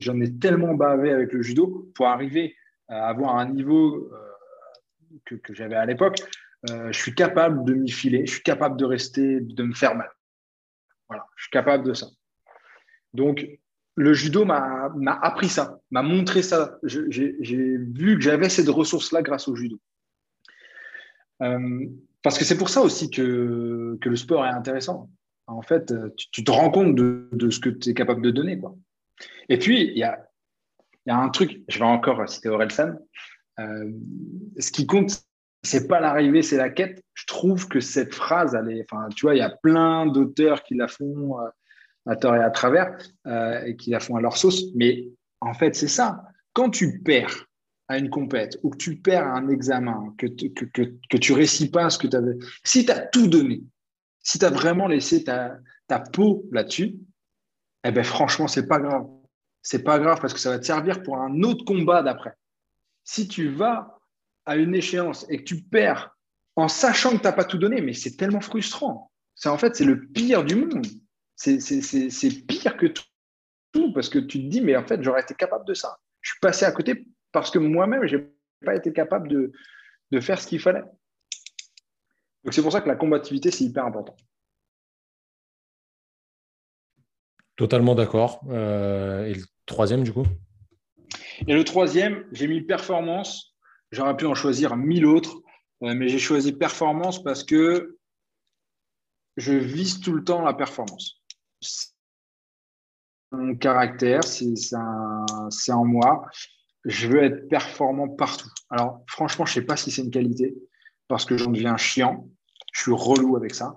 j'en ai tellement bavé avec le judo pour arriver à avoir un niveau euh, que, j'avais à l'époque. Euh, je suis capable de m'y filer, je suis capable de rester, de me faire mal. Voilà, je suis capable de ça. Donc, le judo m'a appris ça, m'a montré ça. J'ai vu que j'avais cette ressource-là grâce au judo. Euh, parce que c'est pour ça aussi que, que, le sport est intéressant. En fait, tu, te rends compte de, ce que tu es capable de donner. Quoi. Et puis, il y a, y a, un truc, je vais encore citer Orelsan. Euh, ce qui compte, c'est pas l'arrivée, c'est la quête. Je trouve que cette phrase, elle est, tu vois, il y a plein d'auteurs qui la font euh, à tort et à travers euh, et qui la font à leur sauce. Mais en fait, c'est ça. Quand tu perds, à une compète ou que tu perds un examen, que, que, que, que tu récites pas ce que tu avais, si tu as tout donné, si tu as vraiment laissé ta, ta peau là-dessus, eh ben franchement, c'est pas grave. C'est pas grave parce que ça va te servir pour un autre combat d'après. Si tu vas à une échéance et que tu perds en sachant que tu n'as pas tout donné, mais c'est tellement frustrant. C'est en fait, c'est le pire du monde. C'est pire que tout parce que tu te dis, mais en fait, j'aurais été capable de ça. Je suis passé à côté parce que moi-même, je n'ai pas été capable de, faire ce qu'il fallait. Donc c'est pour ça que la combativité, c'est hyper important. Totalement d'accord. Euh, et le troisième, du coup? Et le troisième, j'ai mis performance. J'aurais pu en choisir mille autres, euh, mais j'ai choisi performance parce que je vise tout le temps la performance. Mon caractère, c'est en moi je veux être performant partout. Alors, franchement, je ne sais pas si c'est une qualité parce que j'en deviens chiant. Je suis relou avec ça.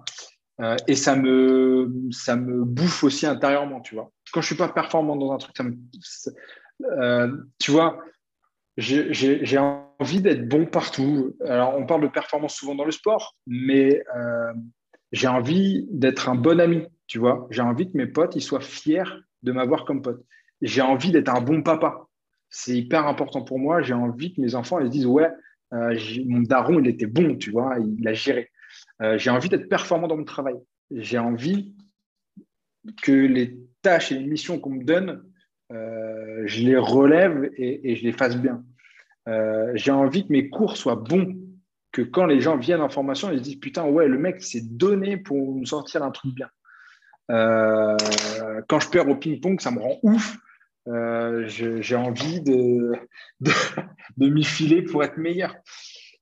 Euh, et ça me, ça me bouffe aussi intérieurement, tu vois. Quand je ne suis pas performant dans un truc, ça me, euh, tu vois, j'ai envie d'être bon partout. Alors, on parle de performance souvent dans le sport, mais euh, j'ai envie d'être un bon ami, tu vois. J'ai envie que mes potes ils soient fiers de m'avoir comme pote. J'ai envie d'être un bon papa c'est hyper important pour moi. J'ai envie que mes enfants ils disent Ouais, euh, mon daron, il était bon, tu vois, il a géré. Euh, j'ai envie d'être performant dans mon travail. J'ai envie que les tâches et les missions qu'on me donne, euh, je les relève et, je les fasse bien. j'ai envie que mes cours soient bons, que quand les gens viennent en formation, ils se disent Putain, ouais, le mec s'est donné pour nous sortir un truc bien. quand je perds au ping-pong, ça me rend ouf. J'ai envie de, de, de m'y filer pour être meilleur.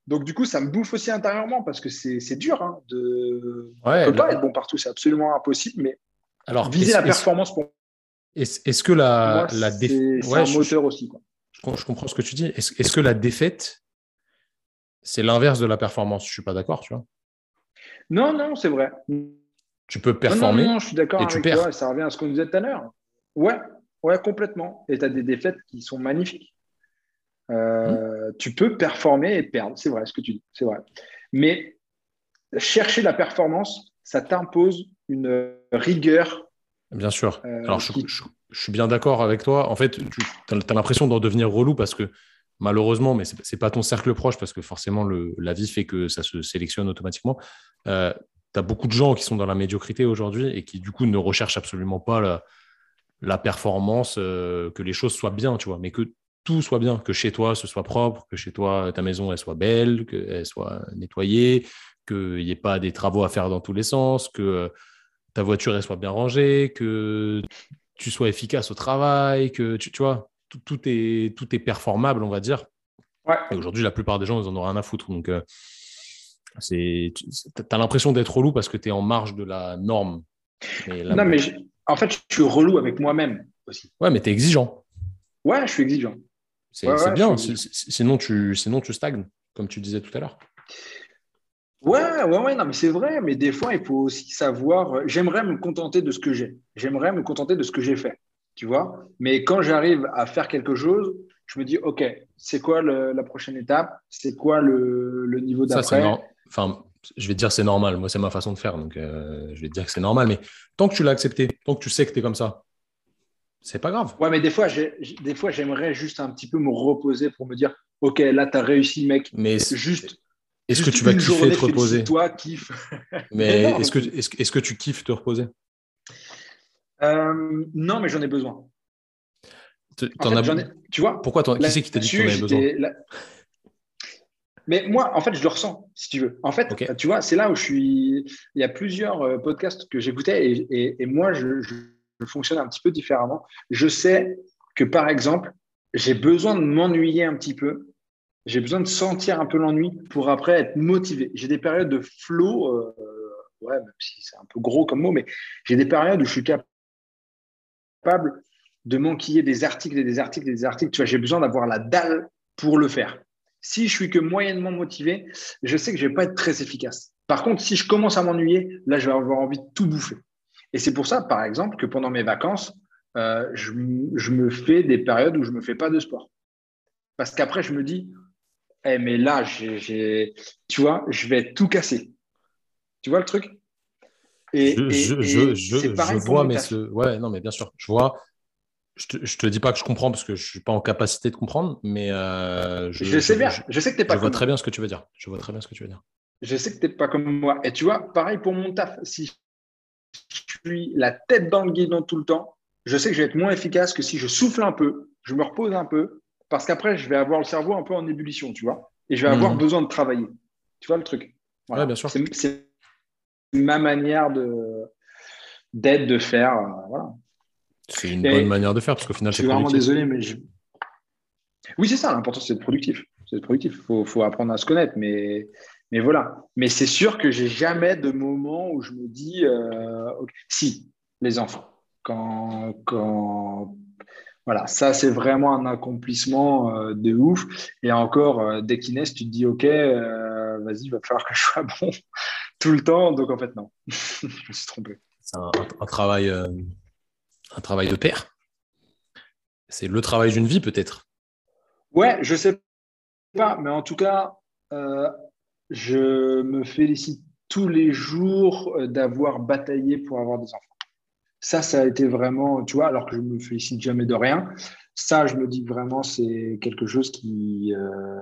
Donc, du coup, ça me bouffe aussi intérieurement parce que c'est dur. Hein, de... ne peut pas être bon partout, c'est absolument impossible. Mais Alors, viser la performance pour. Est-ce que la, la défaite. C'est un moteur aussi. Quoi. Je, comprends ce que tu dis. Est-ce que la défaite, c'est l'inverse de la performance? Je ne suis pas d'accord, tu vois. Non, non, c'est vrai. Tu peux performer. Non, non, je suis d'accord avec toi. Ça revient à ce qu'on disait tout à l'heure. Ouais, ouais, complètement. Et tu as des défaites qui sont magnifiques. Euh, tu peux performer et perdre, c'est vrai ce que tu dis, c'est vrai. Mais chercher la performance, ça t'impose une rigueur. Bien sûr. Euh, Alors, je, suis bien d'accord avec toi. En fait, tu as, l'impression d'en devenir relou parce que malheureusement, mais ce n'est pas ton cercle proche parce que forcément, le, la vie fait que ça se sélectionne automatiquement. Euh, tu as beaucoup de gens qui sont dans la médiocrité aujourd'hui et qui, du coup, ne recherchent absolument pas la, la performance, que les choses soient bien, tu vois, mais que tout soit bien, que chez toi ce soit propre, que chez toi ta maison elle soit belle, qu'elle soit nettoyée, qu'il n'y ait pas des travaux à faire dans tous les sens, que euh, ta voiture elle soit bien rangée, que tu sois efficace au travail, que tu, vois, tout, est, tout est performable, on va dire. Et aujourd'hui, la plupart des gens, ils en ont rien à foutre. Donc, euh, tu as l'impression d'être relou parce que tu es en marge de la norme. non, mais en fait, je suis relou avec moi-même aussi. Ouais, mais tu es exigeant. Ouais, je suis exigeant. C'est bien, sinon, tu, sinon tu stagnes, comme tu disais tout à l'heure. Ouais, ouais, ouais, non, mais c'est vrai, mais des fois, il faut aussi savoir. Euh, j'aimerais me contenter de ce que j'ai. J'aimerais me contenter de ce que j'ai fait, tu vois. Mais quand j'arrive à faire quelque chose, je me dis, OK, c'est quoi la prochaine étape? C'est quoi le, niveau d'après? Enfin, je vais te dire, c'est normal. Moi, c'est ma façon de faire. Donc, euh, je vais te dire que c'est normal. Mais tant que tu l'as accepté, tant que tu sais que tu es comme ça, c'est pas grave. Ouais, mais des fois, des fois, j'aimerais juste un petit peu me reposer pour me dire, ok, là, tu as réussi, mec. Mais juste. Est-ce que tu vas kiffer te reposer Toi, kiffe. Mais est-ce que, est que tu kiffes te reposer? Euh, Non, mais j'en ai besoin. En as... Tu vois Pourquoi Qui c'est qui t'a dit que tu en avais besoin? Mais moi, en fait, je le ressens, si tu veux. En fait, tu vois, c'est là où je suis. Il y a plusieurs euh, podcasts que j'écoutais et, et, moi, je je fonctionne un petit peu différemment. Je sais que, par exemple, j'ai besoin de m'ennuyer un petit peu. J'ai besoin de sentir un peu l'ennui pour après être motivé. J'ai des périodes de flow, euh, ouais, même si c'est un peu gros comme mot, mais j'ai des périodes où je suis capable de manquiller des articles et des articles et des articles. Tu vois, j'ai besoin d'avoir la dalle pour le faire. Si je suis que moyennement motivé, je sais que je ne vais pas être très efficace. Par contre, si je commence à m'ennuyer, là, je vais avoir envie de tout bouffer. Et c'est pour ça, par exemple, que pendant mes vacances, euh, je, me fais des périodes où je ne me fais pas de sport. Parce qu'après, je me dis, eh, mais là, j'ai, tu vois, je vais tout casser. Tu vois le truc? Et, je, je, je vois, mais ce... ouais, non, mais bien sûr, je vois. Je te, te dis pas que je comprends parce que je suis pas en capacité de comprendre, mais euh, je, sais bien. Je, sais que t'es pas. Je vois très bien ce que tu veux dire. Je vois très bien ce que tu veux dire. Je sais que tu n'es pas comme moi. Et tu vois, pareil pour mon taf. Si je suis la tête dans le guidon tout le temps, je sais que je vais être moins efficace que si je souffle un peu, je me repose un peu, parce qu'après, je vais avoir le cerveau un peu en ébullition, tu vois, et je vais avoir mhm. besoin de travailler. Tu vois le truc? Voilà. bien sûr. C'est ma manière d'être, de faire. Euh, voilà. C'est une bonne manière de faire, parce qu'au final, c'est Je suis vraiment désolé, mais oui, c'est ça. L'important, c'est d'être productif. C'est productif. Il faut, faut, apprendre à se connaître, mais mais voilà. Mais c'est sûr que j'ai jamais de moment où je me dis, euh, si, les enfants. Quand, quand, voilà, ça c'est vraiment un accomplissement euh, de ouf. Et encore, euh, dès qu'il naissent, tu te dis, ok, vas-y, il va falloir que je sois bon tout le temps. Donc en fait, non, je me suis trompé. C'est un, travail, un travail de père. C'est le travail d'une vie peut-être. Ouais, je sais pas, mais en tout cas, je me félicite tous les jours euh, d'avoir bataillé pour avoir des enfants. Ça, ça a été vraiment, tu vois, alors que je me félicite jamais de rien. Ça, je me dis vraiment, c'est quelque chose qui, euh,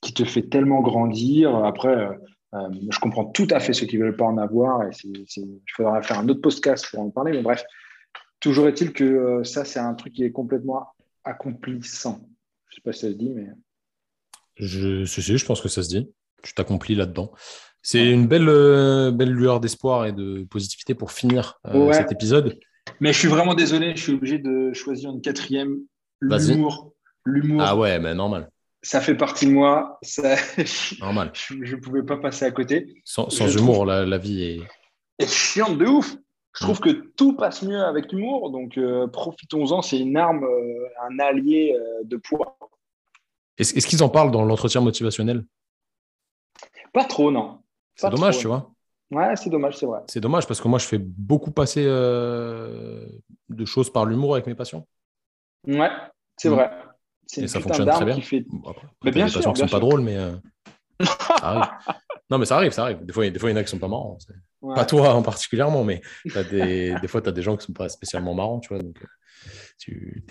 qui te fait tellement grandir. Après, euh, je comprends tout à fait ceux qui ne veulent pas en avoir. Et il faudra faire un autre podcast pour en parler. Mais bref, toujours est-il que ça, c'est un truc qui est complètement accomplissant. Je ne sais pas si ça se dit, mais. Je, je pense que ça se dit tu t'accomplis là-dedans. C'est une belle, euh, belle lueur d'espoir et de positivité pour finir euh, cet épisode. Mais je suis vraiment désolé, je suis obligé de choisir une quatrième. L'humour. L'humour. Ah ouais, mais normal. Ça fait partie de moi. Ça... normal. Je ne pouvais pas passer à côté. Sans, humour, la, vie est. est chiante de ouf. Je trouve que tout passe mieux avec l'humour, donc euh, profitons-en, c'est une arme, un allié de poids. Est-ce qu'ils en parlent dans l'entretien motivationnel? Pas trop, non. C'est dommage, tu vois. Ouais, c'est dommage, c'est vrai. C'est dommage parce que moi, je fais beaucoup passer euh, de choses par l'humour avec mes patients. Ouais, c'est mm. vrai. Et ça fonctionne très bien. Fait... mais bien sûr, patients qui sont pas drôles, mais euh, ça arrive. Non, mais ça arrive, ça arrit. Des fois, des fois il y en a qui sont pas marrants. Pas toi en particulièrement, mais des... des fois, tu as des gens qui sont pas spécialement marrants, tu vois. Donc, euh, tu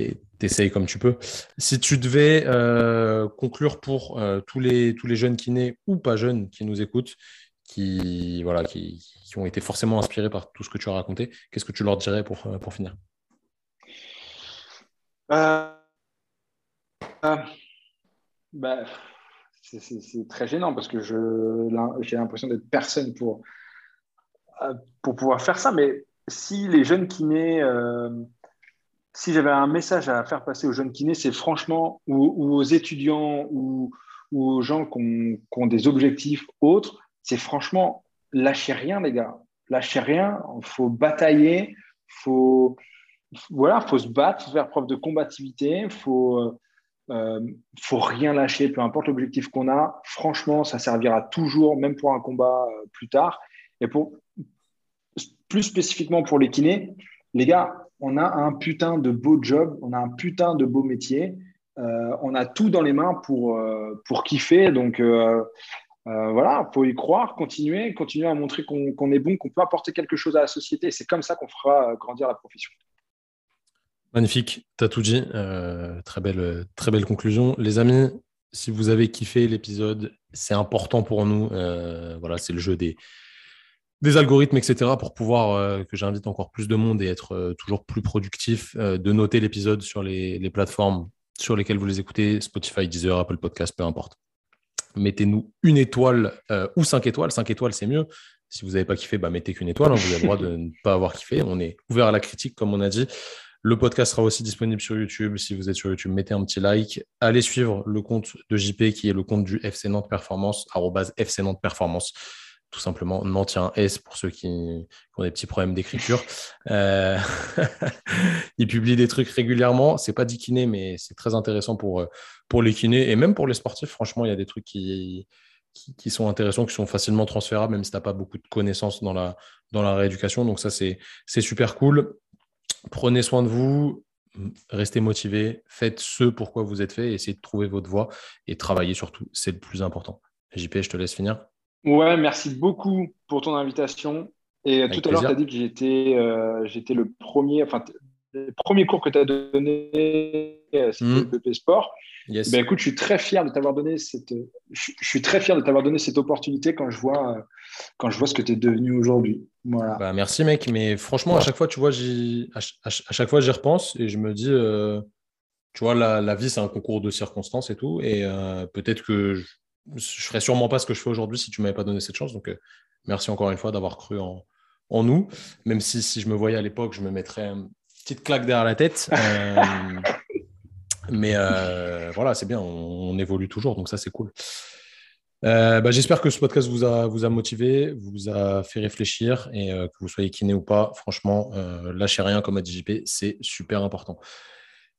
essayes comme tu peux. Si tu devais euh, conclure pour euh, tous, les, tous les jeunes kinés ou pas jeunes qui nous écoutent, qui, voilà, qui, ont été forcément inspirés par tout ce que tu as raconté, qu'est-ce que tu leur dirais pour, pour finir? Bah, C'est très gênant parce que j'ai l'impression d'être personne pour, pour pouvoir faire ça, mais si les jeunes kinés si j'avais un message à faire passer aux jeunes kinés, c'est franchement, ou, aux étudiants, ou, aux gens qui ont, des objectifs autres, c'est franchement, lâchez rien, les gars. Lâchez rien, il faut batailler, faut, voilà, faut se battre, faut faire preuve de combativité, faut, euh, faut rien lâcher, peu importe l'objectif qu'on a. Franchement, ça servira toujours, même pour un combat euh, plus tard. Et pour, plus spécifiquement pour les kinés, les gars, on a un putain de beau job, on a un putain de beau métier, euh, on a tout dans les mains pour, euh, pour kiffer. Donc euh, voilà, il faut y croire, continuer, continuer à montrer qu'on est bon, qu'on peut apporter quelque chose à la société. C'est comme ça qu'on fera grandir la profession. Magnifique, tu as tout dit. très, belle, très belle conclusion. Les amis, si vous avez kiffé l'épisode, c'est important pour nous. voilà, c'est le jeu des, des algorithmes, etc., pour pouvoir euh, que j'invite encore plus de monde et être euh, toujours plus productif, euh, de noter l'épisode sur les, plateformes sur lesquelles vous les écoutez, Spotify, Deezer, Apple Podcast, peu importe. Mettez-nous une étoile ou cinq étoiles. Cinq étoiles, c'est mieux. Si vous n'avez pas kiffé, bah, mettez qu'une étoile. Hein. vous avez le droit de ne pas avoir kiffé. On est ouvert à la critique, comme on a dit. Le podcast sera aussi disponible sur YouTube. Si vous êtes sur YouTube, mettez un petit like. Allez suivre le compte de JP qui est le compte du FC Nantes Performance, FC Nantes Performance tout simplement Nantes, un S pour ceux qui, ont des petits problèmes d'écriture. Euh, il publie des trucs régulièrement. C'est pas dit kiné, mais c'est très intéressant pour, euh, pour les kinés et même pour les sportifs. Franchement, il y a des trucs qui, qui, sont intéressants, qui sont facilement transférables, même si tu n'as pas beaucoup de connaissances dans la, dans la rééducation. Donc ça, c'est super cool. Prenez soin de vous, restez motivés, faites ce pourquoi vous êtes fait, essayez de trouver votre voie et travaillez surtout. C'est le plus important. JP, je te laisse finir. Ouais, merci beaucoup pour ton invitation. Et tout à l'heure, tu as dit que j'étais euh, j'étais le premier, enfin, le premier cours que tu as donné, euh, c'était le BP Sport. Ben, écoute, je suis très fier de t'avoir donné cette, je, suis très fier de t'avoir donné cette opportunité quand je vois, euh, quand je vois ce que tu es devenu aujourd'hui. Voilà. Bah, merci, mec. Mais franchement, à chaque fois, tu vois, à, à, chaque fois, j'y repense et je me dis, tu vois, la, la vie, c'est un concours de circonstances et tout. Et peut-être que je, je ferais sûrement pas ce que je fais aujourd'hui si tu m'avais pas donné cette chance. Donc, euh, merci encore une fois d'avoir cru en, nous. Même si, si je me voyais à l'époque, je me mettrais une petite claque derrière la tête. Euh, mais euh, voilà, c'est bien, on, évolue toujours, donc ça, c'est cool. Bah, j'espère que ce podcast vous a, vous a motivé, vous a fait réfléchir et que vous soyez kiné ou pas, franchement, lâchez rien comme a dit JP, c'est super important.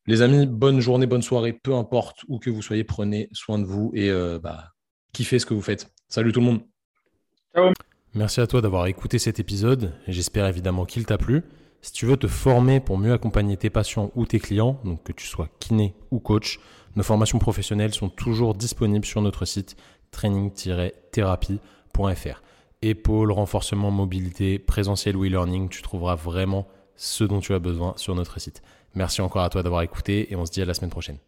Les amis, bonne journée, bonne soirée, peu importe où que vous soyez, prenez soin de vous et bah, kiffez ce que vous faites. Salut tout le monde. Merci à toi d'avoir écouté cet épisode. J'espère évidemment qu'il t'a plu. Si tu veux te former pour mieux accompagner tes patients ou tes clients, donc que tu sois kiné ou coach, nos formations professionnelles sont toujours disponibles sur notre site training-thérapie.fr. Épaule, renforcement, mobilité, présentiel ou e-learning, tu trouveras vraiment ce dont tu as besoin sur notre site. Merci encore à toi d'avoir écouté et on se dit à la semaine prochaine.